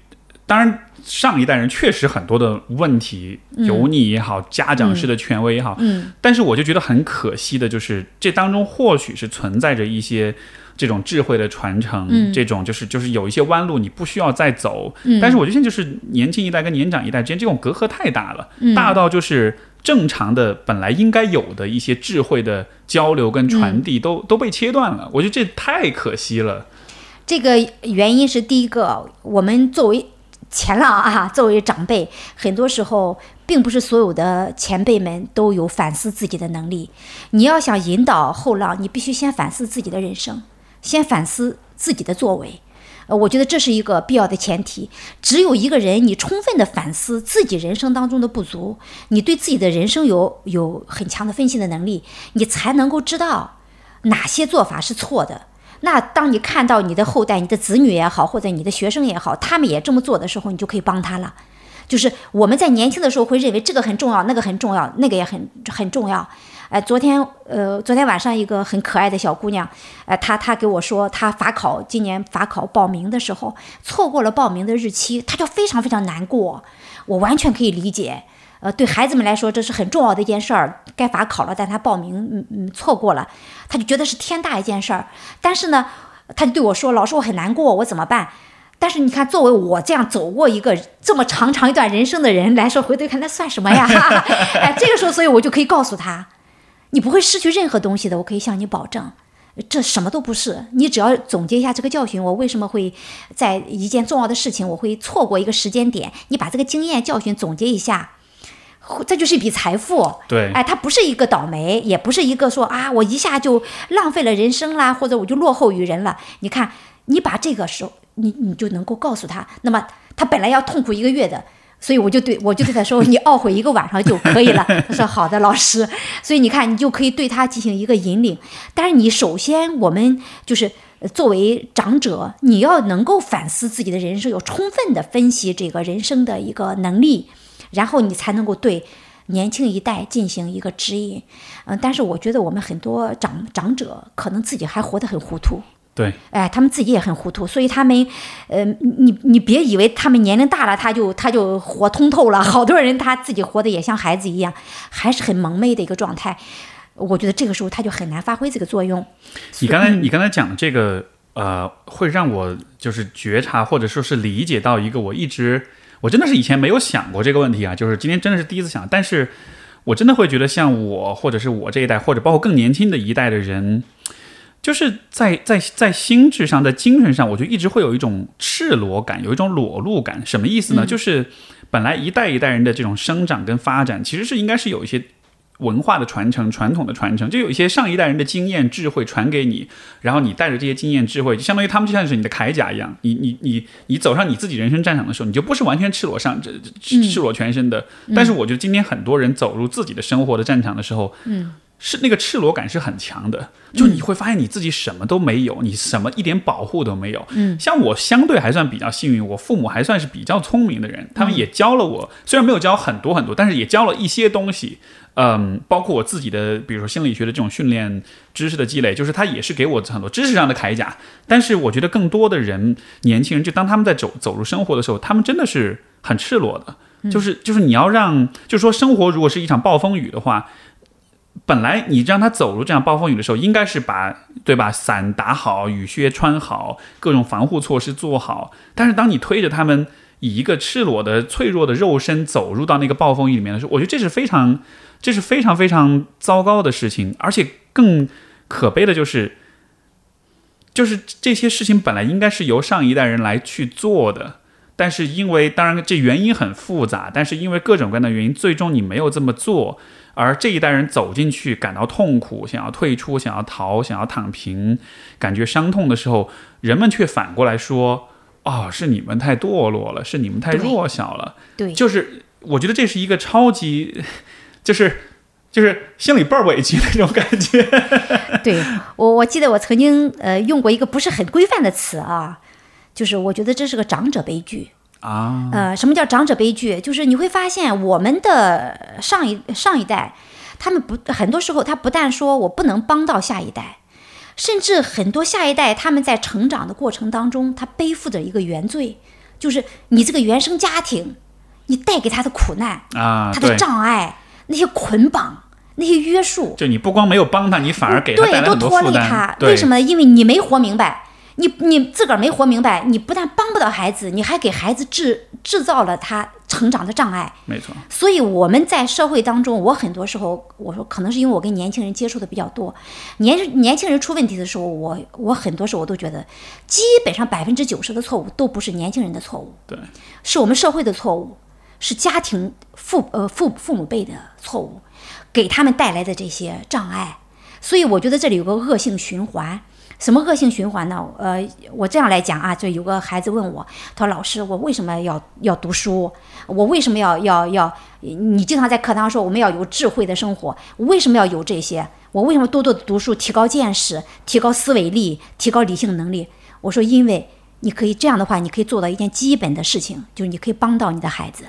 当然，上一代人确实很多的问题，油腻也好，家长式的权威也好，嗯，但是我就觉得很可惜的，就是这当中或许是存在着一些这种智慧的传承，这种就是就是有一些弯路你不需要再走，但是我觉得现在就是年轻一代跟年长一代之间这种隔阂太大了，大到就是正常的本来应该有的一些智慧的交流跟传递都都被切断了，我觉得这太可惜了。这个原因是第一个，我们作为。前浪啊，作为长辈，很多时候并不是所有的前辈们都有反思自己的能力。你要想引导后浪，你必须先反思自己的人生，先反思自己的作为。呃，我觉得这是一个必要的前提。只有一个人，你充分的反思自己人生当中的不足，你对自己的人生有有很强的分析的能力，你才能够知道哪些做法是错的。那当你看到你的后代、你的子女也好，或者你的学生也好，他们也这么做的时候，你就可以帮他了。就是我们在年轻的时候会认为这个很重要，那个很重要，那个也很很重要。哎，昨天呃，昨天晚上一个很可爱的小姑娘，呃，她她给我说，她法考今年法考报名的时候错过了报名的日期，她就非常非常难过。我完全可以理解。呃，对孩子们来说，这是很重要的一件事儿。该法考了，但他报名嗯嗯错过了，他就觉得是天大一件事儿。但是呢，他就对我说：“老师，我很难过，我怎么办？”但是你看，作为我这样走过一个这么长长一段人生的人来说，回头看那算什么呀？*laughs* 哎，这个时候，所以我就可以告诉他，你不会失去任何东西的，我可以向你保证。这什么都不是，你只要总结一下这个教训，我为什么会在一件重要的事情我会错过一个时间点？你把这个经验教训总结一下，这就是一笔财富。对，哎，它不是一个倒霉，也不是一个说啊，我一下就浪费了人生啦，或者我就落后于人了。你看，你把这个时候，你你就能够告诉他，那么他本来要痛苦一个月的。所以我就对我就对他说：“你懊悔一个晚上就可以了。*laughs* ”他说：“好的，老师。”所以你看，你就可以对他进行一个引领。但是你首先，我们就是作为长者，你要能够反思自己的人生，有充分的分析这个人生的一个能力，然后你才能够对年轻一代进行一个指引。嗯，但是我觉得我们很多长长者可能自己还活得很糊涂。对，哎，他们自己也很糊涂，所以他们，呃，你你别以为他们年龄大了，他就他就活通透了。*laughs* 好多人他自己活得也像孩子一样，还是很蒙昧的一个状态。我觉得这个时候他就很难发挥这个作用。你刚才你刚才讲的这个，呃，会让我就是觉察或者说是理解到一个我一直我真的是以前没有想过这个问题啊，就是今天真的是第一次想。但是我真的会觉得，像我或者是我这一代，或者包括更年轻的一代的人。就是在在在心智上，在精神上，我就一直会有一种赤裸感，有一种裸露感。什么意思呢？就是本来一代一代人的这种生长跟发展，其实是应该是有一些文化的传承、传统的传承，就有一些上一代人的经验智慧传给你，然后你带着这些经验智慧，就相当于他们就像是你的铠甲一样。你你你你走上你自己人生战场的时候，你就不是完全赤裸上这赤裸全身的。但是我觉得今天很多人走入自己的生活的战场的时候，嗯。是那个赤裸感是很强的，就你会发现你自己什么都没有，你什么一点保护都没有。嗯，像我相对还算比较幸运，我父母还算是比较聪明的人，他们也教了我，虽然没有教很多很多，但是也教了一些东西。嗯，包括我自己的，比如说心理学的这种训练知识的积累，就是他也是给我很多知识上的铠甲。但是我觉得更多的人，年轻人，就当他们在走走入生活的时候，他们真的是很赤裸的，就是就是你要让，就是说生活如果是一场暴风雨的话。本来你让他走入这样暴风雨的时候，应该是把对吧伞打好，雨靴穿好，各种防护措施做好。但是当你推着他们以一个赤裸的、脆弱的肉身走入到那个暴风雨里面的时候，我觉得这是非常、这是非常非常糟糕的事情。而且更可悲的就是，就是这些事情本来应该是由上一代人来去做的，但是因为当然这原因很复杂，但是因为各种各样的原因，最终你没有这么做。而这一代人走进去，感到痛苦，想要退出，想要逃，想要躺平，感觉伤痛的时候，人们却反过来说：“哦，是你们太堕落了，是你们太弱小了。”对，就是我觉得这是一个超级，*laughs* 就是就是心里倍儿委屈那种感觉。*laughs* 对我，我记得我曾经呃用过一个不是很规范的词啊，就是我觉得这是个长者悲剧。啊，呃，什么叫长者悲剧？就是你会发现，我们的上一上一代，他们不很多时候，他不但说我不能帮到下一代，甚至很多下一代他们在成长的过程当中，他背负着一个原罪，就是你这个原生家庭，你带给他的苦难啊，他的障碍，那些捆绑，那些约束，就你不光没有帮他，你反而给他带来很多负担。为什么？因为你没活明白。你你自个儿没活明白，你不但帮不到孩子，你还给孩子制制造了他成长的障碍。没错。所以我们在社会当中，我很多时候我说，可能是因为我跟年轻人接触的比较多，年年轻人出问题的时候，我我很多时候我都觉得，基本上百分之九十的错误都不是年轻人的错误，对，是我们社会的错误，是家庭父呃父父母辈的错误，给他们带来的这些障碍。所以我觉得这里有个恶性循环。什么恶性循环呢？呃，我这样来讲啊，就有个孩子问我，他说：“老师，我为什么要要读书？我为什么要要要？你经常在课堂上说我们要有智慧的生活，我为什么要有这些？我为什么多多的读书，提高见识，提高思维力，提高理性能力？”我说：“因为你可以这样的话，你可以做到一件基本的事情，就是你可以帮到你的孩子。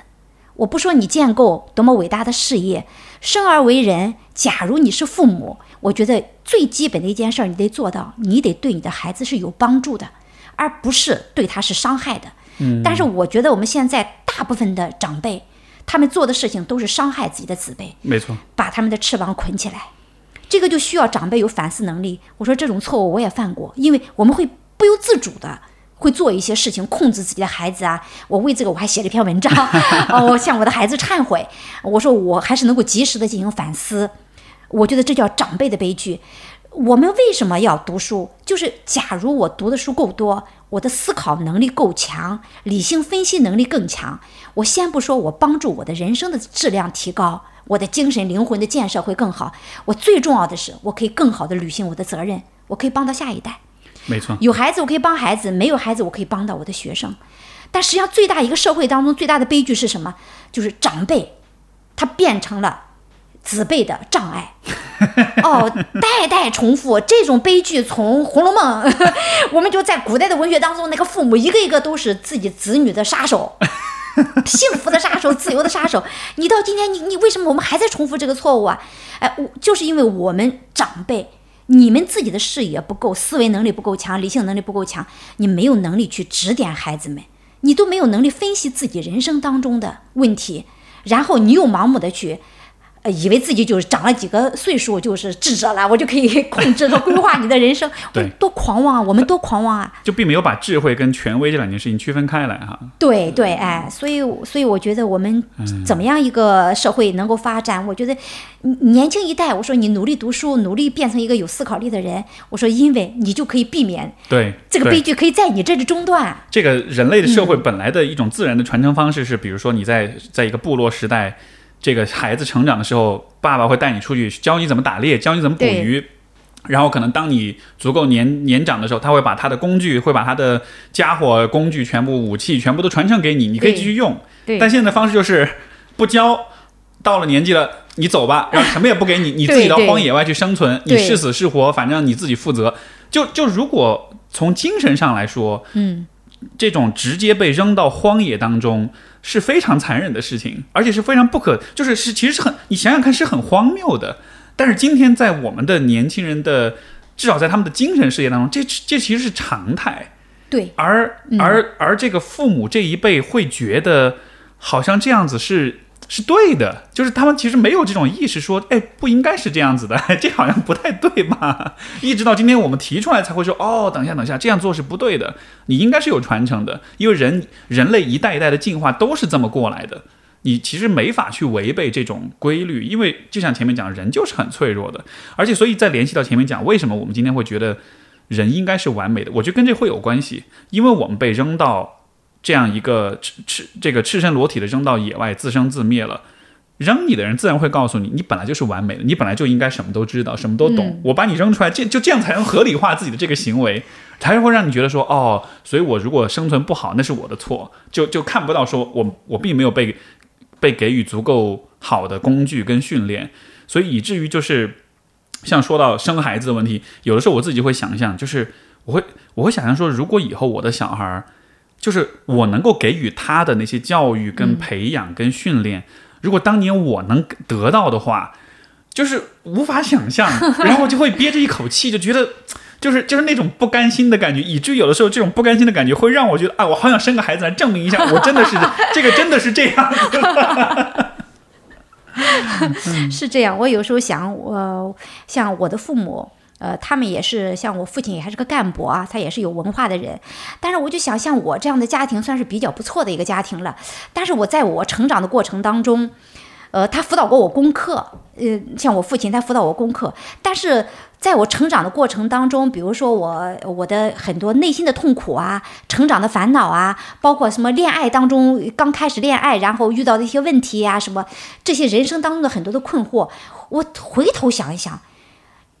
我不说你建构多么伟大的事业，生而为人，假如你是父母。”我觉得最基本的一件事儿，你得做到，你得对你的孩子是有帮助的，而不是对他是伤害的。嗯。但是我觉得我们现在大部分的长辈，他们做的事情都是伤害自己的子辈。没错。把他们的翅膀捆起来，这个就需要长辈有反思能力。我说这种错误我也犯过，因为我们会不由自主的会做一些事情控制自己的孩子啊。我为这个我还写了一篇文章，*laughs* 哦，我向我的孩子忏悔，我说我还是能够及时的进行反思。我觉得这叫长辈的悲剧。我们为什么要读书？就是假如我读的书够多，我的思考能力够强，理性分析能力更强，我先不说我帮助我的人生的质量提高，我的精神灵魂的建设会更好。我最重要的是，我可以更好的履行我的责任，我可以帮到下一代。没错，有孩子我可以帮孩子，没有孩子我可以帮到我的学生。但实际上，最大一个社会当中最大的悲剧是什么？就是长辈，他变成了子辈的障碍。*laughs* 哦，代代重复这种悲剧，从《红楼梦》，*laughs* 我们就在古代的文学当中，那个父母一个一个都是自己子女的杀手，*laughs* 幸福的杀手，自由的杀手。你到今天，你你为什么我们还在重复这个错误啊？哎，我就是因为我们长辈，你们自己的视野不够，思维能力不够强，理性能力不够强，你没有能力去指点孩子们，你都没有能力分析自己人生当中的问题，然后你又盲目的去。呃，以为自己就是长了几个岁数就是智者了，我就可以控制和规划你的人生，对，多狂妄啊！我们多狂妄啊！就并没有把智慧跟权威这两件事情区分开来哈。对对，哎，所以所以我觉得我们怎么样一个社会能够发展？我觉得年轻一代，我说你努力读书，努力变成一个有思考力的人，我说因为你就可以避免对这个悲剧可以在你这里中断。这个人类的社会本来的一种自然的传承方式是，比如说你在在一个部落时代。这个孩子成长的时候，爸爸会带你出去教你怎么打猎，教你怎么捕鱼。然后可能当你足够年年长的时候，他会把他的工具，会把他的家伙、工具全部、武器全部都传承给你，你可以继续用。但现在的方式就是不教，到了年纪了，你走吧，然后什么也不给你，*laughs* 你自己到荒野外去生存，你是死是活，反正你自己负责。就就如果从精神上来说，嗯，这种直接被扔到荒野当中。是非常残忍的事情，而且是非常不可，就是是其实是很，你想想看是很荒谬的。但是今天在我们的年轻人的，至少在他们的精神世界当中，这这其实是常态。对，而而而这个父母这一辈会觉得，好像这样子是。是对的，就是他们其实没有这种意识，说，哎，不应该是这样子的，*laughs* 这好像不太对吧？一直到今天我们提出来才会说，哦，等一下，等一下，这样做是不对的，你应该是有传承的，因为人人类一代一代的进化都是这么过来的，你其实没法去违背这种规律，因为就像前面讲，人就是很脆弱的，而且所以再联系到前面讲，为什么我们今天会觉得人应该是完美的，我觉得跟这会有关系，因为我们被扔到。这样一个赤赤这个赤身裸体的扔到野外自生自灭了，扔你的人自然会告诉你，你本来就是完美的，你本来就应该什么都知道，什么都懂。我把你扔出来，这就这样才能合理化自己的这个行为，才会让你觉得说，哦，所以我如果生存不好，那是我的错，就就看不到说我我并没有被被给予足够好的工具跟训练，所以以至于就是像说到生孩子的问题，有的时候我自己会想象，就是我会我会想象说，如果以后我的小孩儿。就是我能够给予他的那些教育、跟培养、跟训练，如果当年我能得到的话，就是无法想象，*laughs* 然后就会憋着一口气，就觉得就是就是那种不甘心的感觉，以至于有的时候这种不甘心的感觉会让我觉得啊，我好想生个孩子来证明一下，*laughs* 我真的是这个真的是这样。*laughs* 是这样，我有时候想，我像我的父母。呃，他们也是像我父亲，也还是个干部啊，他也是有文化的人。但是我就想，像我这样的家庭算是比较不错的一个家庭了。但是我在我成长的过程当中，呃，他辅导过我功课，呃，像我父亲他辅导我功课。但是在我成长的过程当中，比如说我我的很多内心的痛苦啊，成长的烦恼啊，包括什么恋爱当中刚开始恋爱，然后遇到的一些问题呀，什么这些人生当中的很多的困惑，我回头想一想。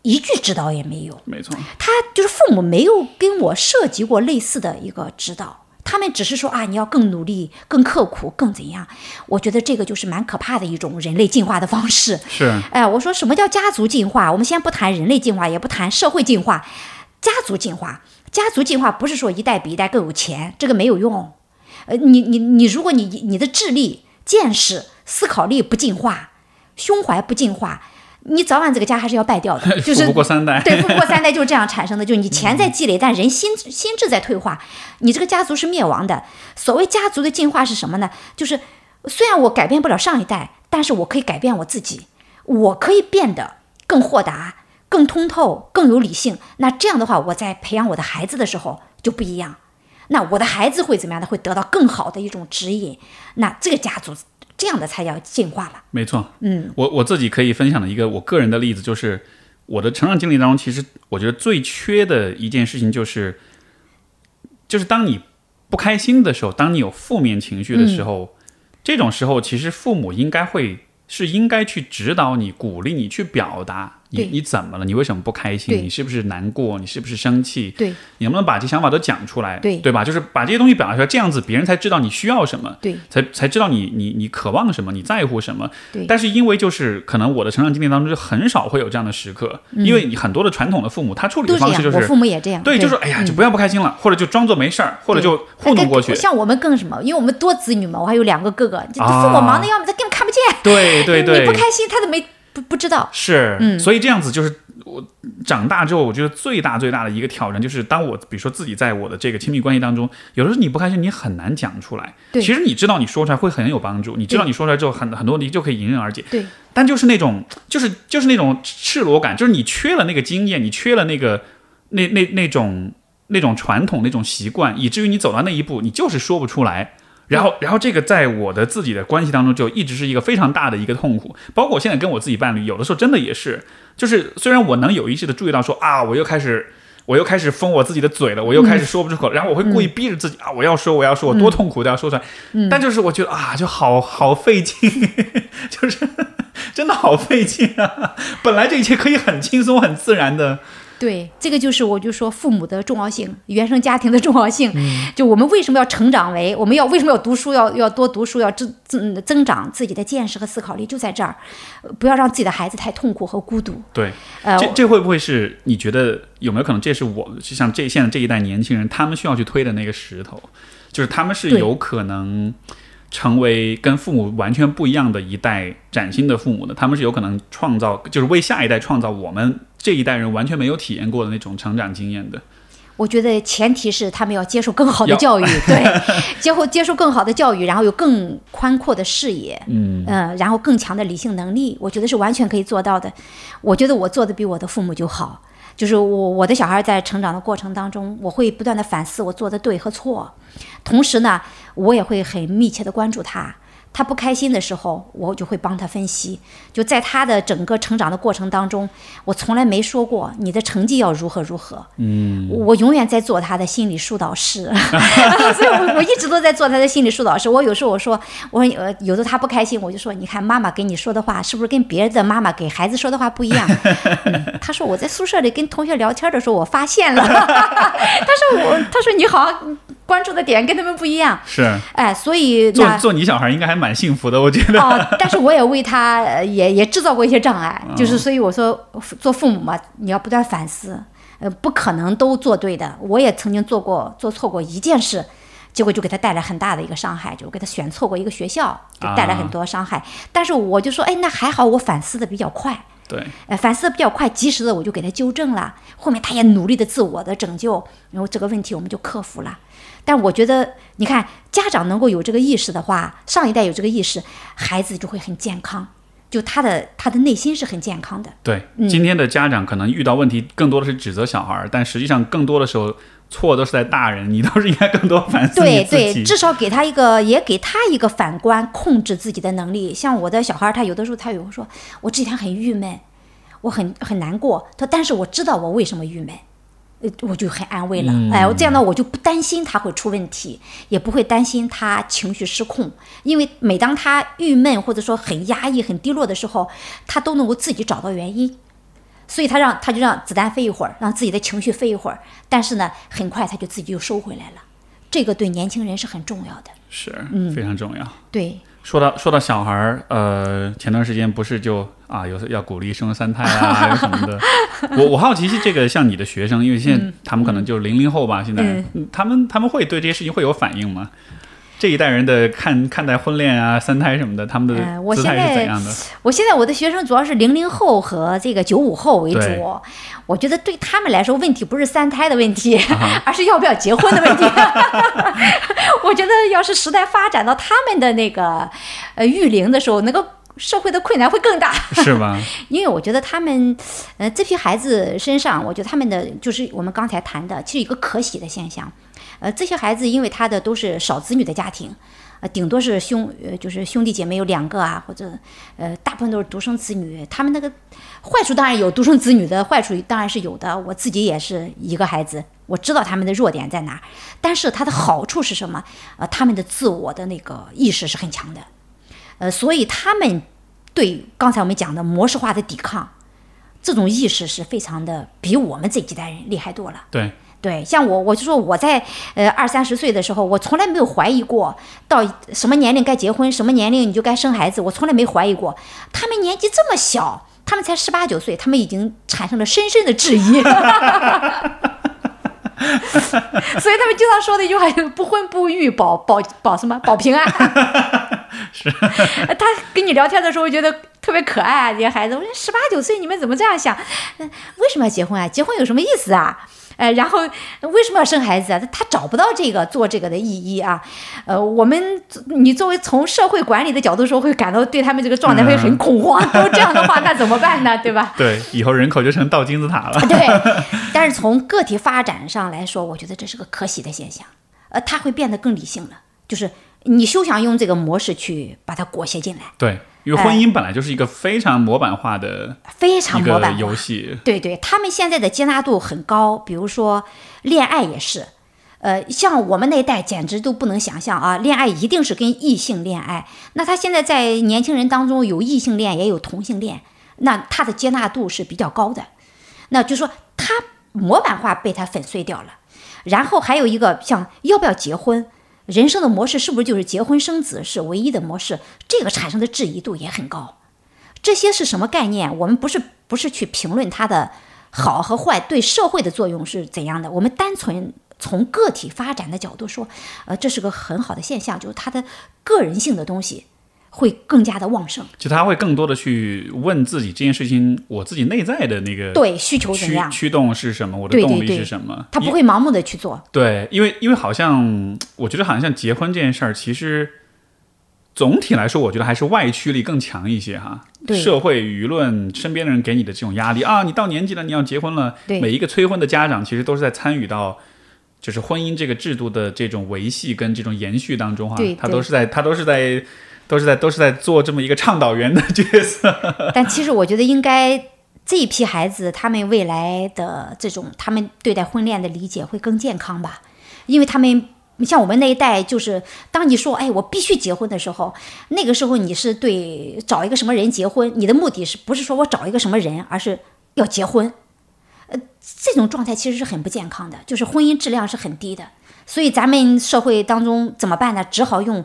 一句指导也没有，没错，他就是父母没有跟我涉及过类似的一个指导，他们只是说啊，你要更努力、更刻苦、更怎样。我觉得这个就是蛮可怕的一种人类进化的方式。是，哎，我说什么叫家族进化？我们先不谈人类进化，也不谈社会进化，家族进化，家族进化不是说一代比一代更有钱，这个没有用。呃，你你你，如果你你的智力、见识、思考力不进化，胸怀不进化。你早晚这个家还是要败掉的，*laughs* 就是富不过三代。对，富不过三代就是这样产生的。就是你钱在积累，但人心心智在退化，你这个家族是灭亡的。所谓家族的进化是什么呢？就是虽然我改变不了上一代，但是我可以改变我自己，我可以变得更豁达、更通透、更有理性。那这样的话，我在培养我的孩子的时候就不一样。那我的孩子会怎么样呢？会得到更好的一种指引。那这个家族这样的才叫进化吧。没错，嗯，我我自己可以分享的一个我个人的例子，就是我的成长经历当中，其实我觉得最缺的一件事情就是，就是当你不开心的时候，当你有负面情绪的时候，这种时候其实父母应该会是应该去指导你、鼓励你去表达你你怎么了，你为什么不开心，你是不是难过，你是不是生气，对。你能不能把这想法都讲出来，对。对吧？就是把这些东西表达出来，这样子别人才知道你需要什么，对。才才知道你你你渴望什么，你在乎什么。对。但是因为就是可能我的成长经历当中就很少会有这样的时刻，因为你很多的传统的父母他处理的方式就是我父母也这样。对，就是哎呀，就不要不开心了，或者就装作没事儿，或者就糊弄过去。像我们更什么？因为我们多子女嘛，我还有两个哥哥，父母忙的要么，他根本看不见。对对对，*laughs* 你不开心，他都没不不知道。是，嗯所以这样子就是我长大之后，我觉得最大最大的一个挑战就是，当我比如说自己在我的这个亲密关系当中，有的时候你不开心，你很难讲出来。对其实你知道你说出来会很有帮助，你知道你说出来之后，很很多问题就可以迎刃而解。对但就是那种，就是就是那种赤裸感，就是你缺了那个经验，你缺了那个那那那种那种传统那种习惯，以至于你走到那一步，你就是说不出来。然后，然后这个在我的自己的关系当中，就一直是一个非常大的一个痛苦。包括我现在跟我自己伴侣，有的时候真的也是，就是虽然我能有意识的注意到说啊，我又开始。我又开始封我自己的嘴了，我又开始说不出口，然后我会故意逼着自己、啊，我要说，我要说，我多痛苦都要说出来。但就是我觉得啊，就好好费劲，*laughs* 就是 *laughs* 真的好费劲啊！本来这一切可以很轻松、很自然的，对，这个就是我就说父母的重要性，原生家庭的重要性。嗯就我们为什么要成长为，我们要为什么要读书，要要多读书，要增增增长自己的见识和思考力，就在这儿，呃不要让自己的孩子太痛苦和孤独。对。呃，这这会不会是你觉得有没有可能？这是我就像这现在这一代年轻人，他们需要去推的那个石头，就是他们是有可能成为跟父母完全不一样的一代崭新的父母的。他们是有可能创造，就是为下一代创造我们这一代人完全没有体验过的那种成长经验的。我觉得前提是他们要接受更好的教育，*laughs* 对，接后接受更好的教育，然后有更宽阔的视野，嗯，呃，然后更强的理性能力，我觉得是完全可以做到的。我觉得我做的比我的父母就好，就是我我的小孩在成长的过程当中，我会不断的反思我做的对和错，同时呢，我也会很密切的关注他。他不开心的时候，我就会帮他分析。就在他的整个成长的过程当中，我从来没说过你的成绩要如何如何。嗯，我永远在做他的心理疏导师，*laughs* 所以我我一直都在做他的心理疏导师。我有时候我说，我说呃，有的他不开心，我就说，你看妈妈给你说的话是不是跟别的妈妈给孩子说的话不一样？*laughs* 嗯、他说我在宿舍里跟同学聊天的时候，我发现了。*laughs* 他说我，他说你好像关注的点跟他们不一样。是哎，所以做那做你小孩应该还蛮幸福的，我觉得。哦，但是我也为他呃也也制造过一些障碍，就是所以我说做父母嘛，你要不断反思，呃，不可能都做对的。我也曾经做过做错过一件事，结果就给他带来很大的一个伤害，就给他选错过一个学校，就带来很多伤害。但是我就说，哎，那还好，我反思的比较快。对，呃，反思的比较快，及时的我就给他纠正了。后面他也努力的自我的拯救，然后这个问题我们就克服了。但我觉得，你看家长能够有这个意识的话，上一代有这个意识，孩子就会很健康，就他的他的内心是很健康的。对，嗯今天的家长可能遇到问题更多的是指责小孩儿，但实际上更多的时候错都是在大人，你倒是应该更多反思你对。对，至少给他一个，也给他一个反观控制自己的能力。像我的小孩儿，他有的时候他有会说，我这几天很郁闷，我很很难过。他但是我知道我为什么郁闷。呃，我就很安慰了，哎，我这样呢，我就不担心他会出问题，也不会担心他情绪失控，因为每当他郁闷或者说很压抑、很低落的时候，他都能够自己找到原因，所以他让他就让子弹飞一会儿，让自己的情绪飞一会儿，但是呢，很快他就自己又收回来了，这个对年轻人是很重要的，是嗯。非常重要。对，说到说到小孩儿，呃，前段时间不是就啊有要鼓励生三胎啊，*laughs* 有什么的。我我好奇是这个像你的学生，因为现在他们可能就零零后吧，现在、嗯他们他们会对这些事情会有反应吗？这一代人的看看待婚恋啊、三胎什么的，他们的姿态现在是怎样的？我现在我的学生主要是零零后和这个九五后为主，我觉得对他们来说，问题不是三胎的问题，啊 *laughs* 而是要不要结婚的问题。*laughs* *laughs* 我觉得要是时代发展到他们的那个呃育龄的时候，那个社会的困难会更大。是吗？因为我觉得他们，呃，这批孩子身上，我觉得他们的就是我们刚才谈的，其实一个可喜的现象。呃，这些孩子因为他的都是少子女的家庭，呃，顶多是兄，呃，就是兄弟姐妹有两个啊，或者，呃，大部分都是独生子女。他们那个坏处当然有，独生子女的坏处当然是有的。我自己也是一个孩子，我知道他们的弱点在哪，但是他的好处是什么？呃，他们的自我的那个意识是很强的，呃，所以他们对刚才我们讲的模式化的抵抗，这种意识是非常的比我们这几代人厉害多了。对。对，像我，我就说我在呃二三十岁的时候，我从来没有怀疑过到什么年龄该结婚，什么年龄你就该生孩子，我从来没怀疑过。他们年纪这么小，他们才十八九岁，他们已经产生了深深的质疑。*laughs* 所以他们经常说的一句话就是“不婚不育，保保保什么？保平安。*laughs* ”是。他跟你聊天的时候，觉得特别可爱啊，这些孩子。我说十八九岁，你们怎么这样想？为什么要结婚啊？结婚有什么意思啊？呃，然后为什么要生孩子啊？他他找不到这个做这个的意义啊。呃，我们你作为从社会管理的角度说，会感到对他们这个状态会很恐慌。都这样的话，那怎么办呢？对吧？*laughs* 对，以后人口就成倒金字塔了。对，*laughs* 但是从个体发展上来说，我觉得这是个可喜的现象。呃，他会变得更理性了，就是你休想用这个模式去把它裹挟进来。对。因为婚姻本来就是一个非常模板化的、非常模板游戏。对对，他们现在的接纳度很高，比如说恋爱也是，呃，像我们那一代简直都不能想象啊，恋爱一定是跟异性恋爱。那他现在在年轻人当中有异性恋也有同性恋，那他的接纳度是比较高的。那就说他模板化被他粉碎掉了。然后还有一个像要不要结婚。人生的模式是不是就是结婚生子是唯一的模式？这个产生的质疑度也很高。这些是什么概念？我们不是不是去评论它的好和坏，对社会的作用是怎样的？我们单纯从个体发展的角度说，呃，这是个很好的现象，就是它的个人性的东西。会更加的旺盛，就他会更多的去问自己这件事情，我自己内在的那个对需求怎样，驱动是什么，我的动力是什么？他不会盲目的去做。对，因为因为好像我觉得好像像结婚这件事儿，其实总体来说，我觉得还是外驱力更强一些哈。社会舆论、身边的人给你的这种压力啊，你到年纪了，你要结婚了。每一个催婚的家长其实都是在参与到就是婚姻这个制度的这种维系跟这种延续当中哈。他都是在他都是在。都是在都是在做这么一个倡导员的角色，*laughs* 但其实我觉得应该这一批孩子，他们未来的这种他们对待婚恋的理解会更健康吧，因为他们像我们那一代，就是当你说哎我必须结婚的时候，那个时候你是对找一个什么人结婚，你的目的是不是说我找一个什么人，而是要结婚，呃，这种状态其实是很不健康的，就是婚姻质量是很低的，所以咱们社会当中怎么办呢？只好用。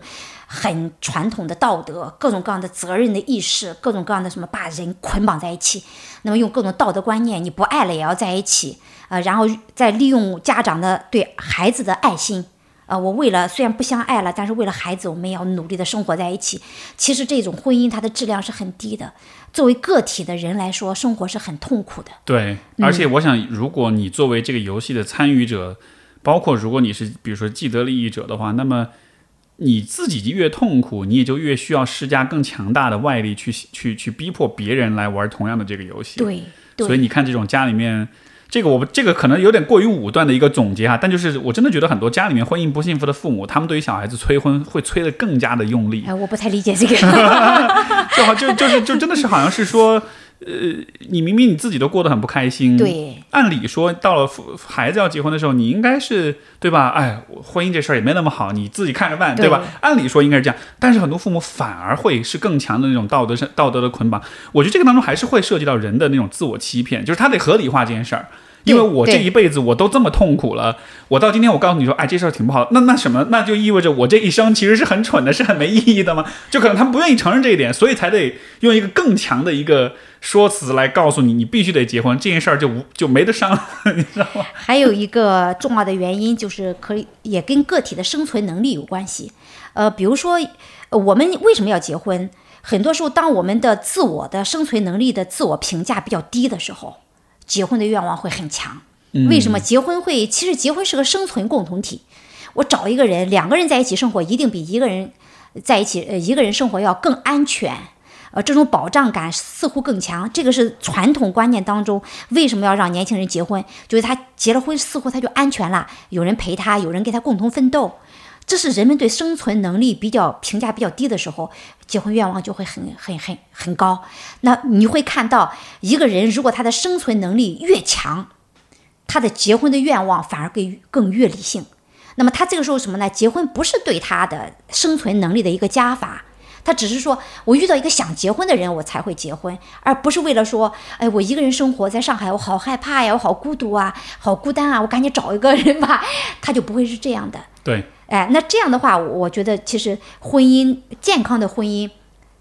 很传统的道德，各种各样的责任的意识，各种各样的什么把人捆绑在一起，那么用各种道德观念，你不爱了也要在一起，呃，然后再利用家长的对孩子的爱心，呃，我为了虽然不相爱了，但是为了孩子，我们也要努力的生活在一起。其实这种婚姻它的质量是很低的，作为个体的人来说，生活是很痛苦的。对，而且我想，如果你作为这个游戏的参与者，包括如果你是比如说既得利益者的话，那么。你自己越痛苦，你也就越需要施加更强大的外力去去去逼迫别人来玩同样的这个游戏。对，所以你看这种家里面，这个我这个可能有点过于武断的一个总结哈，但就是我真的觉得很多家里面婚姻不幸福的父母，他们对于小孩子催婚会催得更加的用力。哎，我不太理解这个，*laughs* 就好就就是就真的是好像是说。呃，你明明你自己都过得很不开心，对，按理说到了孩子要结婚的时候，你应该是对吧？哎，婚姻这事儿也没那么好，你自己看着办，对吧？按理说应该是这样，但是很多父母反而会是更强的那种道德上道德的捆绑。我觉得这个当中还是会涉及到人的那种自我欺骗，就是他得合理化这件事儿。因为我这一辈子我都这么痛苦了，我到今天我告诉你说，哎，这事儿挺不好，那那什么，那就意味着我这一生其实是很蠢的，是很没意义的吗？就可能他们不愿意承认这一点，所以才得用一个更强的一个说辞来告诉你，你必须得结婚，这件事儿就无就没得商量，*laughs* 你知道吗？还有一个重要的原因就是可以也跟个体的生存能力有关系，呃，比如说我们为什么要结婚？很多时候，当我们的自我的生存能力的自我评价比较低的时候。结婚的愿望会很强，为什么结婚会？其实结婚是个生存共同体。我找一个人，两个人在一起生活，一定比一个人在一起呃一个人生活要更安全，呃，这种保障感似乎更强。这个是传统观念当中为什么要让年轻人结婚？就是他结了婚，似乎他就安全了，有人陪他，有人跟他共同奋斗。这是人们对生存能力比较评价比较低的时候，结婚愿望就会很很很很高。那你会看到一个人，如果他的生存能力越强，他的结婚的愿望反而更更越理性。那么他这个时候什么呢？结婚不是对他的生存能力的一个加法，他只是说我遇到一个想结婚的人，我才会结婚，而不是为了说，哎，我一个人生活在上海，我好害怕呀，我好孤独啊，好孤单啊，我赶紧找一个人吧，*laughs* 他就不会是这样的。对。哎，那这样的话，我觉得其实婚姻健康的婚姻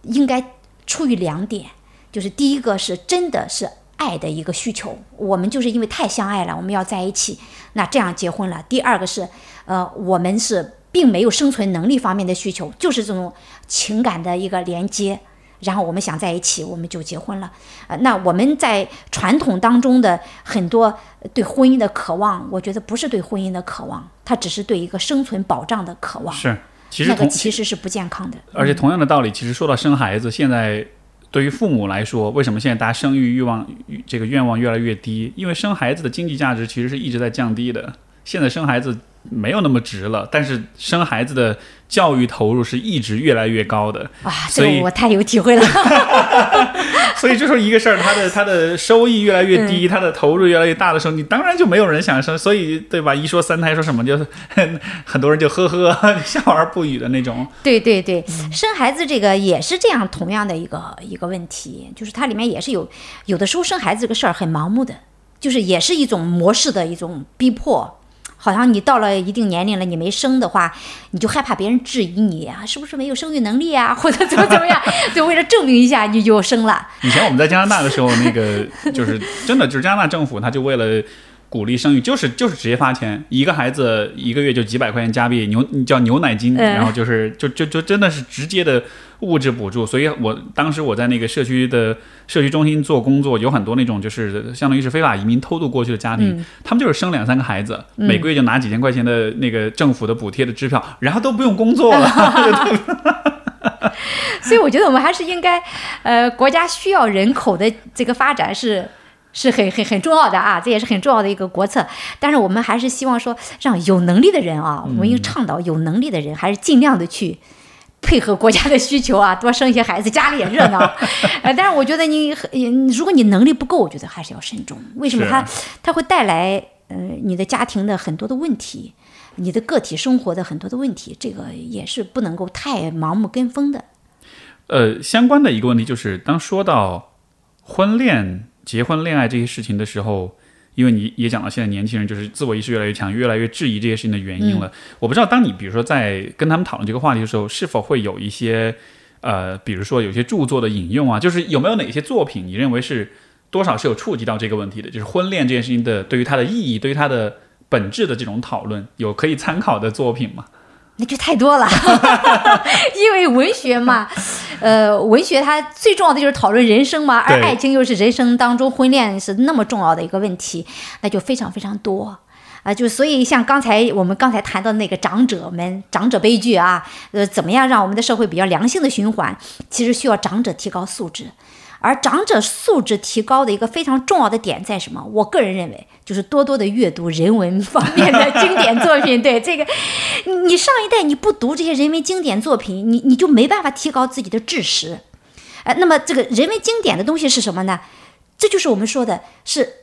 应该出于两点，就是第一个是真的是爱的一个需求，我们就是因为太相爱了，我们要在一起，那这样结婚了。第二个是，呃，我们是并没有生存能力方面的需求，就是这种情感的一个连接。然后我们想在一起，我们就结婚了。呃，那我们在传统当中的很多对婚姻的渴望，我觉得不是对婚姻的渴望，它只是对一个生存保障的渴望。是，其实那个其实是不健康的。而且同样的道理，其实说到生孩子，现在对于父母来说，为什么现在大家生育欲望这个愿望越来越低？因为生孩子的经济价值其实是一直在降低的。现在生孩子。没有那么值了，但是生孩子的教育投入是一直越来越高的啊，所以我太有体会了。*laughs* 所以就说一个事儿，他的他的收益越来越低，他的投入越来越大的时候，你当然就没有人想生，所以对吧？一说三胎，说什么就 *laughs* 很多人就呵呵 *laughs* 笑而不语的那种。对对对，生孩子这个也是这样，同样的一个一个问题，就是它里面也是有有的时候生孩子这个事儿很盲目的，就是也是一种模式的一种逼迫。好像你到了一定年龄了，你没生的话，你就害怕别人质疑你啊，是不是没有生育能力啊，*laughs* 或者怎么怎么样？*laughs* 就为了证明一下，你就生了。以前我们在加拿大的时候，那个就是真的，就是加拿大政府他就为了鼓励生育，就是就是直接发钱，一个孩子一个月就几百块钱加币，牛叫牛奶金，然后就是就就就真的是直接的。物质补助，所以我当时我在那个社区的社区中心做工作，有很多那种就是相当于是非法移民偷渡过去的家庭，他们就是生两三个孩子，每个月就拿几千块钱的那个政府的补贴的支票，然后都不用工作了。*laughs* *laughs* 所以我觉得我们还是应该，呃，国家需要人口的这个发展是是很很很重要的啊，这也是很重要的一个国策。但是我们还是希望说，让有能力的人啊，我们应倡导有能力的人还是尽量的去。配合国家的需求啊，多生一些孩子，家里也热闹。*laughs* 呃，但是我觉得你，如果你能力不够，我觉得还是要慎重。为什么？它它会带来呃你的家庭的很多的问题，你的个体生活的很多的问题，这个也是不能够太盲目跟风的。呃，相关的一个问题就是，当说到婚恋、结婚、恋爱这些事情的时候。因为你也讲到，现在年轻人就是自我意识越来越强，越来越质疑这些事情的原因了。我不知道，当你比如说在跟他们讨论这个话题的时候，是否会有一些呃，比如说有些著作的引用啊，就是有没有哪些作品你认为是多少是有触及到这个问题的，就是婚恋这件事情的对于它的意义，对于它的本质的这种讨论，有可以参考的作品吗？那就太多了，*laughs* 因为文学嘛，*laughs* 呃，文学它最重要的就是讨论人生嘛，而爱情又是人生当中婚恋是那么重要的一个问题，那就非常非常多。啊，就所以像刚才我们刚才谈到那个长者们长者悲剧啊，呃，怎么样让我们的社会比较良性的循环，其实需要长者提高素质。而长者素质提高的一个非常重要的点在什么？我个人认为，就是多多的阅读人文方面的 *laughs* 经典作品。对这个，你上一代你不读这些人文经典作品，你你就没办法提高自己的知识。呃，那么这个人文经典的东西是什么呢？这就是我们说的，是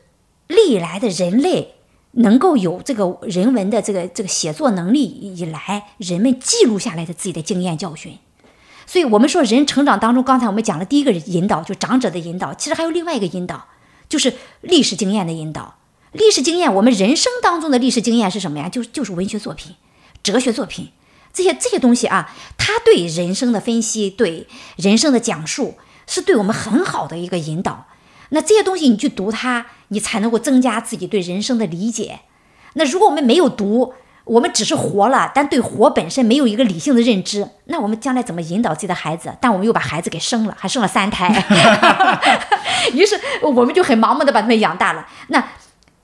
历来的人类能够有这个人文的这个这个写作能力以来，人们记录下来的自己的经验教训。所以我们说，人成长当中，刚才我们讲了第一个引导，就长者的引导。其实还有另外一个引导，就是历史经验的引导。历史经验，我们人生当中的历史经验是什么呀？就是就是文学作品、哲学作品这些这些东西啊，它对人生的分析、对人生的讲述，是对我们很好的一个引导。那这些东西你去读它，你才能够增加自己对人生的理解。那如果我们没有读，我们只是活了，但对活本身没有一个理性的认知，那我们将来怎么引导自己的孩子？但我们又把孩子给生了，还生了三胎，*laughs* 于是我们就很盲目的把他们养大了。那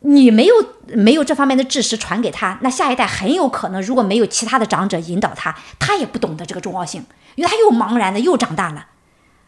你没有没有这方面的知识传给他，那下一代很有可能如果没有其他的长者引导他，他也不懂得这个重要性，因为他又茫然的又长大了。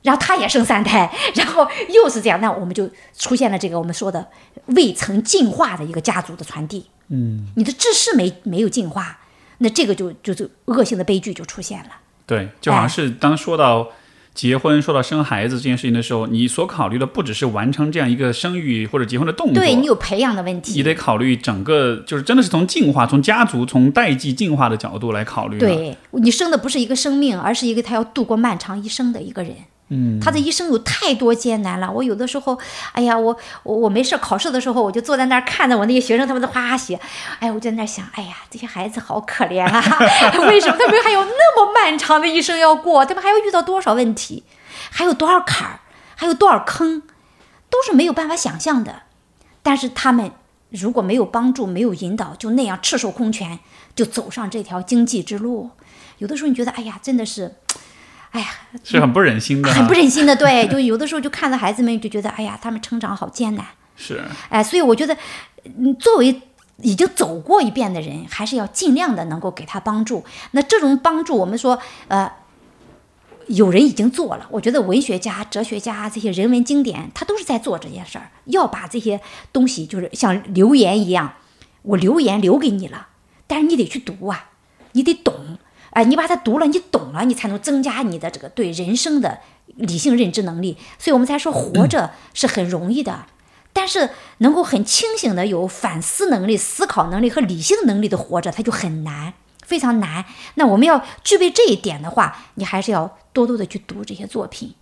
然后他也生三胎，然后又是这样，那我们就出现了这个我们说的未曾进化的一个家族的传递。嗯，你的知识没没有进化，那这个就就是恶性的悲剧就出现了。对，就好像是当说到结婚、说到生孩子这件事情的时候，你所考虑的不只是完成这样一个生育或者结婚的动作，对你有培养的问题，你得考虑整个，就是真的是从进化、从家族、从代际进化的角度来考虑。，对你生的不是一个生命，而是一个他要度过漫长一生的一个人。嗯，他的一生有太多艰难了。我有的时候，哎呀，我我我没事考试的时候，我就坐在那儿看着我那些学生，他们在哗哗写，哎，我就在那儿想，哎呀，这些孩子好可怜啊！*laughs* 为什么他们还有那么漫长的一生要过？他们还要遇到多少问题，还有多少坎儿，还有多少坑，都是没有办法想象的。但是他们如果没有帮助、没有引导，就那样赤手空拳就走上这条经济之路，有的时候你觉得，哎呀，真的是，哎呀，是很不忍心的哈，很不忍心的，对，就有的时候就看着孩子们就觉得，哎呀，他们成长好艰难，是，哎，所以我觉得，嗯，作为已经走过一遍的人，还是要尽量的能够给他帮助。那这种帮助，我们说，呃，有人已经做了，我觉得文学家、哲学家这些人文经典，他都是在做这件事儿，要把这些东西，就是像留言一样，我留言留给你了，但是你得去读啊，你得懂。哎，你把它读了，你懂了，你才能增加你的这个对人生的理性认知能力。所以我们才说活着是很容易的，但是能够很清醒的有反思能力、思考能力和理性能力的活着，它就很难，非常难。那我们要具备这一点的话，你还是要多多的去读这些作品。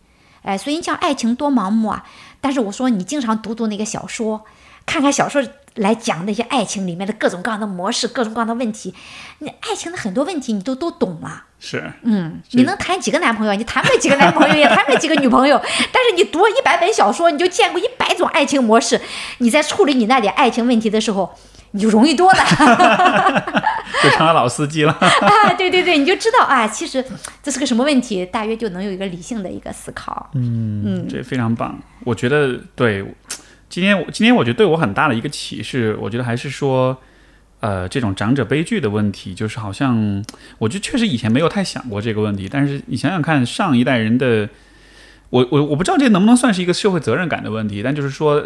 哎，所以你像爱情多盲目啊！但是我说你经常读读那个小说，看看小说来讲那些爱情里面的各种各样的模式、各种各样的问题，你爱情的很多问题你都都懂了。是，嗯，你能谈几个男朋友？你谈不了几个男朋友，也谈不了几个女朋友。*laughs* 但是你读了一百本小说，你就见过一百种爱情模式。你在处理你那点爱情问题的时候，你就容易多了。*laughs* 就成了老司机了。*laughs* 啊，对对对，你就知道啊，其实这是个什么问题，大约就能有一个理性的一个思考。嗯嗯，这非常棒。我觉得对，今天我今天我觉得对我很大的一个启示，我觉得还是说，呃，这种长者悲剧的问题，就是好像我觉得确实以前没有太想过这个问题，但是你想想看，上一代人的，我我我不知道这能不能算是一个社会责任感的问题，但就是说，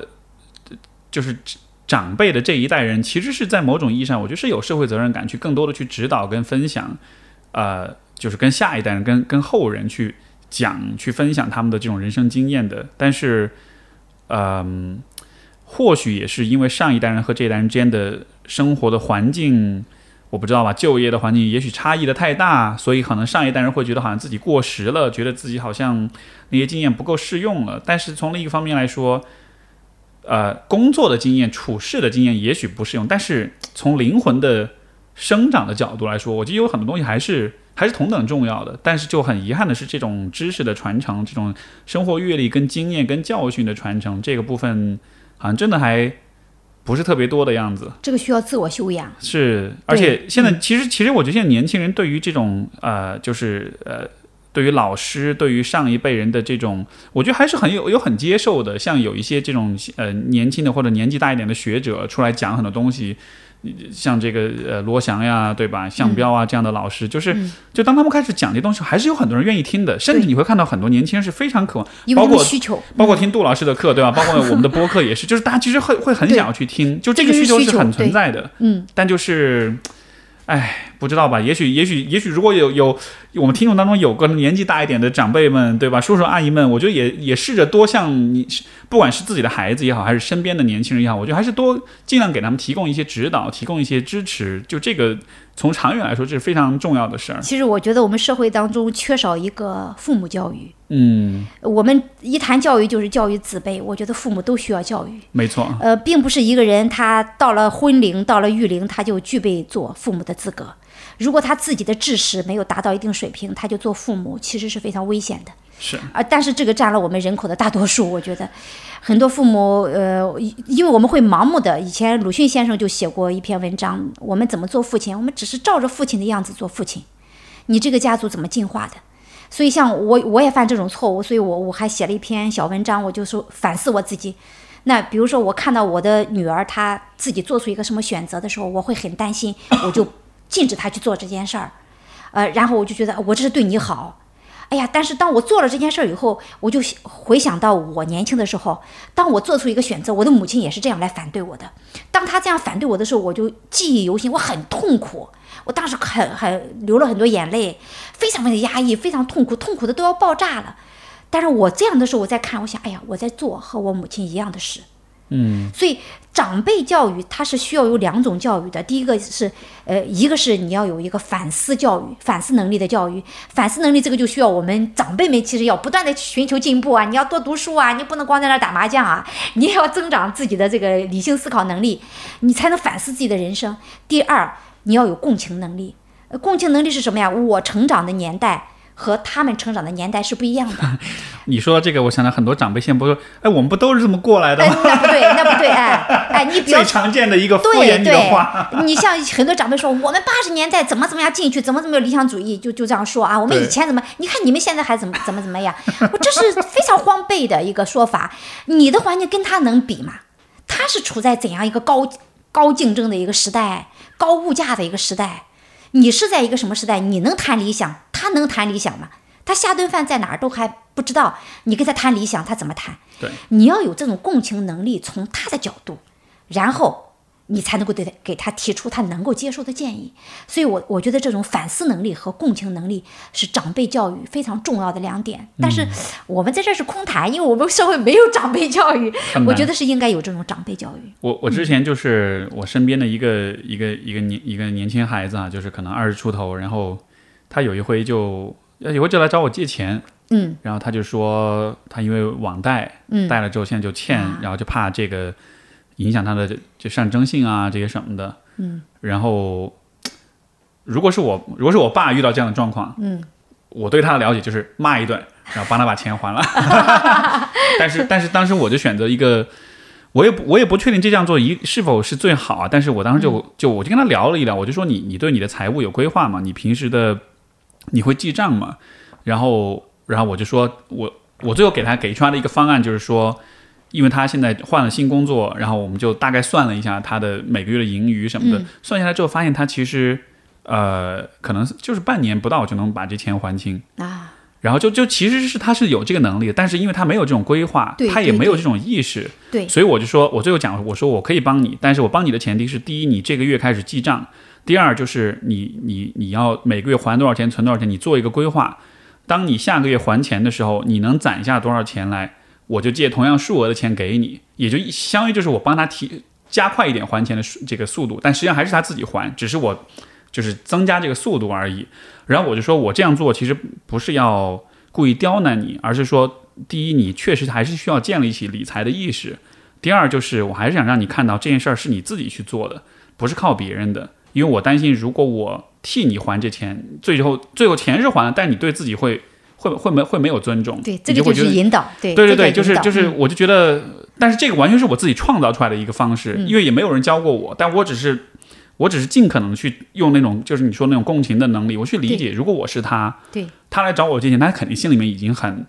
就是。长辈的这一代人，其实是在某种意义上，我觉得是有社会责任感，去更多的去指导跟分享，呃，就是跟下一代人、跟跟后人去讲、去分享他们的这种人生经验的。但是，嗯、或许也是因为上一代人和这一代人之间的生活的环境，我不知道吧，就业的环境也许差异的太大，所以可能上一代人会觉得好像自己过时了，觉得自己好像那些经验不够适用了。但是从另一方面来说，呃，工作的经验、处事的经验也许不适用，但是从灵魂的生长的角度来说，我觉得有很多东西还是还是同等重要的。但是就很遗憾的是，这种知识的传承、这种生活阅历、跟经验、跟教训的传承，这个部分好像真的还不是特别多的样子。这个需要自我修养。是，而且现在其实其实我觉得现在年轻人对于这种呃，就是呃。对于老师，对于上一辈人的这种，我觉得还是很有有很接受的。像有一些这种呃年轻的或者年纪大一点的学者出来讲很多东西，像这个呃罗翔呀，对吧？向彪啊这样的老师，就是就当他们开始讲这东西，还是有很多人愿意听的。甚至你会看到很多年轻人是非常渴望，因为包括需求，包括听杜老师的课，对吧？包括我们的播客也是，*laughs* 就是大家其实会会很想要去听，就这个需求是很存在的。嗯，但就是，哎，不知道吧？也许，也许，也许，如果有有我们听众当中有个年纪大一点的长辈们，对吧？叔叔阿姨们，我觉得也也试着多向你，不管是自己的孩子也好，还是身边的年轻人也好，我觉得还是多尽量给他们提供一些指导，提供一些支持。就这个，从长远来说，这是非常重要的事儿。其实我觉得我们社会当中缺少一个父母教育。嗯，我们一谈教育就是教育子辈，我觉得父母都需要教育。没错，呃，并不是一个人他到了婚龄、到了育龄，他就具备做父母的资格。如果他自己的知识没有达到一定水平，他就做父母，其实是非常危险的。是啊，但是这个占了我们人口的大多数。我觉得很多父母，呃，因为我们会盲目的。以前鲁迅先生就写过一篇文章，我们怎么做父亲？我们只是照着父亲的样子做父亲。你这个家族怎么进化的？所以像我，我也犯这种错误，所以我我还写了一篇小文章，我就说反思我自己。那比如说，我看到我的女儿她自己做出一个什么选择的时候，我会很担心，我就禁止他去做这件事儿。呃，然后我就觉得我这是对你好，哎呀，但是当我做了这件事儿以后，我就回想到我年轻的时候，当我做出一个选择，我的母亲也是这样来反对我的。当她这样反对我的时候，我就记忆犹新，我很痛苦。我当时很很流了很多眼泪，非常非常压抑，非常痛苦，痛苦的都要爆炸了。但是我这样的时候，我在看，我想，哎呀，我在做和我母亲一样的事。嗯，所以长辈教育它是需要有两种教育的。第一个是，呃，一个是你要有一个反思教育、反思能力的教育。反思能力这个就需要我们长辈们其实要不断的寻求进步啊，你要多读书啊，你不能光在那打麻将啊，你也要增长自己的这个理性思考能力，你才能反思自己的人生。第二，你要有共情能力。共情能力是什么呀？我成长的年代。和他们成长的年代是不一样的。*laughs* 你说到这个，我想到很多长辈现在不说，哎，我们不都是这么过来的吗？那不对，*laughs* 那不对，哎哎，你比最常见的一个敷衍你的话，你像很多长辈说，我们八十年代怎么怎么样进去，怎么怎么有理想主义，就就这样说啊。我们以前怎么，你看你们现在还怎么怎么怎么样？我这是非常荒悖的一个说法。你的环境跟他能比吗？他是处在怎样一个高高竞争的一个时代，高物价的一个时代？你是在一个什么时代？你能谈理想？他能谈理想吗？他下顿饭在哪儿都还不知道。你跟他谈理想，他怎么谈？对，你要有这种共情能力，从他的角度，然后你才能够对他给他提出他能够接受的建议。所以，我我觉得这种反思能力和共情能力是长辈教育非常重要的两点。但是我们在这是空谈，因为我们社会没有长辈教育。*laughs* 我觉得是应该有这种长辈教育。我我之前就是我身边的一个一个一个年一个年轻孩子啊，就是可能二十出头，然后。他有一回就，有回就来找我借钱，嗯，然后他就说他因为网贷，嗯，贷了之后现在就欠，然后就怕这个影响他的就象征性啊这些什么的，嗯，然后如果是我如果是我爸遇到这样的状况，嗯，我对他的了解就是骂一顿，然后帮他把钱还了，*laughs* 但是但是当时我就选择一个，我也不我也不确定这样做一是否是最好啊，但是我当时就就我就跟他聊了一聊，我就说你你对你的财务有规划吗？你平时的你会记账吗？然后，然后我就说，我我最后给他给出来的一个方案就是说，因为他现在换了新工作，然后我们就大概算了一下他的每个月的盈余什么的，算下来之后发现他其实呃可能就是半年不到就能把这钱还清啊。然后就就其实是他是有这个能力，但是因为他没有这种规划，他也没有这种意识，对，所以我就说我最后讲我说我可以帮你，但是我帮你的前提是第一你这个月开始记账。第二就是你你你要每个月还多少钱，存多少钱，你做一个规划。当你下个月还钱的时候，你能攒下多少钱来，我就借同样数额的钱给你，也就相当于就是我帮他提加快一点还钱的这个速度，但实际上还是他自己还，只是我就是增加这个速度而已。然后我就说我这样做其实不是要故意刁难你，而是说第一你确实还是需要建立起理财的意识，第二就是我还是想让你看到这件事儿是你自己去做的，不是靠别人的。因为我担心，如果我替你还这钱，最后最后钱是还了，但你对自己会会会没会没有尊重。对，这个就是引导。对对对对，就是就是，我就觉得，但是这个完全是我自己创造出来的一个方式，因为也没有人教过我，但我只是我只是尽可能去用那种就是你说那种共情的能力，我去理解，如果我是他，对，他来找我借钱，他肯定心里面已经很。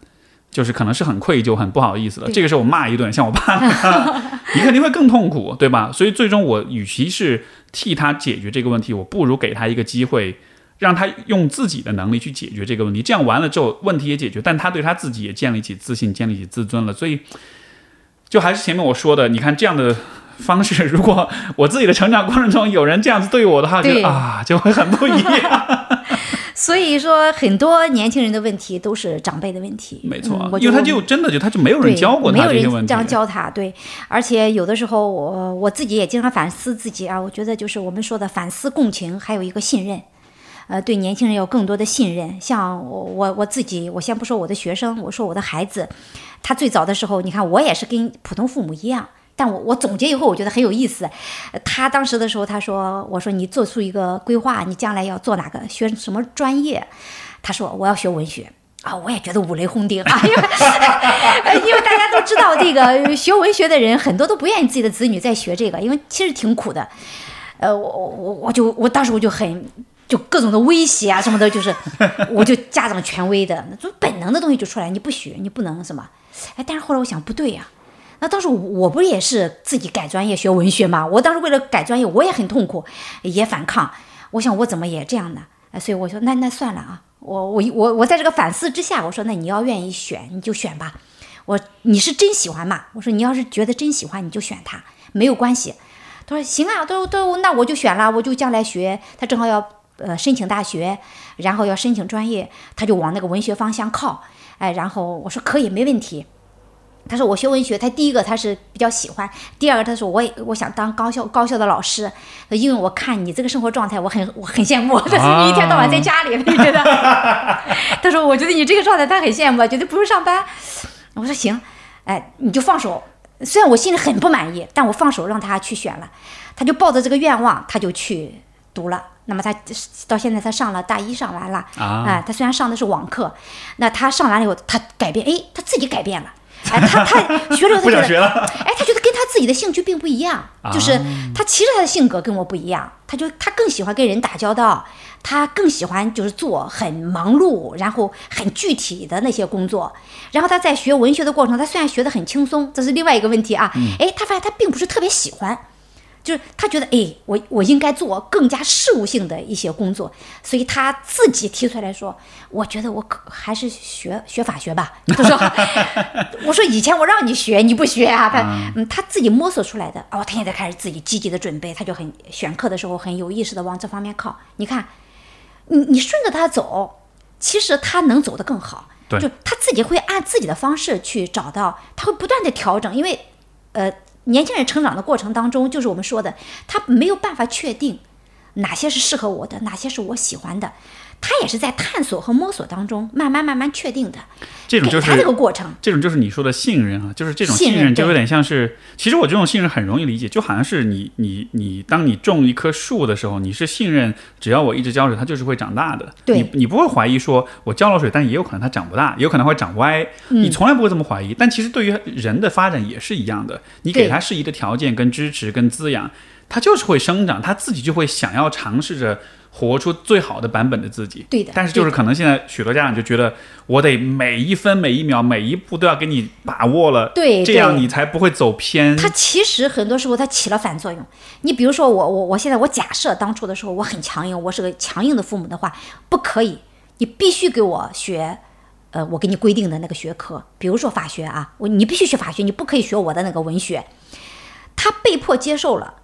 就是可能是很愧疚、很不好意思的，这个时候我骂一顿，像我爸，*laughs* 你肯定会更痛苦，对吧？所以最终我与其是替他解决这个问题，我不如给他一个机会，让他用自己的能力去解决这个问题。这样完了之后，问题也解决，但他对他自己也建立起自信、建立起自尊了。所以，就还是前面我说的，你看这样的方式，如果我自己的成长过程中有人这样子对我的话，就 *laughs* 啊，就会很不一样。所以说，很多年轻人的问题都是长辈的问题。没错，因为他就真的就他就没有人教过他这些问题。这样教他，对。而且有的时候，我我自己也经常反思自己啊。我觉得就是我们说的反思、共情，还有一个信任。呃，对年轻人有更多的信任。像我我我自己，我先不说我的学生，我说我的孩子，他最早的时候，你看我也是跟普通父母一样。但我我总结以后，我觉得很有意思。他当时的时候，他说：“我说你做出一个规划，你将来要做哪个，学什么专业？”他说：“我要学文学啊！”我也觉得五雷轰顶啊，因为 *laughs* 因为大家都知道，这个学文学的人很多都不愿意自己的子女再学这个，因为其实挺苦的。呃，我我我就我当时我就很就各种的威胁啊什么的，就是 *laughs* 我就家长权威的，那就本能的东西就出来，你不学你不能什么。哎，但是后来我想不对呀。那当时我不也是自己改专业学文学吗？我当时为了改专业，我也很痛苦，也反抗。我想我怎么也这样呢？所以我说那那算了啊，我我我我在这个反思之下，我说那你要愿意选你就选吧。我你是真喜欢嘛？我说你要是觉得真喜欢你就选它，没有关系。他说行啊，都都那我就选了，我就将来学。他正好要呃申请大学，然后要申请专业，他就往那个文学方向靠。哎，然后我说可以，没问题。他说我学文学，他第一个他是比较喜欢，第二个他说我也我想当高校高校的老师，因为我看你这个生活状态，我很我很羡慕，他说你一天到晚在家里，他觉得，*laughs* 他说我觉得你这个状态他很羡慕，觉得不用上班。我说行，哎，你就放手。虽然我心里很不满意，但我放手让他去选了，他就抱着这个愿望，他就去读了。那么他到现在他上了大一，上完了啊，他虽然上的是网课，那他上完了以后，他改变，哎，他自己改变了。哎，他他学了，*laughs* 他觉得，哎，他觉得跟他自己的兴趣并不一样，就是他其实他的性格跟我不一样，他就他更喜欢跟人打交道，他更喜欢就是做很忙碌，然后很具体的那些工作，然后他在学文学的过程，他虽然学得很轻松，这是另外一个问题啊，哎，他发现他并不是特别喜欢。就是他觉得，哎，我我应该做更加事务性的一些工作，所以他自己提出来说，我觉得我可还是学学法学吧。*laughs* 他说，我说以前我让你学你不学啊，他 *laughs* 嗯他自己摸索出来的。哦，他现在开始自己积极的准备，他就很选课的时候很有意识的往这方面靠。你看，你你顺着他走，其实他能走得更好。就他自己会按自己的方式去找到，他会不断的调整，因为呃。年轻人成长的过程当中，就是我们说的，他没有办法确定哪些是适合我的，哪些是我喜欢的。他也是在探索和摸索当中，慢慢慢慢确定的。这种就是他这个过程，这种就是你说的信任啊，就是这种信任就有点像是，其实我这种信任很容易理解，就好像是你你你，当你种一棵树的时候，你是信任，只要我一直浇水，它就是会长大的。对，你你不会怀疑说我浇了水，但也有可能它长不大，也有可能会长歪，你从来不会这么怀疑。但其实对于人的发展也是一样的，你给它适宜的条件、跟支持、跟滋养，它就是会生长，它自己就会想要尝试着。活出最好的版本的自己，对的。但是就是可能现在许多家长就觉得，我得每一分每一秒每一步都要给你把握了，对，这样你才不会走偏。他其实很多时候他起了反作用。你比如说我我我现在我假设当初的时候我很强硬，我是个强硬的父母的话，不可以，你必须给我学，呃，我给你规定的那个学科，比如说法学啊，我你必须学法学，你不可以学我的那个文学。他被迫接受了，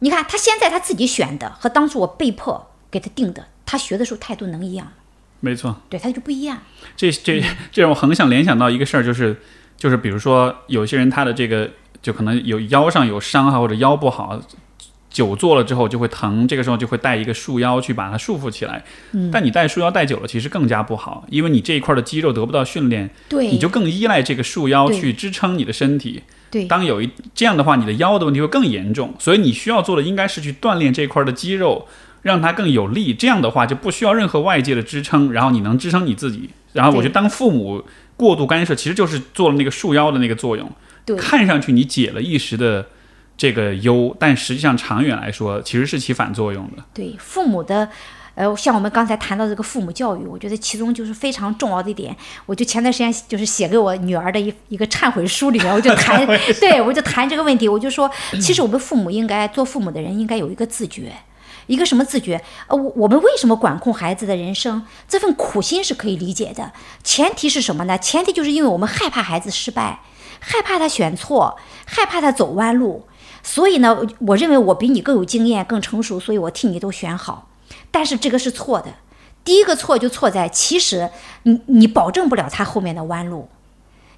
你看他现在他自己选的和当初我被迫。给他定的，他学的时候态度能一样吗？没错，对他就不一样。这这这让我很想联想到一个事儿，就是就是比如说有些人他的这个就可能有腰上有伤啊，或者腰不好，久坐了之后就会疼，这个时候就会带一个束腰去把它束缚起来。嗯，但你带束腰带久了，其实更加不好，因为你这一块的肌肉得不到训练，对，你就更依赖这个束腰去支撑你的身体。对，当有一这样的话，你的腰的问题会更严重。所以你需要做的应该是去锻炼这块的肌肉。让它更有力，这样的话就不需要任何外界的支撑，然后你能支撑你自己。然后我觉得当父母过度干涉，其实就是做了那个束腰的那个作用。对，看上去你解了一时的这个忧，但实际上长远来说其实是起反作用的。对，父母的，呃，像我们刚才谈到这个父母教育，我觉得其中就是非常重要的一点。我就前段时间就是写给我女儿的一一个忏悔书里面，我就谈，*laughs* 对我就谈这个问题，我就说，其实我们父母应该做父母的人应该有一个自觉。一个什么自觉？呃，我我们为什么管控孩子的人生？这份苦心是可以理解的。前提是什么呢？前提就是因为我们害怕孩子失败，害怕他选错，害怕他走弯路。所以呢，我认为我比你更有经验、更成熟，所以我替你都选好。但是这个是错的。第一个错就错在，其实你你保证不了他后面的弯路。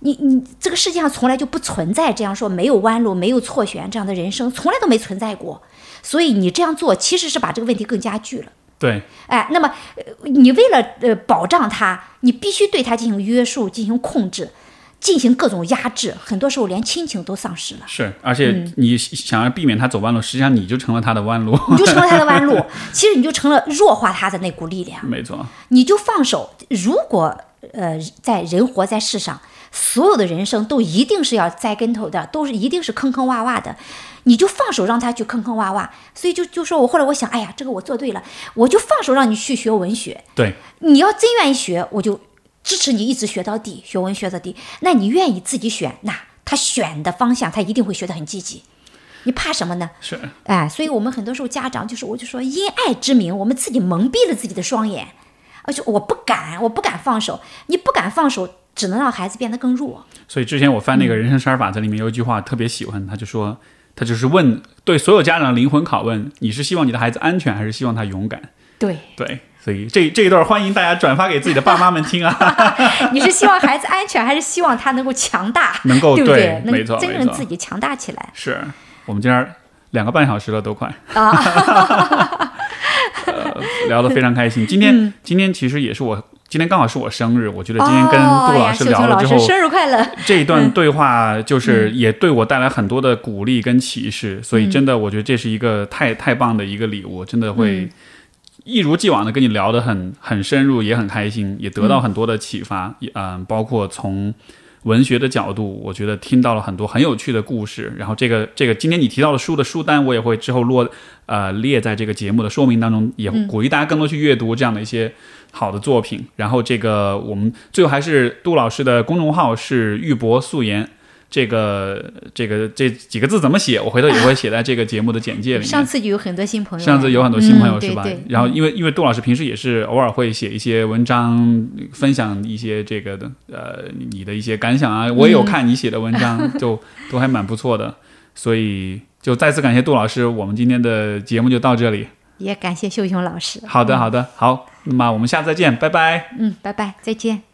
你你这个世界上从来就不存在这样说没有弯路、没有错选这样的人生，从来都没存在过。所以你这样做其实是把这个问题更加剧了。对，哎，那么你为了呃保障他，你必须对他进行约束、进行控制、进行各种压制，很多时候连亲情都丧失了。是，而且你想要避免他走弯路，实际上你就成了他的弯路，你就成了他的 *laughs* 弯路。其实你就成了弱化他的那股力量。没错，你就放手。如果呃，在人活在世上。所有的人生都一定是要栽跟头的，都是一定是坑坑洼洼的，你就放手让他去坑坑洼洼。所以就就说我后来我想，哎呀，这个我做对了，我就放手让你去学文学。对，你要真愿意学，我就支持你一直学到底，学文学到底。那你愿意自己选，那他选的方向他一定会学得很积极。你怕什么呢？是，哎，所以我们很多时候家长就是，我就说因爱之名，我们自己蒙蔽了自己的双眼。而且我不敢，我不敢放手。你不敢放手，只能让孩子变得更弱。所以之前我翻那个人生十二法则里面有一句话特别喜欢，他就说，他就是问对所有家长的灵魂拷问：你是希望你的孩子安全，还是希望他勇敢？对，对，所以这这一段欢迎大家转发给自己的爸妈们听啊。*laughs* 你是希望孩子安全，还是希望他能够强大？*laughs* 能够对不对？没错，能真正自己强大起来是我们今天两个半小时了，都快。啊！*laughs* 呃，聊得非常开心。今天、嗯今天其实也是我今天刚好是我生日，我觉得今天跟哦杜老师聊了之后，生日快乐！这一段对话就是也对我带来很多的鼓励跟启示，所以真的我觉得这是一个太太棒的一个礼物，真的会一如既往的跟你聊得很很深入，也很开心，也得到很多的启发，也嗯、包括从。文学的角度，我觉得听到了很多很有趣的故事。然后这个这个今天你提到的书的书单，我也会之后落呃列在这个节目的说明当中，也鼓励大家更多去阅读这样的一些好的作品。然后这个我们最后还是杜老师的公众号是玉博素颜，这个这个这几个字怎么写？我回头也会写在这个节目的简介里面。上次就有很多新朋友，上次有很多新朋友、嗯是吧？对对然后因为因为杜老师平时也是偶尔会写一些文章，分享一些这个的呃你的一些感想啊，我也有看你写的文章，就 *laughs* 都还蛮不错的。所以就再次感谢杜老师，我们今天的节目就到这里。也感谢秀雄老师。好的，好的，好，那么我们下次再见，拜拜。嗯，拜拜，再见。